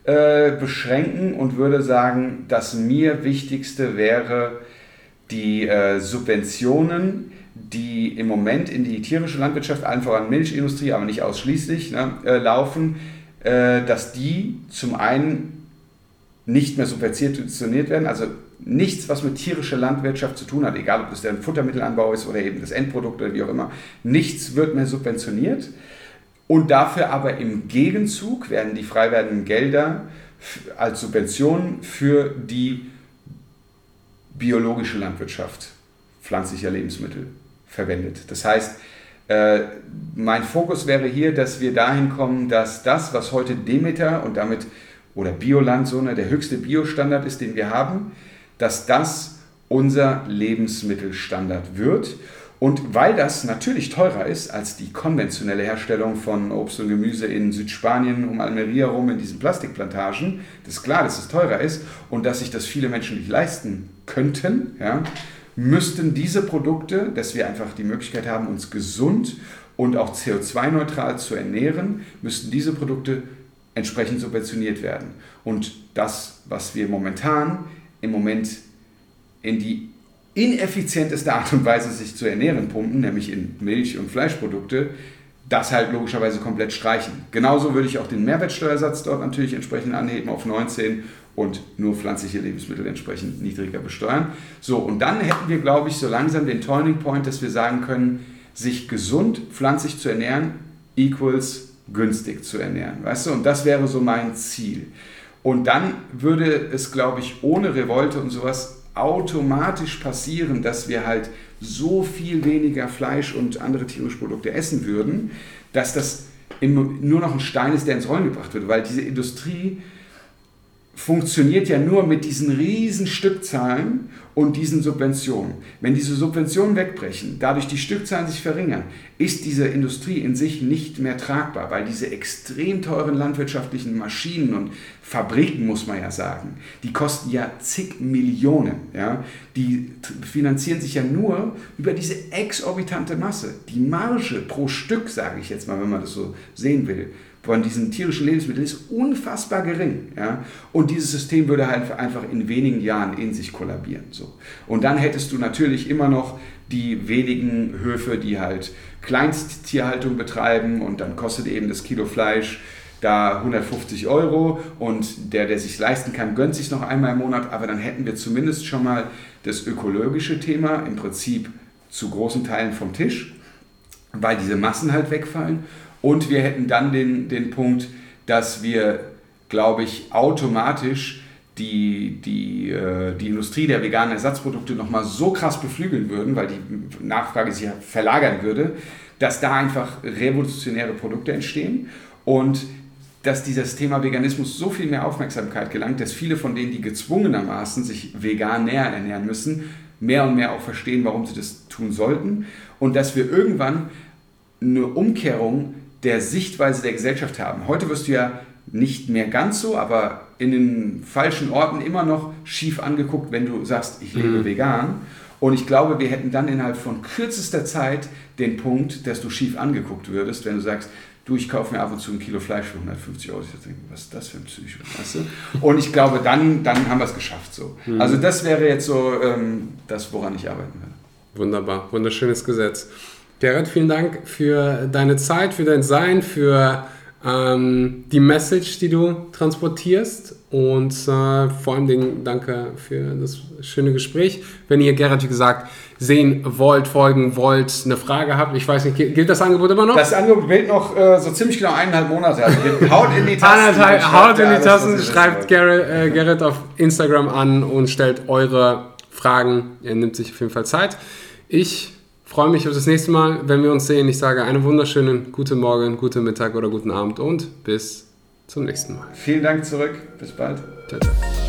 äh, beschränken und würde sagen, das mir wichtigste wäre die äh, Subventionen, die im Moment in die tierische Landwirtschaft, allen voran Milchindustrie, aber nicht ausschließlich, ne, äh, laufen, äh, dass die zum einen nicht mehr subventioniert werden, also nichts, was mit tierischer Landwirtschaft zu tun hat, egal ob es der Futtermittelanbau ist oder eben das Endprodukt oder wie auch immer, nichts wird mehr subventioniert. Und dafür aber im Gegenzug werden die frei werdenden Gelder als Subvention für die biologische Landwirtschaft pflanzlicher Lebensmittel verwendet. Das heißt, äh, mein Fokus wäre hier, dass wir dahin kommen, dass das, was heute Demeter und damit oder Bioland so ne, der höchste Biostandard ist, den wir haben, dass das unser Lebensmittelstandard wird. Und weil das natürlich teurer ist als die konventionelle Herstellung von Obst und Gemüse in Südspanien um Almeria rum in diesen Plastikplantagen, das ist klar, dass es teurer ist und dass sich das viele Menschen nicht leisten könnten, ja, müssten diese Produkte, dass wir einfach die Möglichkeit haben, uns gesund und auch CO2-neutral zu ernähren, müssten diese Produkte entsprechend subventioniert werden. Und das, was wir momentan im Moment in die ineffizienteste Art und Weise sich zu ernähren pumpen, nämlich in Milch- und Fleischprodukte, das halt logischerweise komplett streichen. Genauso würde ich auch den Mehrwertsteuersatz dort natürlich entsprechend anheben auf 19 und nur pflanzliche Lebensmittel entsprechend niedriger besteuern. So, und dann hätten wir, glaube ich, so langsam den Turning Point, dass wir sagen können, sich gesund pflanzlich zu ernähren equals günstig zu ernähren. Weißt du, und das wäre so mein Ziel. Und dann würde es, glaube ich, ohne Revolte und sowas automatisch passieren, dass wir halt so viel weniger Fleisch und andere tierische Produkte essen würden, dass das nur noch ein Stein ist, der ins Rollen gebracht wird, weil diese Industrie funktioniert ja nur mit diesen riesen Stückzahlen und diesen Subventionen. Wenn diese Subventionen wegbrechen, dadurch die Stückzahlen sich verringern, ist diese Industrie in sich nicht mehr tragbar, weil diese extrem teuren landwirtschaftlichen Maschinen und Fabriken, muss man ja sagen, die kosten ja zig Millionen. Ja? Die finanzieren sich ja nur über diese exorbitante Masse. Die Marge pro Stück, sage ich jetzt mal, wenn man das so sehen will, von diesen tierischen Lebensmitteln ist unfassbar gering. Ja? Und dieses System würde halt einfach in wenigen Jahren in sich kollabieren. So. Und dann hättest du natürlich immer noch die wenigen Höfe, die halt Kleinsttierhaltung betreiben und dann kostet eben das Kilo Fleisch da 150 Euro und der, der sich leisten kann, gönnt sich noch einmal im Monat, aber dann hätten wir zumindest schon mal das ökologische Thema im Prinzip zu großen Teilen vom Tisch, weil diese Massen halt wegfallen und wir hätten dann den, den Punkt, dass wir, glaube ich, automatisch die, die, äh, die Industrie der veganen Ersatzprodukte nochmal so krass beflügeln würden, weil die Nachfrage sich ja verlagern würde, dass da einfach revolutionäre Produkte entstehen und dass dieses Thema Veganismus so viel mehr Aufmerksamkeit gelangt, dass viele von denen, die gezwungenermaßen sich vegan näher ernähren müssen, mehr und mehr auch verstehen, warum sie das tun sollten. Und dass wir irgendwann eine Umkehrung der Sichtweise der Gesellschaft haben. Heute wirst du ja nicht mehr ganz so, aber in den falschen Orten immer noch schief angeguckt, wenn du sagst, ich lebe mhm. vegan. Und ich glaube, wir hätten dann innerhalb von kürzester Zeit den Punkt, dass du schief angeguckt würdest, wenn du sagst, du, ich kaufe mir ab und zu ein Kilo Fleisch für 150 Euro. Ich denke, was ist das für ein Psycho? Weißt du? Und ich glaube, dann, dann haben wir es geschafft. So. Mhm. Also das wäre jetzt so ähm, das, woran ich arbeiten werde. Wunderbar, wunderschönes Gesetz. Gerrit, vielen Dank für deine Zeit, für dein Sein, für ähm, die Message, die du transportierst und äh, vor allem Dingen danke für das schöne Gespräch. Wenn ihr Gerrit, wie gesagt, sehen wollt, folgen wollt, eine Frage habt, ich weiß nicht, gilt das Angebot immer noch? Das Angebot gilt noch äh, so ziemlich genau eineinhalb Monate. Also haut in die Tasten. haut in die Tasten, schreibt Gerrit, äh, Gerrit auf Instagram an und stellt eure Fragen. Er nimmt sich auf jeden Fall Zeit. Ich freue mich auf das nächste Mal, wenn wir uns sehen. Ich sage einen wunderschönen guten Morgen, guten Mittag oder guten Abend und bis zum nächsten Mal. Vielen Dank zurück. Bis bald. Ciao, ciao.